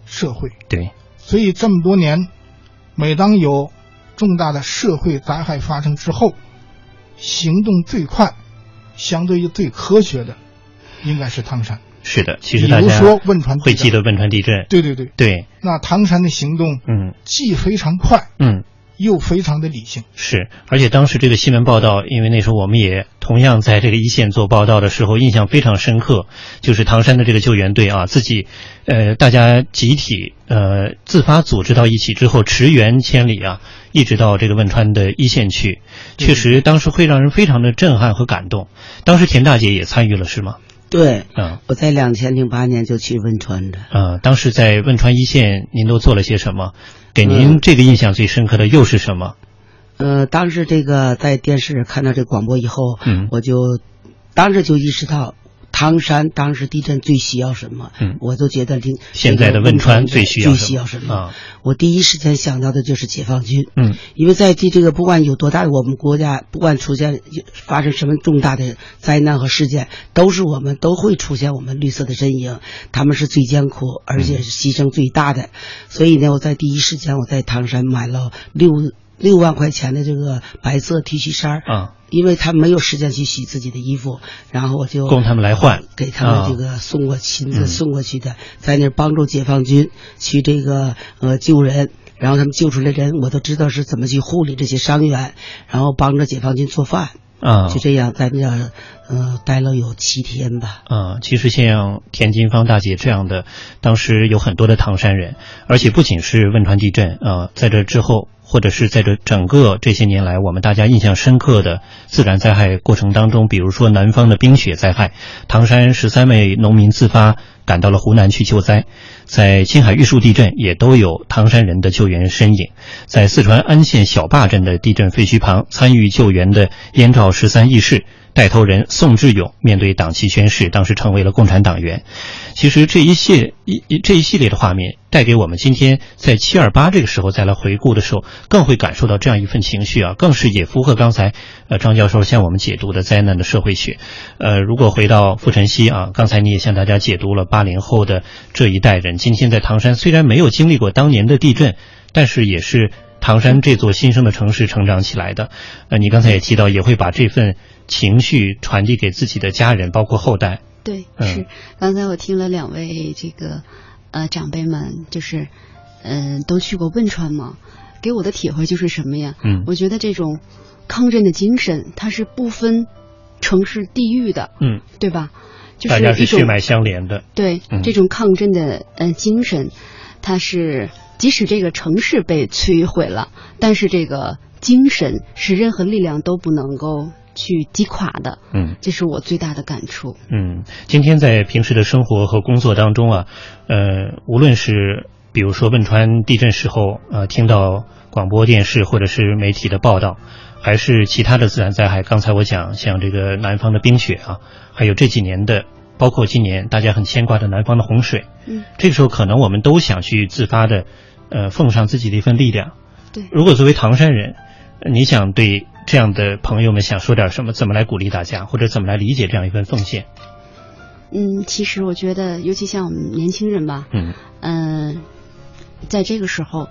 社会。对，所以这么多年，每当有重大的社会灾害发生之后，行动最快、相对于最科学的，应该是唐山。是的，其实大家会记得汶川地震。对对对对。那唐山的行动，嗯，既非常快，嗯，又非常的理性。是，而且当时这个新闻报道，因为那时候我们也同样在这个一线做报道的时候，印象非常深刻，就是唐山的这个救援队啊，自己，呃，大家集体呃自发组织到一起之后，驰援千里啊，一直到这个汶川的一线去，确实当时会让人非常的震撼和感动。当时田大姐也参与了，是吗？对，嗯，我在两千零八年就去汶川的。嗯，当时在汶川一线，您都做了些什么？给您这个印象最深刻的又是什么？呃，当时这个在电视看到这广播以后，嗯，我就当时就意识到。唐山当时地震最需要什么？嗯，我都觉得这现在的汶川最需要最需要什么？啊，我第一时间想到的就是解放军。嗯，因为在这这个不管有多大，我们国家不管出现发生什么重大的灾难和事件，都是我们都会出现我们绿色的身影，他们是最艰苦而且是牺牲最大的。所以呢，我在第一时间我在唐山买了六六万块钱的这个白色 T 恤衫啊。因为他没有时间去洗自己的衣服，然后我就供他们来换，给他们这个送过亲自送过去的，在那帮助解放军去这个呃救人，然后他们救出来人，我都知道是怎么去护理这些伤员，然后帮着解放军做饭，啊，就这样在那儿呃待了有七天吧。啊，其实像田金芳大姐这样的，当时有很多的唐山人，而且不仅是汶川地震啊，在这之后。或者是在这整个这些年来，我们大家印象深刻的自然灾害过程当中，比如说南方的冰雪灾害，唐山十三位农民自发赶到了湖南去救灾，在青海玉树地震也都有唐山人的救援身影，在四川安县小坝镇的地震废墟旁参与救援的燕赵十三义士。带头人宋志勇面对党旗宣誓，当时成为了共产党员。其实这一系一这一系列的画面，带给我们今天在七二八这个时候再来回顾的时候，更会感受到这样一份情绪啊，更是也符合刚才呃张教授向我们解读的灾难的社会学。呃，如果回到傅晨曦啊，刚才你也向大家解读了八零后的这一代人，今天在唐山虽然没有经历过当年的地震，但是也是唐山这座新生的城市成长起来的。呃，你刚才也提到，也会把这份。情绪传递给自己的家人，包括后代。对，是。刚才我听了两位这个呃长辈们，就是嗯都去过汶川嘛，给我的体会就是什么呀？嗯，我觉得这种抗震的精神，它是不分城市地域的。嗯，对吧？就是大家是血脉相连的。对，这种抗震的呃精神，它是即使这个城市被摧毁了，但是这个精神是任何力量都不能够。去击垮的，嗯，这是我最大的感触。嗯，今天在平时的生活和工作当中啊，呃，无论是比如说汶川地震时候，呃，听到广播电视或者是媒体的报道，还是其他的自然灾害，刚才我讲像这个南方的冰雪啊，还有这几年的，包括今年大家很牵挂的南方的洪水，嗯，这个时候可能我们都想去自发的，呃，奉上自己的一份力量。对，如果作为唐山人，你想对？这样的朋友们想说点什么？怎么来鼓励大家，或者怎么来理解这样一份奉献？嗯，其实我觉得，尤其像我们年轻人吧，嗯嗯，在这个时候，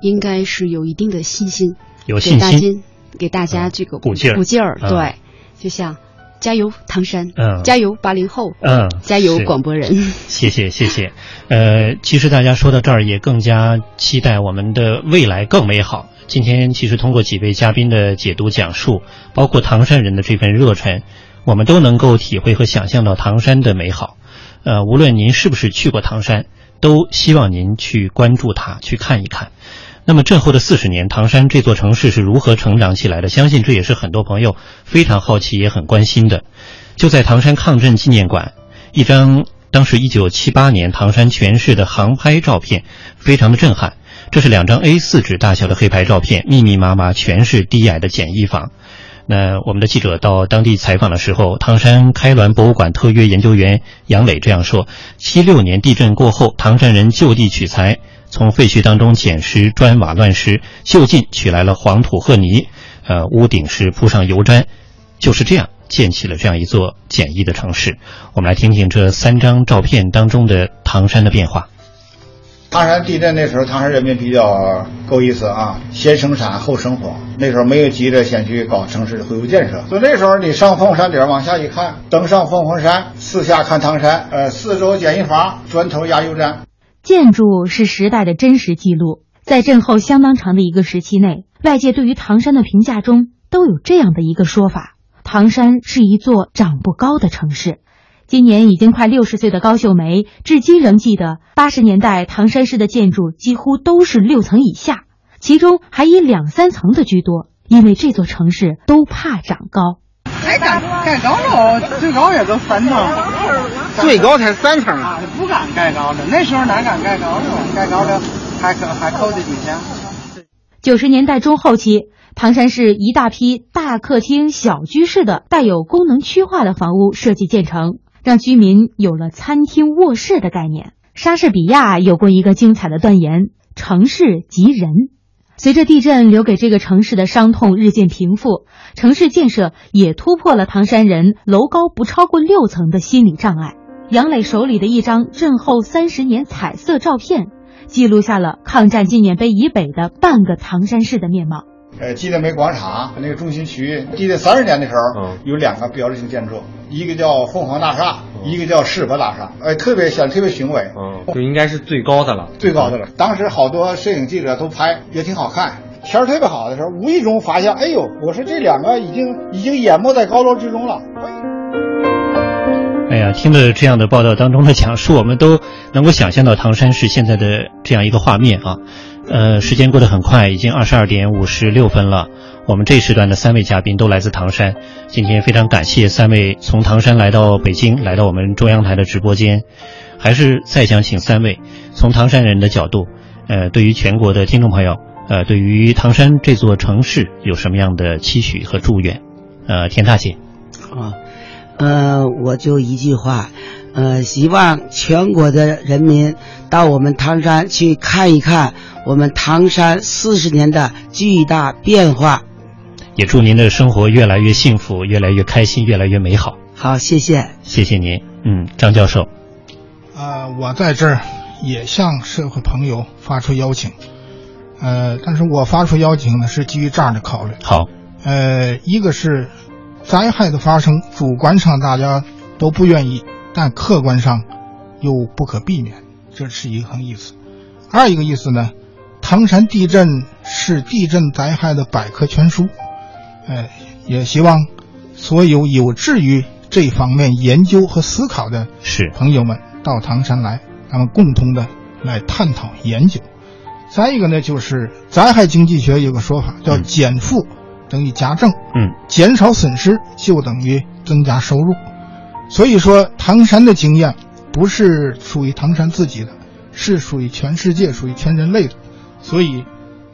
应该是有一定的信心，有信心，给大家这个鼓劲儿，鼓劲儿。对，就像加油唐山，嗯，加油八零后，嗯，加油广播人。谢谢谢谢。呃，其实大家说到这儿，也更加期待我们的未来更美好。今天其实通过几位嘉宾的解读讲述，包括唐山人的这份热忱，我们都能够体会和想象到唐山的美好。呃，无论您是不是去过唐山，都希望您去关注它，去看一看。那么震后的四十年，唐山这座城市是如何成长起来的？相信这也是很多朋友非常好奇也很关心的。就在唐山抗震纪念馆，一张当时一九七八年唐山全市的航拍照片，非常的震撼。这是两张 A4 纸大小的黑白照片，密密麻麻，全是低矮的简易房。那我们的记者到当地采访的时候，唐山开滦博物馆特约研究员杨磊这样说：七六年地震过后，唐山人就地取材，从废墟当中捡拾砖瓦乱石，就近取来了黄土褐泥，呃，屋顶是铺上油砖，就是这样建起了这样一座简易的城市。我们来听听这三张照片当中的唐山的变化。唐山地震那时候，唐山人民比较够意思啊，先生产后生活。那时候没有急着先去搞城市恢复建设，所以那时候你上凤凰山顶往下一看，登上凤凰山，四下看唐山，呃，四周简易房，砖头压油毡。建筑是时代的真实记录，在震后相当长的一个时期内，外界对于唐山的评价中都有这样的一个说法：唐山是一座长不高的城市。今年已经快六十岁的高秀梅，至今仍记得八十年代唐山市的建筑几乎都是六层以下，其中还以两三层的居多，因为这座城市都怕长高。盖盖高楼，最高也就三层，最高才三层啊，不敢盖高的。那时候哪敢盖高的？盖高的还可还扣得几千。九十年代中后期，唐山市一大批大客厅、小居室的带有功能区划的房屋设计建成。让居民有了餐厅、卧室的概念。莎士比亚有过一个精彩的断言：“城市即人。”随着地震留给这个城市的伤痛日渐平复，城市建设也突破了唐山人楼高不超过六层的心理障碍。杨磊手里的一张震后三十年彩色照片，记录下了抗战纪念碑以北的半个唐山市的面貌。呃，纪念碑广场那个中心区，记得三十年的时候，有两个标志性建筑，一个叫凤凰大厦，一个叫世博大厦，哎，特别显特别雄伟，嗯，就应该是最高的了，最高的了。当时好多摄影记者都拍，也挺好看。天儿特别好的时候，无意中发现，哎呦，我说这两个已经已经淹没在高楼之中了。哎呀，听了这样的报道当中的讲述，我们都能够想象到唐山市现在的这样一个画面啊。呃，时间过得很快，已经二十二点五十六分了。我们这时段的三位嘉宾都来自唐山，今天非常感谢三位从唐山来到北京，来到我们中央台的直播间。还是再想请三位从唐山人的角度，呃，对于全国的听众朋友，呃，对于唐山这座城市有什么样的期许和祝愿？呃，田大姐。啊，呃，我就一句话。呃，希望全国的人民到我们唐山去看一看我们唐山四十年的巨大变化。也祝您的生活越来越幸福，越来越开心，越来越美好。好，谢谢，谢谢您。嗯，张教授。呃，我在这儿也向社会朋友发出邀请。呃，但是我发出邀请呢，是基于这样的考虑。好。呃，一个是灾害的发生，主观上大家都不愿意。但客观上又不可避免，这是一个意思。二一个意思呢，唐山地震是地震灾害的百科全书，哎，也希望所有有志于这方面研究和思考的是朋友们到唐山来，咱们共同的来探讨研究。再一个呢，就是灾害经济学有个说法叫减负等于加正，嗯，减少损失就等于增加收入。所以说，唐山的经验不是属于唐山自己的，是属于全世界、属于全人类的。所以，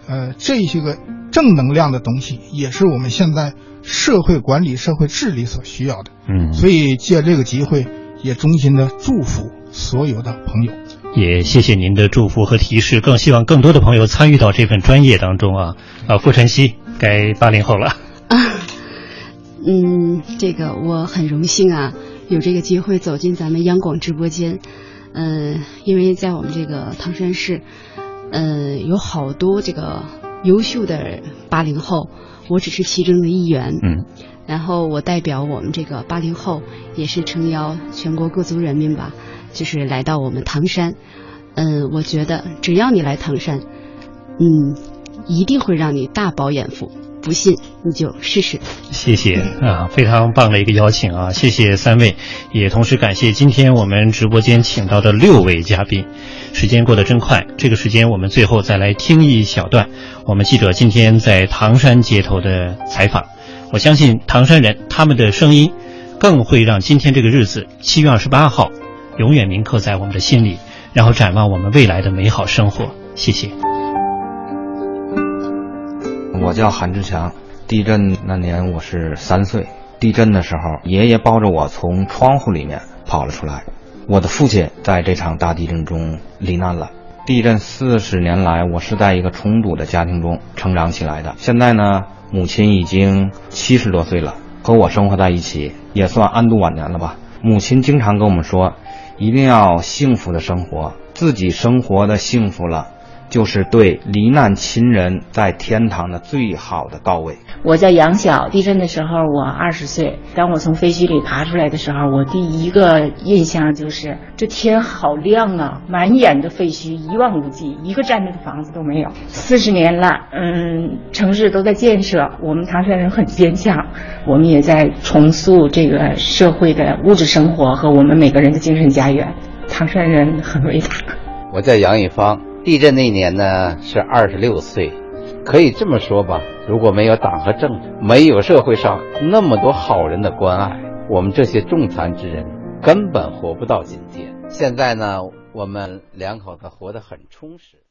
呃，这些个正能量的东西，也是我们现在社会管理、社会治理所需要的。嗯，所以借这个机会，也衷心的祝福所有的朋友。也谢谢您的祝福和提示，更希望更多的朋友参与到这份专业当中啊！啊，傅晨曦，该八零后了。啊，嗯，这个我很荣幸啊。有这个机会走进咱们央广直播间，嗯，因为在我们这个唐山市，嗯，有好多这个优秀的八零后，我只是其中的一员，嗯，然后我代表我们这个八零后，也是诚邀全国各族人民吧，就是来到我们唐山，嗯，我觉得只要你来唐山，嗯，一定会让你大饱眼福。不信你就试试。谢谢啊，非常棒的一个邀请啊！谢谢三位，也同时感谢今天我们直播间请到的六位嘉宾。时间过得真快，这个时间我们最后再来听一小段我们记者今天在唐山街头的采访。我相信唐山人他们的声音，更会让今天这个日子七月二十八号永远铭刻在我们的心里，然后展望我们未来的美好生活。谢谢。我叫韩志强，地震那年我是三岁。地震的时候，爷爷抱着我从窗户里面跑了出来。我的父亲在这场大地震中罹难了。地震四十年来，我是在一个重组的家庭中成长起来的。现在呢，母亲已经七十多岁了，和我生活在一起，也算安度晚年了吧。母亲经常跟我们说，一定要幸福的生活，自己生活的幸福了。就是对罹难亲人在天堂的最好的告慰。我叫杨晓，地震的时候我二十岁。当我从废墟里爬出来的时候，我第一个印象就是这天好亮啊，满眼的废墟一望无际，一个站着的房子都没有。四十年了，嗯，城市都在建设，我们唐山人很坚强，我们也在重塑这个社会的物质生活和我们每个人的精神家园。唐山人很伟大。我叫杨一芳。地震那年呢是二十六岁，可以这么说吧，如果没有党和政府，没有社会上那么多好人的关爱，我们这些重残之人根本活不到今天。现在呢，我们两口子活得很充实。